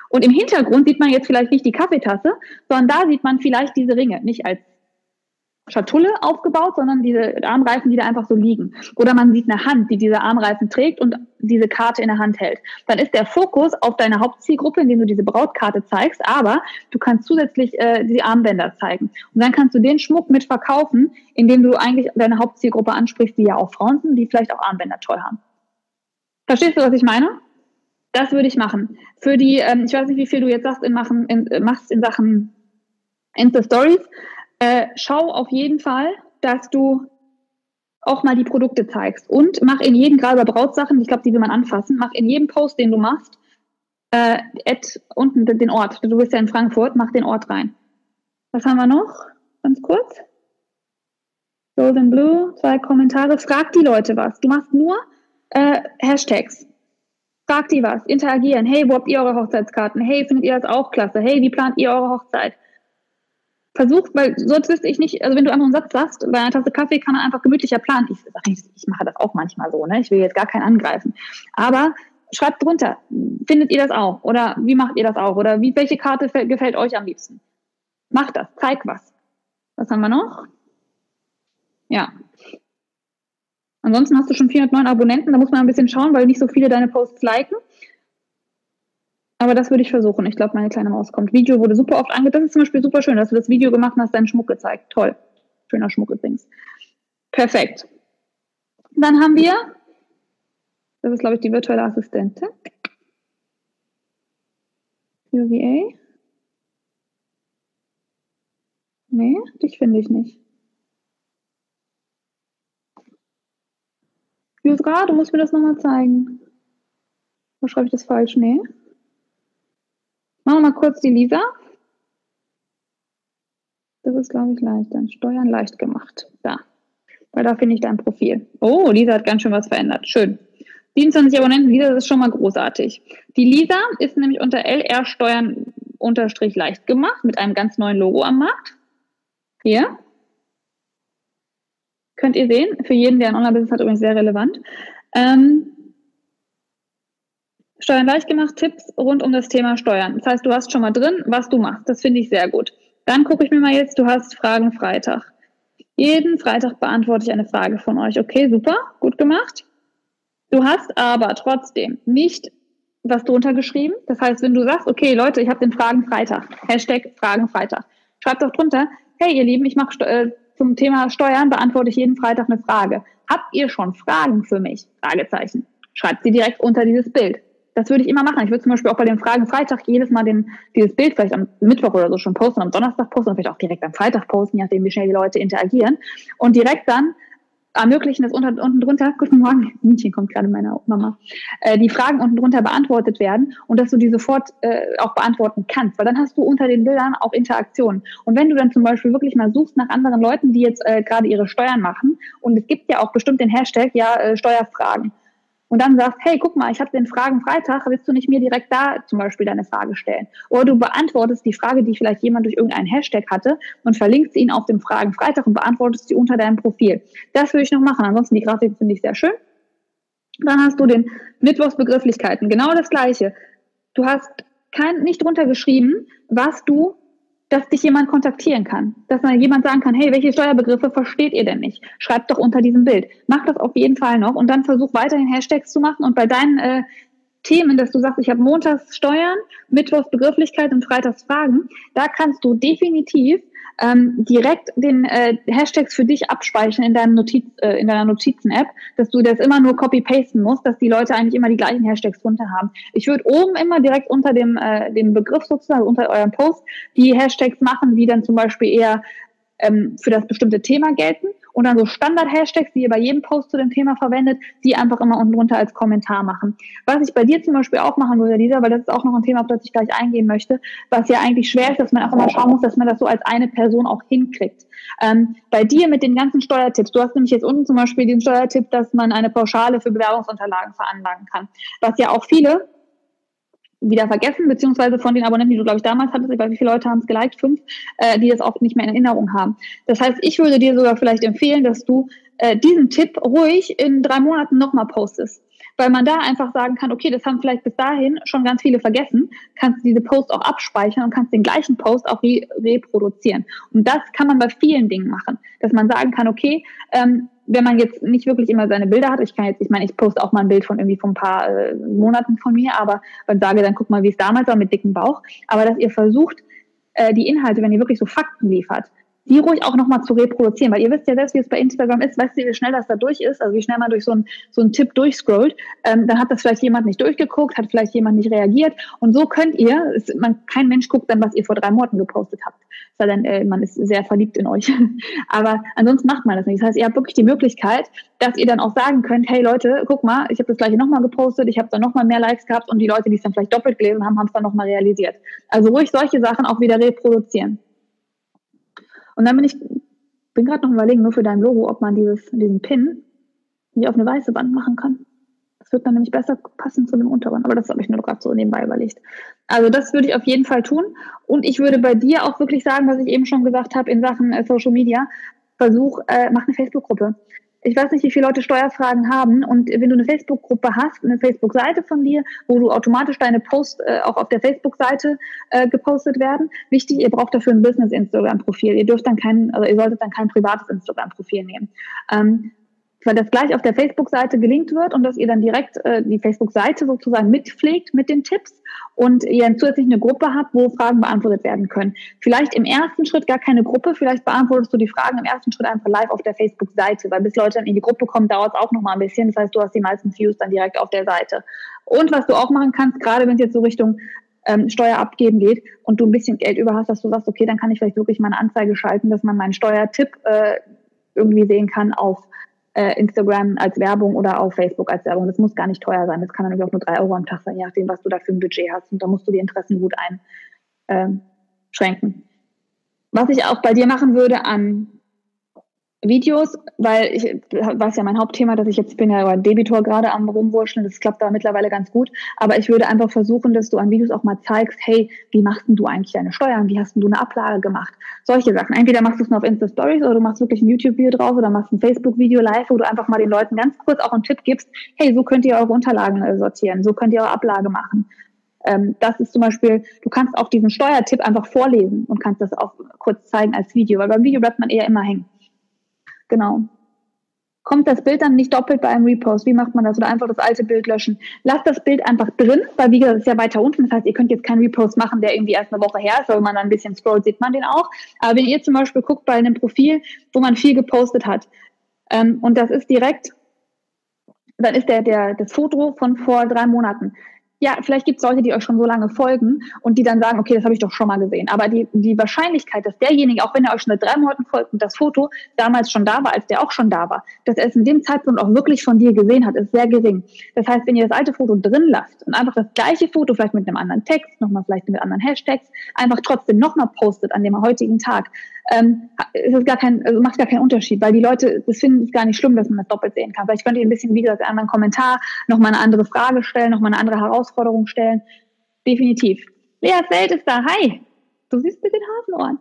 Und im Hintergrund sieht man jetzt vielleicht nicht die Kaffeetasse, sondern da sieht man vielleicht diese Ringe, nicht als Schatulle aufgebaut, sondern diese Armreifen, die da einfach so liegen. Oder man sieht eine Hand, die diese Armreifen trägt und diese Karte in der Hand hält. Dann ist der Fokus auf deine Hauptzielgruppe, indem du diese Brautkarte zeigst, aber du kannst zusätzlich äh, die Armbänder zeigen. Und dann kannst du den Schmuck mit verkaufen, indem du eigentlich deine Hauptzielgruppe ansprichst, die ja auch Frauen sind, die vielleicht auch Armbänder toll haben. Verstehst du, was ich meine? Das würde ich machen. Für die, ähm, ich weiß nicht, wie viel du jetzt sagst in machen, in, äh, machst in Sachen Insta Stories. Äh, schau auf jeden Fall, dass du auch mal die Produkte zeigst und mach in jedem, gerade bei Brautsachen, ich glaube, die will man anfassen, mach in jedem Post, den du machst, äh, add unten den Ort. Du bist ja in Frankfurt, mach den Ort rein. Was haben wir noch? Ganz kurz. Golden Blue, zwei Kommentare. Frag die Leute was. Du machst nur äh, Hashtags. Fragt die was, interagieren. Hey, wo habt ihr eure Hochzeitskarten? Hey, findet ihr das auch klasse? Hey, wie plant ihr eure Hochzeit? Versucht, weil sonst wüsste ich nicht, also wenn du einfach einen Satz sagst, bei einer Tasse Kaffee kann man einfach gemütlicher planen. Ich, ich, ich mache das auch manchmal so, ne? Ich will jetzt gar keinen angreifen. Aber schreibt drunter, findet ihr das auch? Oder wie macht ihr das auch? Oder wie, welche Karte gefällt euch am liebsten? Macht das, zeig was. Was haben wir noch? Ja. Ansonsten hast du schon 409 Abonnenten, da muss man ein bisschen schauen, weil nicht so viele deine Posts liken. Aber das würde ich versuchen. Ich glaube, meine kleine Maus kommt. Video wurde super oft angeguckt. Das ist zum Beispiel super schön, dass du das Video gemacht hast, deinen Schmuck gezeigt. Toll. Schöner Schmuck übrigens. Perfekt. Dann haben wir, das ist glaube ich die virtuelle Assistentin. UVA. Nee, dich finde ich nicht. Jusra, du musst mir das nochmal zeigen. Wo schreibe ich das falsch? Nee. Machen wir mal kurz die Lisa. Das ist, glaube ich, leicht. Dann Steuern leicht gemacht. Da. Weil da finde ich dein Profil. Oh, Lisa hat ganz schön was verändert. Schön. 27 Abonnenten, Lisa, das ist schon mal großartig. Die Lisa ist nämlich unter LR Steuern unterstrich leicht gemacht mit einem ganz neuen Logo am Markt. Hier. Könnt ihr sehen. Für jeden, der ein Online-Business hat, übrigens sehr relevant. Ähm, Steuern leicht gemacht, Tipps rund um das Thema Steuern. Das heißt, du hast schon mal drin, was du machst. Das finde ich sehr gut. Dann gucke ich mir mal jetzt, du hast Fragen Freitag. Jeden Freitag beantworte ich eine Frage von euch. Okay, super, gut gemacht. Du hast aber trotzdem nicht was drunter geschrieben. Das heißt, wenn du sagst, okay, Leute, ich habe den Fragen Freitag, Hashtag Fragen Freitag, schreib doch drunter, hey ihr Lieben, ich mache äh, zum Thema Steuern, beantworte ich jeden Freitag eine Frage. Habt ihr schon Fragen für mich? Fragezeichen. Schreibt sie direkt unter dieses Bild das würde ich immer machen. Ich würde zum Beispiel auch bei den Fragen Freitag jedes Mal den, dieses Bild vielleicht am Mittwoch oder so schon posten, am Donnerstag posten und vielleicht auch direkt am Freitag posten, je nachdem, wie schnell die Leute interagieren. Und direkt dann ermöglichen, dass unter, unten drunter, [laughs] guten Morgen, Mädchen kommt gerade meine Mama, äh, die Fragen unten drunter beantwortet werden und dass du die sofort äh, auch beantworten kannst, weil dann hast du unter den Bildern auch Interaktionen. Und wenn du dann zum Beispiel wirklich mal suchst nach anderen Leuten, die jetzt äh, gerade ihre Steuern machen und es gibt ja auch bestimmt den Hashtag, ja, äh, Steuerfragen und dann sagst, hey, guck mal, ich habe den Fragen Freitag, willst du nicht mir direkt da zum Beispiel deine Frage stellen? Oder du beantwortest die Frage, die vielleicht jemand durch irgendeinen Hashtag hatte und verlinkst ihn auf dem Fragen Freitag und beantwortest sie unter deinem Profil. Das würde ich noch machen. Ansonsten die Grafik finde ich sehr schön. Dann hast du den Mittwochsbegrifflichkeiten. Genau das Gleiche. Du hast kein, nicht drunter geschrieben, was du dass dich jemand kontaktieren kann. Dass mal jemand sagen kann, hey, welche Steuerbegriffe versteht ihr denn nicht? Schreibt doch unter diesem Bild. Mach das auf jeden Fall noch und dann versuch weiterhin Hashtags zu machen und bei deinen äh, Themen, dass du sagst, ich habe montags Steuern, mittwochs Begrifflichkeit und freitags Fragen, da kannst du definitiv ähm, direkt den äh, Hashtags für dich abspeichern in, deinem Notiz, äh, in deiner Notizen-App, dass du das immer nur copy-pasten musst, dass die Leute eigentlich immer die gleichen Hashtags drunter haben. Ich würde oben immer direkt unter dem, äh, dem Begriff sozusagen, also unter eurem Post, die Hashtags machen, die dann zum Beispiel eher ähm, für das bestimmte Thema gelten und dann so Standard-Hashtags, die ihr bei jedem Post zu dem Thema verwendet, die einfach immer unten drunter als Kommentar machen. Was ich bei dir zum Beispiel auch machen würde, Lisa, weil das ist auch noch ein Thema, auf das ich gleich eingehen möchte, was ja eigentlich schwer ist, dass man auch immer schauen muss, dass man das so als eine Person auch hinkriegt. Ähm, bei dir mit den ganzen Steuertipps, du hast nämlich jetzt unten zum Beispiel den Steuertipp, dass man eine Pauschale für Bewerbungsunterlagen veranlagen kann, was ja auch viele wieder vergessen, beziehungsweise von den Abonnenten, die du, glaube ich, damals hattest, ich weiß, wie viele Leute haben es geliked, fünf, äh, die das auch nicht mehr in Erinnerung haben. Das heißt, ich würde dir sogar vielleicht empfehlen, dass du äh, diesen Tipp ruhig in drei Monaten nochmal postest. Weil man da einfach sagen kann, okay, das haben vielleicht bis dahin schon ganz viele vergessen, kannst du diese Post auch abspeichern und kannst den gleichen Post auch re reproduzieren. Und das kann man bei vielen Dingen machen, dass man sagen kann, okay, ähm, wenn man jetzt nicht wirklich immer seine Bilder hat, ich kann jetzt, ich meine, ich poste auch mal ein Bild von irgendwie von ein paar äh, Monaten von mir, aber dann sage, dann guck mal, wie es damals war mit dicken Bauch. Aber dass ihr versucht, äh, die Inhalte, wenn ihr wirklich so Fakten liefert, die ruhig auch nochmal zu reproduzieren, weil ihr wisst ja selbst, wie es bei Instagram ist, weißt du, wie schnell das da durch ist, also wie schnell man durch so einen so einen Tipp durchscrollt, ähm, dann hat das vielleicht jemand nicht durchgeguckt, hat vielleicht jemand nicht reagiert. Und so könnt ihr, es, man, kein Mensch guckt dann, was ihr vor drei Monaten gepostet habt, weil dann äh, man ist sehr verliebt in euch, [laughs] aber ansonsten macht man das nicht. Das heißt, ihr habt wirklich die Möglichkeit, dass ihr dann auch sagen könnt, hey Leute, guck mal, ich habe das gleiche nochmal gepostet, ich habe dann nochmal mehr Likes gehabt. Und die Leute, die es dann vielleicht doppelt gelesen haben, haben es dann nochmal realisiert. Also ruhig solche Sachen auch wieder reproduzieren. Und dann bin ich, bin gerade noch überlegen, nur für dein Logo, ob man dieses, diesen Pin nicht auf eine weiße Wand machen kann. Das wird dann nämlich besser passen zu dem unteren. Aber das habe ich nur gerade so nebenbei überlegt. Also das würde ich auf jeden Fall tun. Und ich würde bei dir auch wirklich sagen, was ich eben schon gesagt habe in Sachen äh, Social Media, versuch, äh, mach eine Facebook-Gruppe ich weiß nicht, wie viele Leute Steuerfragen haben. Und wenn du eine Facebook-Gruppe hast, eine Facebook-Seite von dir, wo du automatisch deine Posts äh, auch auf der Facebook-Seite äh, gepostet werden, wichtig, ihr braucht dafür ein Business-Instagram-Profil. Ihr dürft dann kein, also ihr solltet dann kein privates Instagram-Profil nehmen. Ähm, weil das gleich auf der Facebook-Seite gelinkt wird und dass ihr dann direkt äh, die Facebook-Seite sozusagen mitpflegt mit den Tipps und ihr zusätzlich eine Gruppe habt, wo Fragen beantwortet werden können. Vielleicht im ersten Schritt gar keine Gruppe, vielleicht beantwortest du die Fragen im ersten Schritt einfach live auf der Facebook-Seite, weil bis Leute dann in die Gruppe kommen, dauert es auch noch mal ein bisschen. Das heißt, du hast die meisten Views dann direkt auf der Seite. Und was du auch machen kannst, gerade wenn es jetzt so Richtung ähm, Steuer abgeben geht und du ein bisschen Geld über hast, dass du sagst, okay, dann kann ich vielleicht wirklich mal eine Anzeige schalten, dass man meinen Steuertipp äh, irgendwie sehen kann auf äh, Instagram als Werbung oder auf Facebook als Werbung. Das muss gar nicht teuer sein. Das kann natürlich auch nur drei Euro am Tag sein, je nachdem, was du da für ein Budget hast. Und da musst du die Interessen gut einschränken. Ähm, was ich auch bei dir machen würde an Videos, weil ich weiß ja mein Hauptthema, dass ich jetzt bin ja über Debitor gerade am rumwurscheln, das klappt da mittlerweile ganz gut, aber ich würde einfach versuchen, dass du an Videos auch mal zeigst, hey, wie machst denn du eigentlich deine Steuern, wie hast denn du eine Ablage gemacht? Solche Sachen. Entweder machst du es nur auf Insta Stories oder du machst wirklich ein YouTube Video drauf oder machst ein Facebook Video live, wo du einfach mal den Leuten ganz kurz auch einen Tipp gibst, hey, so könnt ihr eure Unterlagen äh, sortieren, so könnt ihr eure Ablage machen. Ähm, das ist zum Beispiel, du kannst auch diesen Steuertipp einfach vorlesen und kannst das auch kurz zeigen als Video, weil beim Video bleibt man eher immer hängen. Genau. Kommt das Bild dann nicht doppelt bei einem Repost? Wie macht man das? Oder einfach das alte Bild löschen? Lasst das Bild einfach drin, weil wie gesagt, es ist ja weiter unten. Das heißt, ihr könnt jetzt keinen Repost machen, der irgendwie erst eine Woche her ist, weil man dann ein bisschen scrollt, sieht man den auch. Aber wenn ihr zum Beispiel guckt bei einem Profil, wo man viel gepostet hat, ähm, und das ist direkt, dann ist der, der, das Foto von vor drei Monaten ja, vielleicht gibt es Leute, die euch schon so lange folgen und die dann sagen, okay, das habe ich doch schon mal gesehen. Aber die, die Wahrscheinlichkeit, dass derjenige, auch wenn er euch schon seit drei Monaten folgt und das Foto damals schon da war, als der auch schon da war, dass er es in dem Zeitpunkt auch wirklich von dir gesehen hat, ist sehr gering. Das heißt, wenn ihr das alte Foto drin lasst und einfach das gleiche Foto, vielleicht mit einem anderen Text, nochmal vielleicht mit anderen Hashtags, einfach trotzdem nochmal postet an dem heutigen Tag, ähm, ist es gar kein, also macht gar keinen Unterschied, weil die Leute, das finden es gar nicht schlimm, dass man das doppelt sehen kann. Vielleicht könnt ihr ein bisschen, wie gesagt, einen anderen Kommentar, nochmal eine andere Frage stellen, nochmal eine andere Herausforderung stellen. Definitiv. Lea Welt ist da. Hi. Du siehst mit den Hafenohren.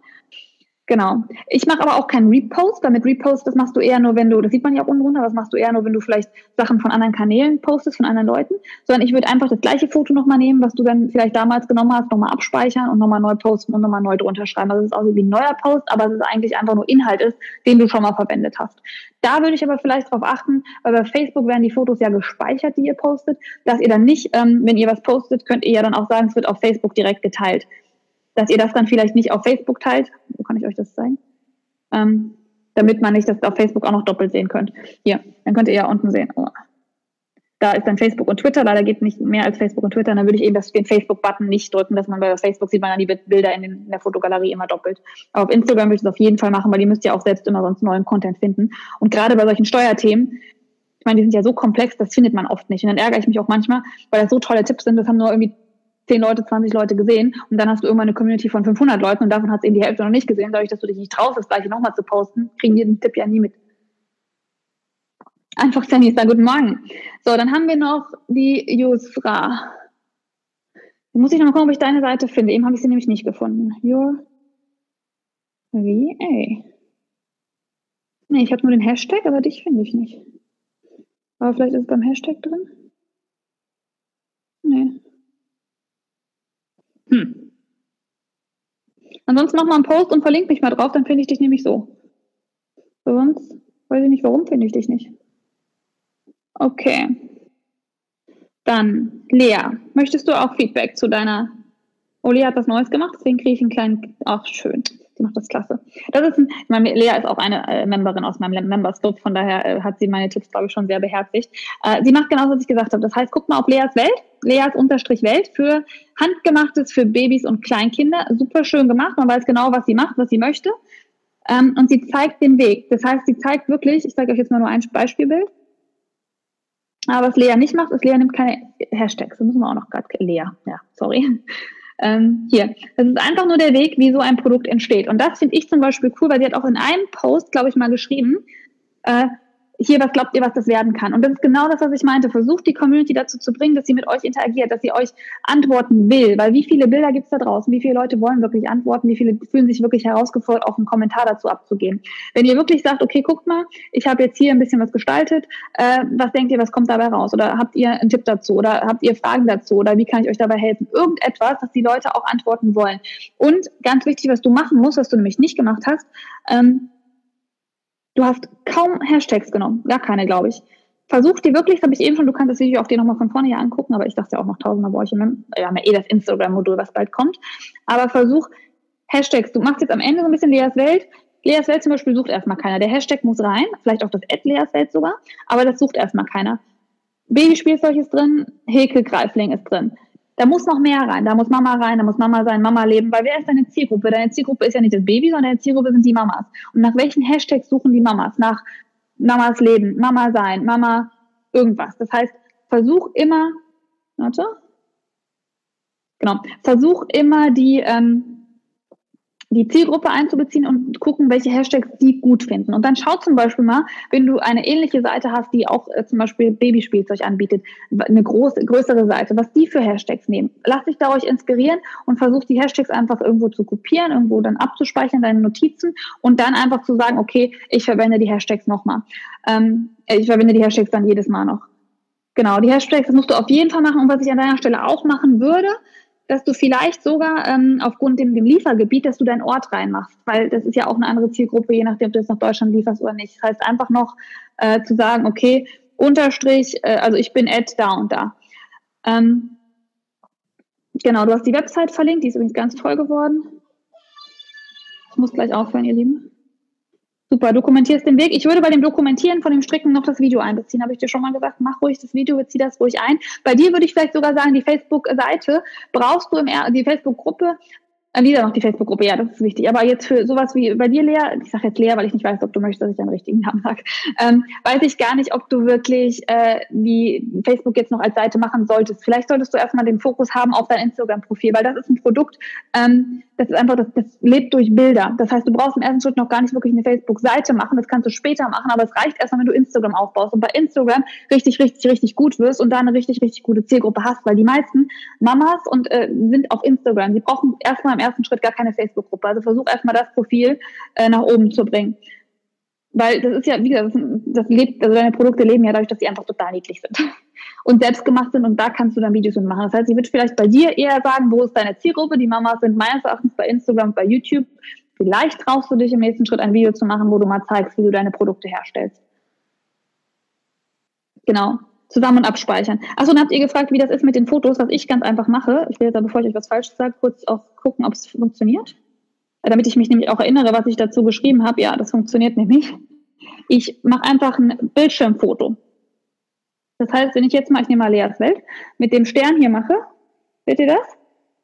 Genau. Ich mache aber auch keinen Repost, weil mit Repost, das machst du eher nur, wenn du, das sieht man ja auch unten runter, das machst du eher nur, wenn du vielleicht Sachen von anderen Kanälen postest, von anderen Leuten, sondern ich würde einfach das gleiche Foto nochmal nehmen, was du dann vielleicht damals genommen hast, nochmal abspeichern und nochmal neu posten und nochmal neu drunter schreiben. Also es ist auch so wie ein neuer Post, aber es ist eigentlich einfach nur Inhalt ist, den du schon mal verwendet hast. Da würde ich aber vielleicht darauf achten, weil bei Facebook werden die Fotos ja gespeichert, die ihr postet, dass ihr dann nicht, ähm, wenn ihr was postet, könnt ihr ja dann auch sagen, es wird auf Facebook direkt geteilt dass ihr das dann vielleicht nicht auf Facebook teilt. Wo kann ich euch das zeigen? Ähm, damit man nicht das auf Facebook auch noch doppelt sehen könnt. Hier, dann könnt ihr ja unten sehen. Oh. Da ist dann Facebook und Twitter. Leider geht nicht mehr als Facebook und Twitter. Dann würde ich eben das, den Facebook-Button nicht drücken, dass man bei Facebook sieht man dann die Bilder in, den, in der Fotogalerie immer doppelt. Aber auf Instagram würde ich es auf jeden Fall machen, weil ihr müsst ja auch selbst immer sonst neuen Content finden. Und gerade bei solchen Steuerthemen, ich meine, die sind ja so komplex, das findet man oft nicht. Und dann ärgere ich mich auch manchmal, weil das so tolle Tipps sind, das haben nur irgendwie 10 Leute, 20 Leute gesehen und dann hast du irgendwann eine Community von 500 Leuten und davon hat es eben die Hälfte noch nicht gesehen. Dadurch, dass du dich nicht traust, das gleiche nochmal zu posten, kriegen die den Tipp ja nie mit. Einfach Sandy ist da, guten Morgen. So, dann haben wir noch die Yusra. muss ich noch mal gucken, ob ich deine Seite finde. Eben habe ich sie nämlich nicht gefunden. Your VA. Nee, ich habe nur den Hashtag, aber dich finde ich nicht. Aber vielleicht ist es beim Hashtag drin. Nee. Hm. Ansonsten mach mal einen Post und verlink mich mal drauf, dann finde ich dich nämlich so. Sonst weiß ich nicht, warum finde ich dich nicht. Okay. Dann, Lea, möchtest du auch Feedback zu deiner. Oh, Lea hat was Neues gemacht, deswegen kriege ich einen kleinen. Ach, schön. Sie macht das klasse. Das ist ein, ich meine, Lea ist auch eine äh, Memberin aus meinem Members Club, von daher äh, hat sie meine Tipps, glaube ich, schon sehr beherzigt. Äh, sie macht genau, was ich gesagt habe. Das heißt, guck mal auf Leas Welt, Leas Unterstrich Welt für handgemachtes für Babys und Kleinkinder. Super schön gemacht. Man weiß genau, was sie macht, was sie möchte. Ähm, und sie zeigt den Weg. Das heißt, sie zeigt wirklich, ich zeige euch jetzt mal nur ein Beispielbild. Aber was Lea nicht macht, ist, Lea nimmt keine Hashtags. Da müssen wir auch noch gerade, Lea, ja, sorry. Ähm, hier, das ist einfach nur der Weg, wie so ein Produkt entsteht. Und das finde ich zum Beispiel cool, weil sie hat auch in einem Post, glaube ich, mal geschrieben, äh, hier, was glaubt ihr, was das werden kann? Und das ist genau das, was ich meinte. Versucht die Community dazu zu bringen, dass sie mit euch interagiert, dass sie euch antworten will. Weil wie viele Bilder gibt es da draußen? Wie viele Leute wollen wirklich antworten? Wie viele fühlen sich wirklich herausgefordert, auch einen Kommentar dazu abzugeben? Wenn ihr wirklich sagt, okay, guckt mal, ich habe jetzt hier ein bisschen was gestaltet, äh, was denkt ihr, was kommt dabei raus? Oder habt ihr einen Tipp dazu? Oder habt ihr Fragen dazu? Oder wie kann ich euch dabei helfen? Irgendetwas, dass die Leute auch antworten wollen. Und ganz wichtig, was du machen musst, was du nämlich nicht gemacht hast, ähm, Du hast kaum Hashtags genommen, gar keine, glaube ich. Versuch dir wirklich, das habe ich eben schon, du kannst das Video auch dir nochmal von vorne hier angucken, aber ich dachte ja auch noch tausendmal euch, wir haben ja eh das Instagram-Modul, was bald kommt. Aber versuch Hashtags, du machst jetzt am Ende so ein bisschen Leas Welt. Leas Welt zum Beispiel sucht erstmal keiner. Der Hashtag muss rein, vielleicht auch das Ad Leas Welt sogar, aber das sucht erstmal keiner. Babyspielzeug ist drin, Häkelgreifling ist drin. Da muss noch mehr rein. Da muss Mama rein, da muss Mama sein, Mama leben. Weil wer ist deine Zielgruppe? Deine Zielgruppe ist ja nicht das Baby, sondern deine Zielgruppe sind die Mamas. Und nach welchen Hashtags suchen die Mamas? Nach Mamas leben, Mama sein, Mama irgendwas. Das heißt, versuch immer, warte, genau, versuch immer die, ähm, die Zielgruppe einzubeziehen und gucken, welche Hashtags die gut finden. Und dann schau zum Beispiel mal, wenn du eine ähnliche Seite hast, die auch äh, zum Beispiel Babyspielzeug anbietet, eine große, größere Seite, was die für Hashtags nehmen. Lass dich da euch inspirieren und versuch die Hashtags einfach irgendwo zu kopieren, irgendwo dann abzuspeichern, deine Notizen und dann einfach zu sagen, okay, ich verwende die Hashtags nochmal. Ähm, ich verwende die Hashtags dann jedes Mal noch. Genau, die Hashtags das musst du auf jeden Fall machen und was ich an deiner Stelle auch machen würde, dass du vielleicht sogar ähm, aufgrund dem, dem Liefergebiet, dass du deinen Ort reinmachst, weil das ist ja auch eine andere Zielgruppe, je nachdem, ob du jetzt nach Deutschland lieferst oder nicht. Das heißt einfach noch äh, zu sagen, okay, Unterstrich, äh, also ich bin at da und da. Ähm, genau, du hast die Website verlinkt, die ist übrigens ganz toll geworden. Ich muss gleich aufhören, ihr Lieben. Super, dokumentierst den Weg. Ich würde bei dem Dokumentieren von dem Stricken noch das Video einbeziehen. Habe ich dir schon mal gesagt, mach ruhig das Video, bezieh das ruhig ein. Bei dir würde ich vielleicht sogar sagen, die Facebook-Seite brauchst du im, die Facebook-Gruppe äh, wieder noch die Facebook-Gruppe, ja, das ist wichtig. Aber jetzt für sowas wie bei dir, Lea, ich sage jetzt Lea, weil ich nicht weiß, ob du möchtest, dass ich deinen richtigen Namen sage, ähm, weiß ich gar nicht, ob du wirklich äh, die Facebook jetzt noch als Seite machen solltest. Vielleicht solltest du erstmal den Fokus haben auf dein Instagram-Profil, weil das ist ein Produkt, ähm, das ist einfach, das, das lebt durch Bilder. Das heißt, du brauchst im ersten Schritt noch gar nicht wirklich eine Facebook-Seite machen, das kannst du später machen, aber es reicht erstmal, wenn du Instagram aufbaust und bei Instagram richtig, richtig, richtig gut wirst und da eine richtig, richtig gute Zielgruppe hast, weil die meisten Mamas und äh, sind auf Instagram. Die brauchen erstmal im ersten Schritt gar keine Facebook-Gruppe. Also versuch erstmal das Profil äh, nach oben zu bringen. Weil das ist ja, wie gesagt, das, das lebt, also deine Produkte leben ja dadurch, dass sie einfach total niedlich sind und selbst gemacht sind und da kannst du dann Videos mit machen. Das heißt, sie wird vielleicht bei dir eher sagen, wo ist deine Zielgruppe? Die Mamas sind meines Erachtens bei Instagram, bei YouTube. Vielleicht traust du dich im nächsten Schritt ein Video zu machen, wo du mal zeigst, wie du deine Produkte herstellst. Genau zusammen und abspeichern. Achso, dann habt ihr gefragt, wie das ist mit den Fotos, was ich ganz einfach mache. Ich will jetzt, bevor ich euch was Falsches sage, kurz auch gucken, ob es funktioniert. Damit ich mich nämlich auch erinnere, was ich dazu geschrieben habe. Ja, das funktioniert nämlich. Ich mache einfach ein Bildschirmfoto. Das heißt, wenn ich jetzt mal, ich nehme mal Leas Welt, mit dem Stern hier mache, seht ihr das?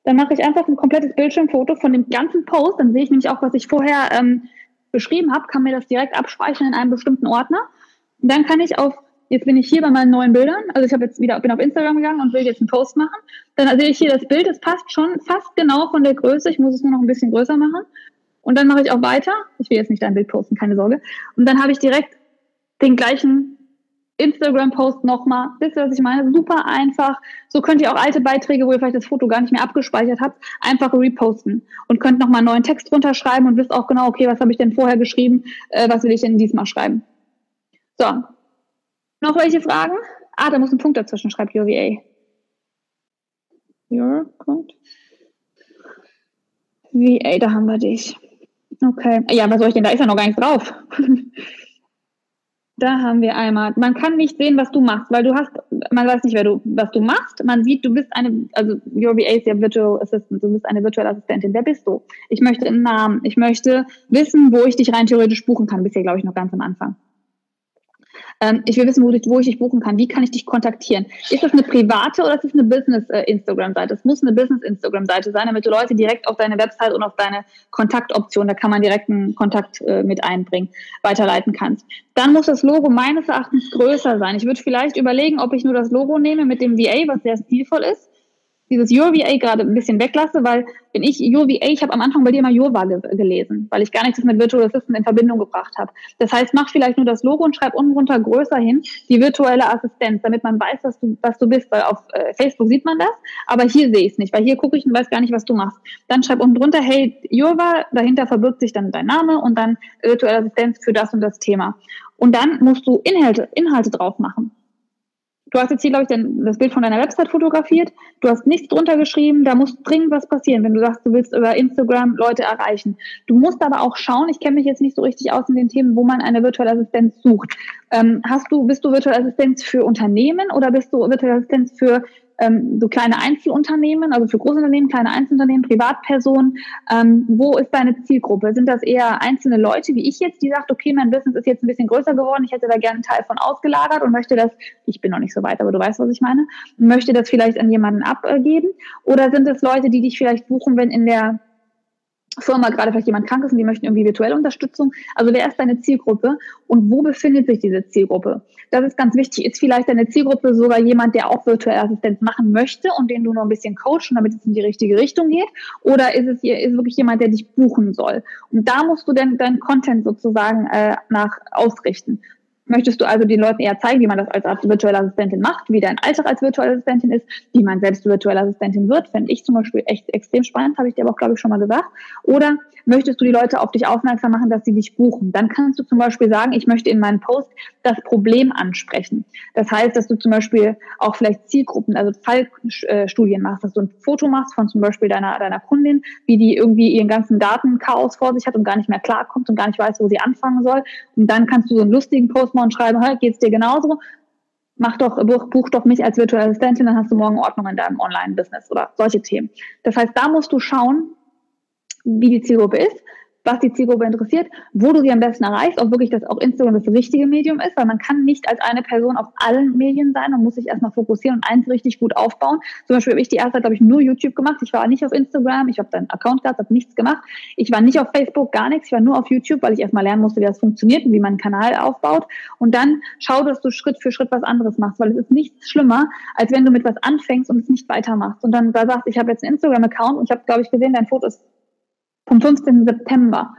Dann mache ich einfach ein komplettes Bildschirmfoto von dem ganzen Post. Dann sehe ich nämlich auch, was ich vorher ähm, beschrieben habe, kann mir das direkt abspeichern in einem bestimmten Ordner. Und dann kann ich auf Jetzt bin ich hier bei meinen neuen Bildern. Also ich habe jetzt wieder bin auf Instagram gegangen und will jetzt einen Post machen. Dann sehe ich hier das Bild, es passt schon fast genau von der Größe. Ich muss es nur noch ein bisschen größer machen. Und dann mache ich auch weiter. Ich will jetzt nicht dein Bild posten, keine Sorge. Und dann habe ich direkt den gleichen Instagram-Post nochmal. Wisst ihr, was ich meine? Super einfach. So könnt ihr auch alte Beiträge, wo ihr vielleicht das Foto gar nicht mehr abgespeichert habt, einfach reposten und könnt nochmal einen neuen Text runterschreiben und wisst auch genau, okay, was habe ich denn vorher geschrieben, äh, was will ich denn diesmal schreiben. So, noch welche Fragen? Ah, da muss ein Punkt dazwischen, schreibt UVA. Your Punkt. VA, da haben wir dich. Okay. Ja, was soll ich denn? Da ist ja noch gar nichts drauf. [laughs] da haben wir einmal. Man kann nicht sehen, was du machst, weil du hast, man weiß nicht, wer du, was du machst. Man sieht, du bist eine, also Your VA ist ja Virtual Assistant, du bist eine virtuelle Assistentin. Wer bist du? Ich möchte einen Namen. Ich möchte wissen, wo ich dich rein theoretisch buchen kann. Bisher, glaube ich, noch ganz am Anfang. Ähm, ich will wissen, wo, wo, ich dich buchen kann. Wie kann ich dich kontaktieren? Ist das eine private oder ist das eine Business-Instagram-Seite? Es muss eine Business-Instagram-Seite sein, damit du Leute direkt auf deine Website und auf deine Kontaktoption, da kann man direkt einen Kontakt äh, mit einbringen, weiterleiten kannst. Dann muss das Logo meines Erachtens größer sein. Ich würde vielleicht überlegen, ob ich nur das Logo nehme mit dem VA, was sehr stilvoll ist dieses Your VA gerade ein bisschen weglasse, weil wenn ich Your VA, ich habe am Anfang bei dir immer Your ge gelesen, weil ich gar nichts mit Virtual Assistant in Verbindung gebracht habe. Das heißt, mach vielleicht nur das Logo und schreib unten runter größer hin die virtuelle Assistenz, damit man weiß, was du, was du bist, weil auf äh, Facebook sieht man das, aber hier sehe ich es nicht, weil hier gucke ich und weiß gar nicht, was du machst. Dann schreib unten drunter, hey, Jurva, dahinter verbirgt sich dann dein Name und dann virtuelle Assistenz für das und das Thema. Und dann musst du Inhalte, Inhalte drauf machen. Du hast jetzt hier, glaube ich, den, das Bild von deiner Website fotografiert. Du hast nichts drunter geschrieben. Da muss dringend was passieren, wenn du sagst, du willst über Instagram Leute erreichen. Du musst aber auch schauen, ich kenne mich jetzt nicht so richtig aus in den Themen, wo man eine virtuelle Assistenz sucht. Ähm, hast du, bist du virtuelle Assistenz für Unternehmen oder bist du virtuelle Assistenz für ähm, so kleine Einzelunternehmen, also für Großunternehmen, kleine Einzelunternehmen, Privatpersonen. Ähm, wo ist deine Zielgruppe? Sind das eher einzelne Leute wie ich jetzt, die sagt, okay, mein Business ist jetzt ein bisschen größer geworden, ich hätte da gerne einen Teil von ausgelagert und möchte das, ich bin noch nicht so weit, aber du weißt, was ich meine, möchte das vielleicht an jemanden abgeben? Oder sind es Leute, die dich vielleicht buchen, wenn in der Firma gerade vielleicht jemand krank ist und die möchten irgendwie virtuelle Unterstützung. Also wer ist deine Zielgruppe und wo befindet sich diese Zielgruppe? Das ist ganz wichtig. Ist vielleicht deine Zielgruppe sogar jemand, der auch virtuelle Assistenz machen möchte und den du noch ein bisschen coachen, damit es in die richtige Richtung geht? Oder ist es ist wirklich jemand, der dich buchen soll? Und da musst du dann deinen Content sozusagen äh, nach ausrichten. Möchtest du also den Leuten eher zeigen, wie man das als virtuelle Assistentin macht, wie dein Alltag als virtuelle Assistentin ist, wie man selbst virtuelle Assistentin wird? Fände ich zum Beispiel echt extrem spannend, habe ich dir aber auch, glaube ich, schon mal gesagt. Oder möchtest du die Leute auf dich aufmerksam machen, dass sie dich buchen? Dann kannst du zum Beispiel sagen, ich möchte in meinem Post das Problem ansprechen. Das heißt, dass du zum Beispiel auch vielleicht Zielgruppen, also Fallstudien machst, dass du ein Foto machst von zum Beispiel deiner, deiner Kundin, wie die irgendwie ihren ganzen Datenchaos vor sich hat und gar nicht mehr klarkommt und gar nicht weiß, wo sie anfangen soll. Und dann kannst du so einen lustigen Post machen und schreiben, hey, geht's dir genauso? Mach doch, buch, buch doch mich als virtuelle Assistentin, dann hast du morgen Ordnung in deinem Online-Business oder solche Themen. Das heißt, da musst du schauen, wie die Zielgruppe ist was die Zielgruppe interessiert, wo du sie am besten erreichst, ob wirklich das auch Instagram das richtige Medium ist, weil man kann nicht als eine Person auf allen Medien sein, man muss sich erstmal fokussieren und eins richtig gut aufbauen. Zum Beispiel habe ich die erste Zeit, glaube ich, nur YouTube gemacht. Ich war nicht auf Instagram, ich habe dann Account gehabt, habe nichts gemacht. Ich war nicht auf Facebook, gar nichts. Ich war nur auf YouTube, weil ich erstmal lernen musste, wie das funktioniert und wie man einen Kanal aufbaut. Und dann schau, dass du Schritt für Schritt was anderes machst, weil es ist nichts schlimmer, als wenn du mit was anfängst und es nicht weitermachst. Und dann da sagst, ich habe jetzt einen Instagram-Account und ich habe, glaube ich, gesehen, dein Foto ist vom 15. September.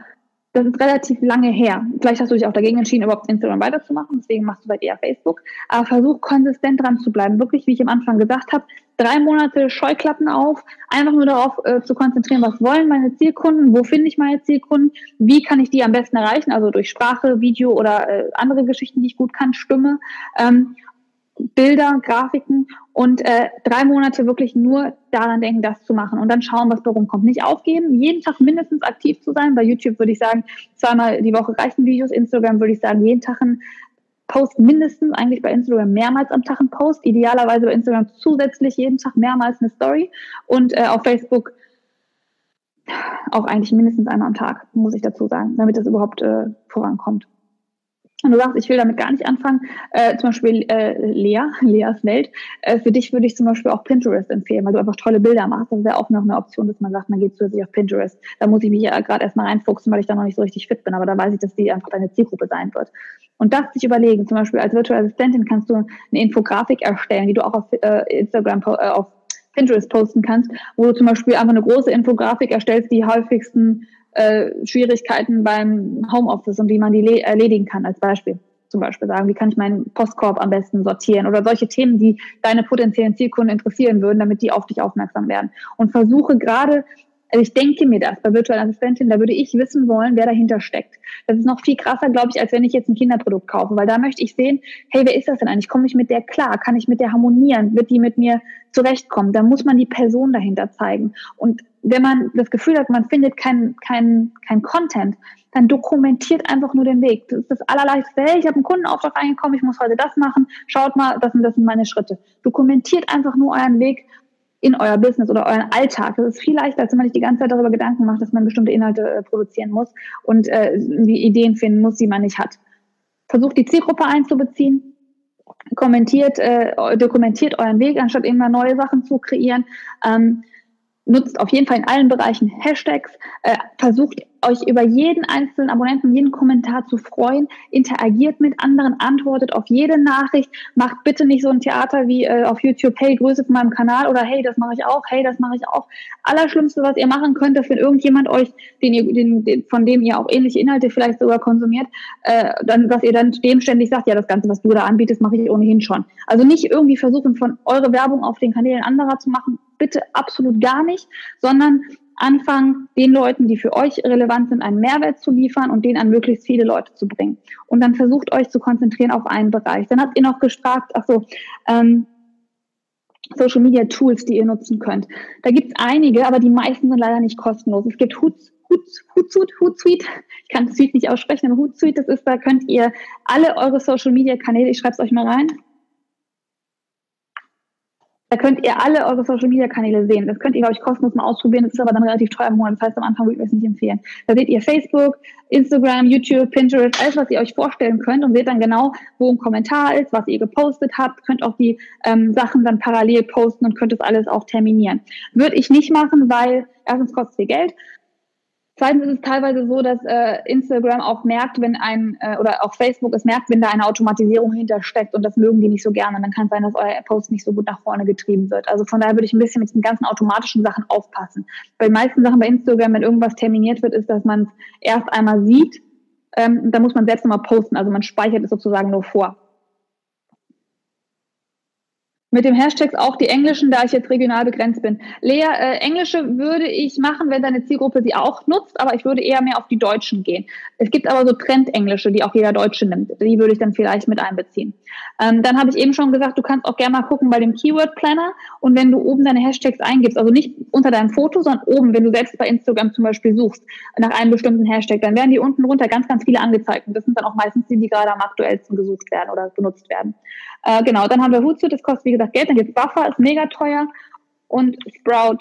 Das ist relativ lange her. Vielleicht hast du dich auch dagegen entschieden, überhaupt Instagram weiterzumachen. Deswegen machst du bei eher Facebook. Aber versuch konsistent dran zu bleiben. Wirklich, wie ich am Anfang gesagt habe, drei Monate Scheuklappen auf. Einfach nur darauf äh, zu konzentrieren, was wollen meine Zielkunden? Wo finde ich meine Zielkunden? Wie kann ich die am besten erreichen? Also durch Sprache, Video oder äh, andere Geschichten, die ich gut kann, Stimme. Ähm, Bilder, Grafiken und äh, drei Monate wirklich nur daran denken, das zu machen und dann schauen, was da rumkommt. Nicht aufgeben, jeden Tag mindestens aktiv zu sein. Bei YouTube würde ich sagen, zweimal die Woche reichen Videos. Instagram würde ich sagen, jeden Tag ein Post mindestens, eigentlich bei Instagram mehrmals am Tag ein Post. Idealerweise bei Instagram zusätzlich jeden Tag mehrmals eine Story und äh, auf Facebook auch eigentlich mindestens einmal am Tag, muss ich dazu sagen, damit das überhaupt äh, vorankommt und du sagst, ich will damit gar nicht anfangen, äh, zum Beispiel äh, Lea, [laughs] Leas Welt, äh, für dich würde ich zum Beispiel auch Pinterest empfehlen, weil du einfach tolle Bilder machst. Das wäre auch noch eine Option, dass man sagt, man geht zusätzlich auf Pinterest. Da muss ich mich ja gerade erstmal reinfuchsen, weil ich da noch nicht so richtig fit bin, aber da weiß ich, dass die einfach deine Zielgruppe sein wird. Und das sich überlegen, zum Beispiel als virtuelle Assistentin kannst du eine Infografik erstellen, die du auch auf äh, Instagram, äh, auf Pinterest posten kannst, wo du zum Beispiel einfach eine große Infografik erstellst, die häufigsten äh, Schwierigkeiten beim Homeoffice und wie man die erledigen kann als Beispiel. Zum Beispiel sagen, wie kann ich meinen Postkorb am besten sortieren oder solche Themen, die deine potenziellen Zielkunden interessieren würden, damit die auf dich aufmerksam werden. Und versuche gerade also ich denke mir das bei virtuellen Assistentin, da würde ich wissen wollen, wer dahinter steckt. Das ist noch viel krasser, glaube ich, als wenn ich jetzt ein Kinderprodukt kaufe, weil da möchte ich sehen, hey, wer ist das denn eigentlich? Komme ich mit der klar? Kann ich mit der harmonieren? Wird die mit mir zurechtkommen? Da muss man die Person dahinter zeigen. Und wenn man das Gefühl hat, man findet kein, kein, kein Content, dann dokumentiert einfach nur den Weg. Das ist das allerleichteste. Hey, ich habe einen Kundenauftrag reingekommen, ich muss heute das machen. Schaut mal, das sind, das sind meine Schritte. Dokumentiert einfach nur euren Weg in euer Business oder euren Alltag. Das ist viel leichter, als wenn man sich die ganze Zeit darüber Gedanken macht, dass man bestimmte Inhalte äh, produzieren muss und äh, die Ideen finden muss, die man nicht hat. Versucht die Zielgruppe einzubeziehen, kommentiert, äh, dokumentiert euren Weg, anstatt immer neue Sachen zu kreieren. Ähm, nutzt auf jeden Fall in allen Bereichen Hashtags, äh, versucht euch über jeden einzelnen Abonnenten, jeden Kommentar zu freuen, interagiert mit anderen, antwortet auf jede Nachricht, macht bitte nicht so ein Theater wie äh, auf YouTube, hey, Grüße von meinem Kanal oder hey, das mache ich auch, hey, das mache ich auch. Allerschlimmste, was ihr machen könnt, ist, wenn irgendjemand euch, den ihr, den, den, von dem ihr auch ähnliche Inhalte vielleicht sogar konsumiert, äh, dann, dass ihr dann dem ständig sagt, ja, das Ganze, was du da anbietest, mache ich ohnehin schon. Also nicht irgendwie versuchen, von eure Werbung auf den Kanälen anderer zu machen, bitte absolut gar nicht, sondern anfangen, den Leuten, die für euch relevant sind, einen Mehrwert zu liefern und den an möglichst viele Leute zu bringen. Und dann versucht euch zu konzentrieren auf einen Bereich. Dann habt ihr noch gefragt, ach so, ähm, Social Media Tools, die ihr nutzen könnt. Da gibt es einige, aber die meisten sind leider nicht kostenlos. Es gibt Hoots, Hootsuite, Hootsuite, ich kann Suite nicht aussprechen, aber Hootsuite, das ist, da könnt ihr alle eure Social Media Kanäle, ich schreibe es euch mal rein, da könnt ihr alle eure Social Media Kanäle sehen. Das könnt ihr, glaube ich, kostenlos mal ausprobieren. Das ist aber dann relativ teuer im Monat. Das heißt, am Anfang würde ich es nicht empfehlen. Da seht ihr Facebook, Instagram, YouTube, Pinterest, alles, was ihr euch vorstellen könnt und seht dann genau, wo ein Kommentar ist, was ihr gepostet habt. Könnt auch die ähm, Sachen dann parallel posten und könnt das alles auch terminieren. Würde ich nicht machen, weil erstens kostet es viel Geld Zweitens ist es teilweise so, dass äh, Instagram auch merkt, wenn ein, äh, oder auch Facebook es merkt, wenn da eine Automatisierung hintersteckt und das mögen die nicht so gerne. Dann kann es sein, dass euer Post nicht so gut nach vorne getrieben wird. Also von daher würde ich ein bisschen mit den ganzen automatischen Sachen aufpassen. Bei den meisten Sachen bei Instagram, wenn irgendwas terminiert wird, ist, dass man es erst einmal sieht. Ähm, da muss man selbst nochmal posten. Also man speichert es sozusagen nur vor. Mit dem Hashtags auch die englischen, da ich jetzt regional begrenzt bin. Lea, äh, englische würde ich machen, wenn deine Zielgruppe sie auch nutzt, aber ich würde eher mehr auf die deutschen gehen. Es gibt aber so Trendenglische, die auch jeder Deutsche nimmt. Die würde ich dann vielleicht mit einbeziehen. Ähm, dann habe ich eben schon gesagt, du kannst auch gerne mal gucken bei dem Keyword Planner und wenn du oben deine Hashtags eingibst, also nicht unter deinem Foto, sondern oben, wenn du selbst bei Instagram zum Beispiel suchst nach einem bestimmten Hashtag, dann werden die unten runter ganz, ganz viele angezeigt. Und das sind dann auch meistens die, die gerade am aktuellsten gesucht werden oder benutzt werden. Äh, genau, dann haben wir Hootsuite, das kostet wie gesagt Geld. Dann gibt es Buffer, ist mega teuer. Und Sprout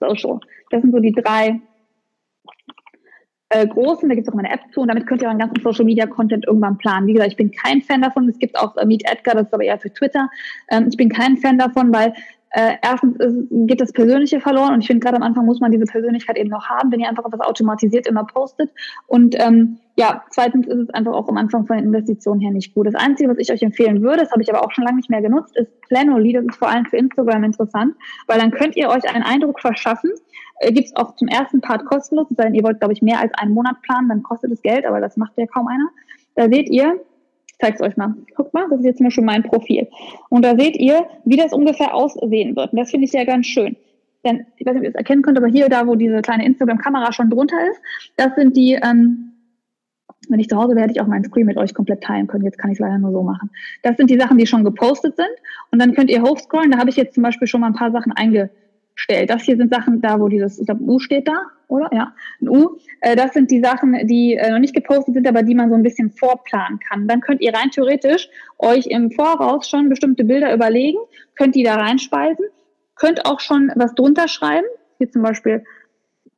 Social. Das sind so die drei äh, großen. Da gibt es auch eine App zu und damit könnt ihr euren ganzen Social Media Content irgendwann planen. Wie gesagt, ich bin kein Fan davon. Es gibt auch äh, Meet Edgar, das ist aber eher für Twitter. Ähm, ich bin kein Fan davon, weil äh, erstens ist, geht das Persönliche verloren und ich finde gerade am Anfang muss man diese Persönlichkeit eben noch haben, wenn ihr einfach was automatisiert immer postet. Und ähm, ja, zweitens ist es einfach auch am Anfang von den Investitionen her nicht gut. Das Einzige, was ich euch empfehlen würde, das habe ich aber auch schon lange nicht mehr genutzt, ist Planoly. Das ist vor allem für Instagram interessant, weil dann könnt ihr euch einen Eindruck verschaffen. Äh, Gibt es auch zum ersten Part kostenlos, denn, ihr wollt, glaube ich, mehr als einen Monat planen, dann kostet es Geld, aber das macht ja kaum einer. Da seht ihr, ich zeige es euch mal. Guckt mal, das ist jetzt zum Beispiel mein Profil. Und da seht ihr, wie das ungefähr aussehen wird. Und das finde ich ja ganz schön. Denn, ich weiß nicht, ob ihr es erkennen könnt, aber hier, da, wo diese kleine Instagram-Kamera schon drunter ist, das sind die, ähm, wenn ich zu Hause wäre, hätte ich auch meinen Screen mit euch komplett teilen können. Jetzt kann ich es leider nur so machen. Das sind die Sachen, die schon gepostet sind. Und dann könnt ihr hochscrollen. Da habe ich jetzt zum Beispiel schon mal ein paar Sachen eingestellt. Das hier sind Sachen da, wo dieses, ich glaube, U steht da, oder? Ja, ein U. Äh, das sind die Sachen, die äh, noch nicht gepostet sind, aber die man so ein bisschen vorplanen kann. Dann könnt ihr rein theoretisch euch im Voraus schon bestimmte Bilder überlegen, könnt die da reinspeisen, könnt auch schon was drunter schreiben. Hier zum Beispiel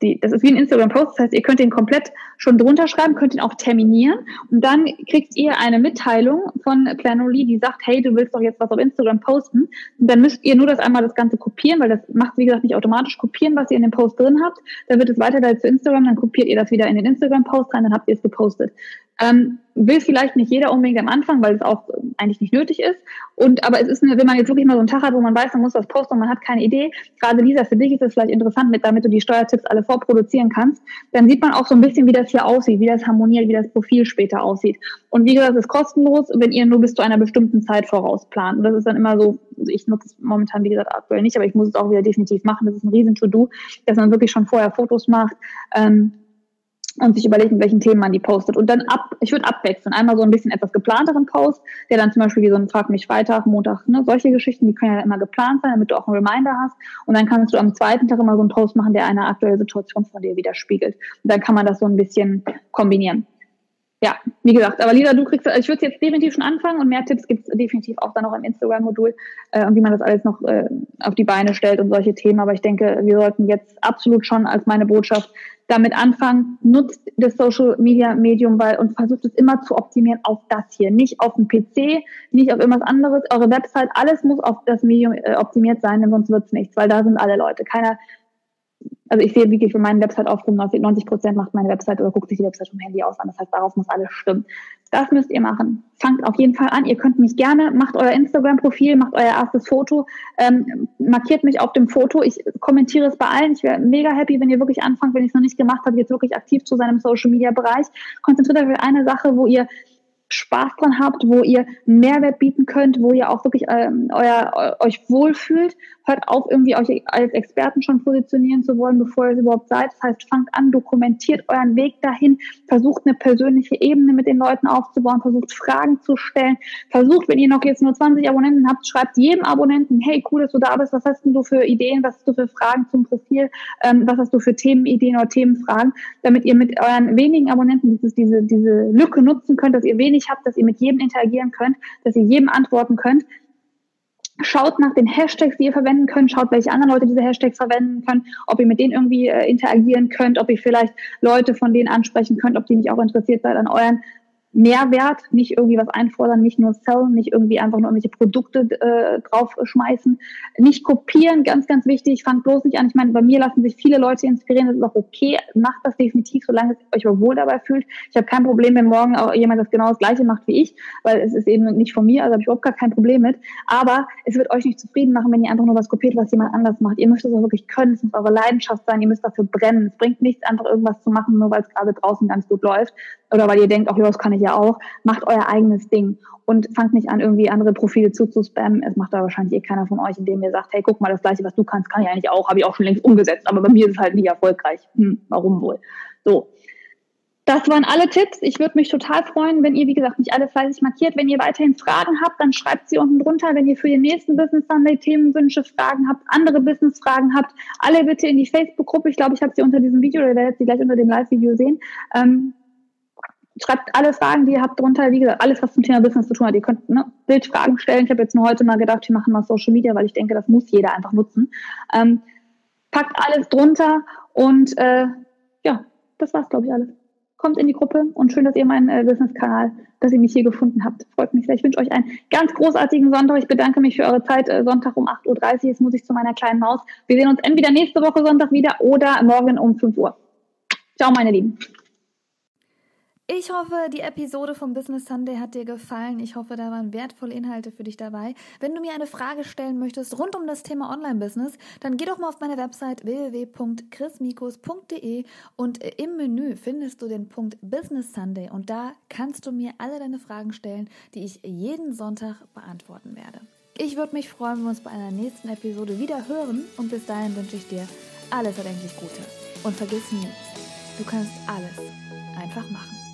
die, das ist wie ein Instagram-Post, das heißt, ihr könnt ihn komplett schon drunter schreiben, könnt ihn auch terminieren und dann kriegt ihr eine Mitteilung von Planoly, die sagt, hey, du willst doch jetzt was auf Instagram posten und dann müsst ihr nur das einmal das Ganze kopieren, weil das macht, wie gesagt, nicht automatisch kopieren, was ihr in dem Post drin habt, dann wird es weitergeleitet zu Instagram, dann kopiert ihr das wieder in den Instagram-Post rein, dann habt ihr es gepostet. Ähm, will vielleicht nicht jeder unbedingt am Anfang, weil es auch eigentlich nicht nötig ist. Und aber es ist, eine, wenn man jetzt wirklich mal so einen Tag hat, wo man weiß, man muss was posten und man hat keine Idee. Gerade Lisa, für dich ist es vielleicht interessant, mit, damit du die Steuertipps alle vorproduzieren kannst. Dann sieht man auch so ein bisschen, wie das hier aussieht, wie das harmoniert, wie das Profil später aussieht. Und wie gesagt, es ist kostenlos, wenn ihr nur bis zu einer bestimmten Zeit vorausplant. Und das ist dann immer so, also ich nutze es momentan, wie gesagt, aktuell nicht, aber ich muss es auch wieder definitiv machen. Das ist ein riesen To-Do, dass man wirklich schon vorher Fotos macht. Ähm, und sich überlegt, mit welchen Themen man die postet. Und dann ab, ich würde abwechseln. Einmal so ein bisschen etwas geplanteren Post, der dann zum Beispiel wie so ein Frag mich Freitag, Montag, ne, solche Geschichten, die können ja immer geplant sein, damit du auch einen Reminder hast. Und dann kannst du am zweiten Tag immer so einen Post machen, der eine aktuelle Situation von dir widerspiegelt. Und dann kann man das so ein bisschen kombinieren. Ja, wie gesagt, aber Lisa, du kriegst, ich würde jetzt definitiv schon anfangen und mehr Tipps gibt es definitiv auch dann noch im Instagram-Modul äh, und wie man das alles noch äh, auf die Beine stellt und solche Themen. Aber ich denke, wir sollten jetzt absolut schon als meine Botschaft damit anfangen, nutzt das Social Media Medium weil, und versucht es immer zu optimieren auf das hier. Nicht auf dem PC, nicht auf irgendwas anderes. Eure Website, alles muss auf das Medium äh, optimiert sein, denn sonst wird's nichts, weil da sind alle Leute. Keiner, also ich sehe wirklich für meine Website auf 90 Prozent macht meine Website oder guckt sich die Website vom Handy aus an. Das heißt, darauf muss alles stimmen. Das müsst ihr machen. Fangt auf jeden Fall an. Ihr könnt mich gerne, macht euer Instagram-Profil, macht euer erstes Foto, ähm, markiert mich auf dem Foto. Ich kommentiere es bei allen. Ich wäre mega happy, wenn ihr wirklich anfangt, wenn ich es noch nicht gemacht habe, jetzt wirklich aktiv zu seinem Social-Media-Bereich. Konzentriert euch auf eine Sache, wo ihr Spaß dran habt, wo ihr Mehrwert bieten könnt, wo ihr auch wirklich ähm, euer, euch wohlfühlt. Hört auf, irgendwie euch als Experten schon positionieren zu wollen, bevor ihr es überhaupt seid. Das heißt, fangt an, dokumentiert euren Weg dahin, versucht eine persönliche Ebene mit den Leuten aufzubauen, versucht Fragen zu stellen, versucht, wenn ihr noch jetzt nur 20 Abonnenten habt, schreibt jedem Abonnenten, hey, cool, dass du da bist, was hast denn du für Ideen, was hast du für Fragen zum Profil, ähm, was hast du für Themenideen oder Themenfragen, damit ihr mit euren wenigen Abonnenten dieses, diese, diese Lücke nutzen könnt, dass ihr wenig wenig habt, dass ihr mit jedem interagieren könnt, dass ihr jedem antworten könnt. Schaut nach den Hashtags, die ihr verwenden könnt. Schaut, welche anderen Leute diese Hashtags verwenden können. Ob ihr mit denen irgendwie äh, interagieren könnt. Ob ihr vielleicht Leute von denen ansprechen könnt. Ob die nicht auch interessiert seid an euren Mehrwert, nicht irgendwie was einfordern, nicht nur sellen, nicht irgendwie einfach nur irgendwelche Produkte äh, draufschmeißen, nicht kopieren, ganz, ganz wichtig, fangt bloß nicht an. Ich meine, bei mir lassen sich viele Leute inspirieren, das ist auch okay, macht das definitiv, solange es euch wohl dabei fühlt. Ich habe kein Problem, wenn morgen auch jemand das genau das gleiche macht wie ich, weil es ist eben nicht von mir, also habe ich überhaupt gar kein Problem mit. Aber es wird euch nicht zufrieden machen, wenn ihr einfach nur was kopiert, was jemand anders macht. Ihr müsst es auch wirklich können, es muss eure Leidenschaft sein, ihr müsst dafür brennen. Es bringt nichts, einfach irgendwas zu machen, nur weil es gerade draußen ganz gut läuft oder weil ihr denkt, ach ja, das kann ich ja auch, macht euer eigenes Ding und fangt nicht an, irgendwie andere Profile zuzuspammen. Es macht da wahrscheinlich eh keiner von euch, indem ihr sagt, hey, guck mal, das Gleiche, was du kannst, kann ich eigentlich auch, habe ich auch schon längst umgesetzt, aber bei mir ist es halt nicht erfolgreich. Hm, warum wohl? So, das waren alle Tipps. Ich würde mich total freuen, wenn ihr, wie gesagt, mich alle fleißig markiert. Wenn ihr weiterhin Fragen habt, dann schreibt sie unten drunter. Wenn ihr für den nächsten Business Sunday Themenwünsche, Fragen habt, andere Business-Fragen habt, alle bitte in die Facebook-Gruppe. Ich glaube, ich habe sie unter diesem Video, oder ihr werdet sie gleich unter dem Live-Video sehen. Ähm, schreibt alle Fragen, die ihr habt, drunter. Wie gesagt, alles, was zum Thema Business zu tun hat. Ihr könnt ne, Bildfragen stellen. Ich habe jetzt nur heute mal gedacht, wir machen mal Social Media, weil ich denke, das muss jeder einfach nutzen. Ähm, packt alles drunter und äh, ja, das war's, glaube ich, alles. Kommt in die Gruppe und schön, dass ihr meinen äh, Business-Kanal, dass ihr mich hier gefunden habt. Freut mich sehr. Ich wünsche euch einen ganz großartigen Sonntag. Ich bedanke mich für eure Zeit. Äh, Sonntag um 8.30 Uhr. Jetzt muss ich zu meiner kleinen Maus. Wir sehen uns entweder nächste Woche Sonntag wieder oder morgen um 5 Uhr. Ciao, meine Lieben. Ich hoffe, die Episode vom Business Sunday hat dir gefallen. Ich hoffe, da waren wertvolle Inhalte für dich dabei. Wenn du mir eine Frage stellen möchtest rund um das Thema Online-Business, dann geh doch mal auf meine Website www.chrismikus.de und im Menü findest du den Punkt Business Sunday und da kannst du mir alle deine Fragen stellen, die ich jeden Sonntag beantworten werde. Ich würde mich freuen, wenn wir uns bei einer nächsten Episode wieder hören und bis dahin wünsche ich dir alles erdenklich Gute. Und vergiss nie, du kannst alles einfach machen.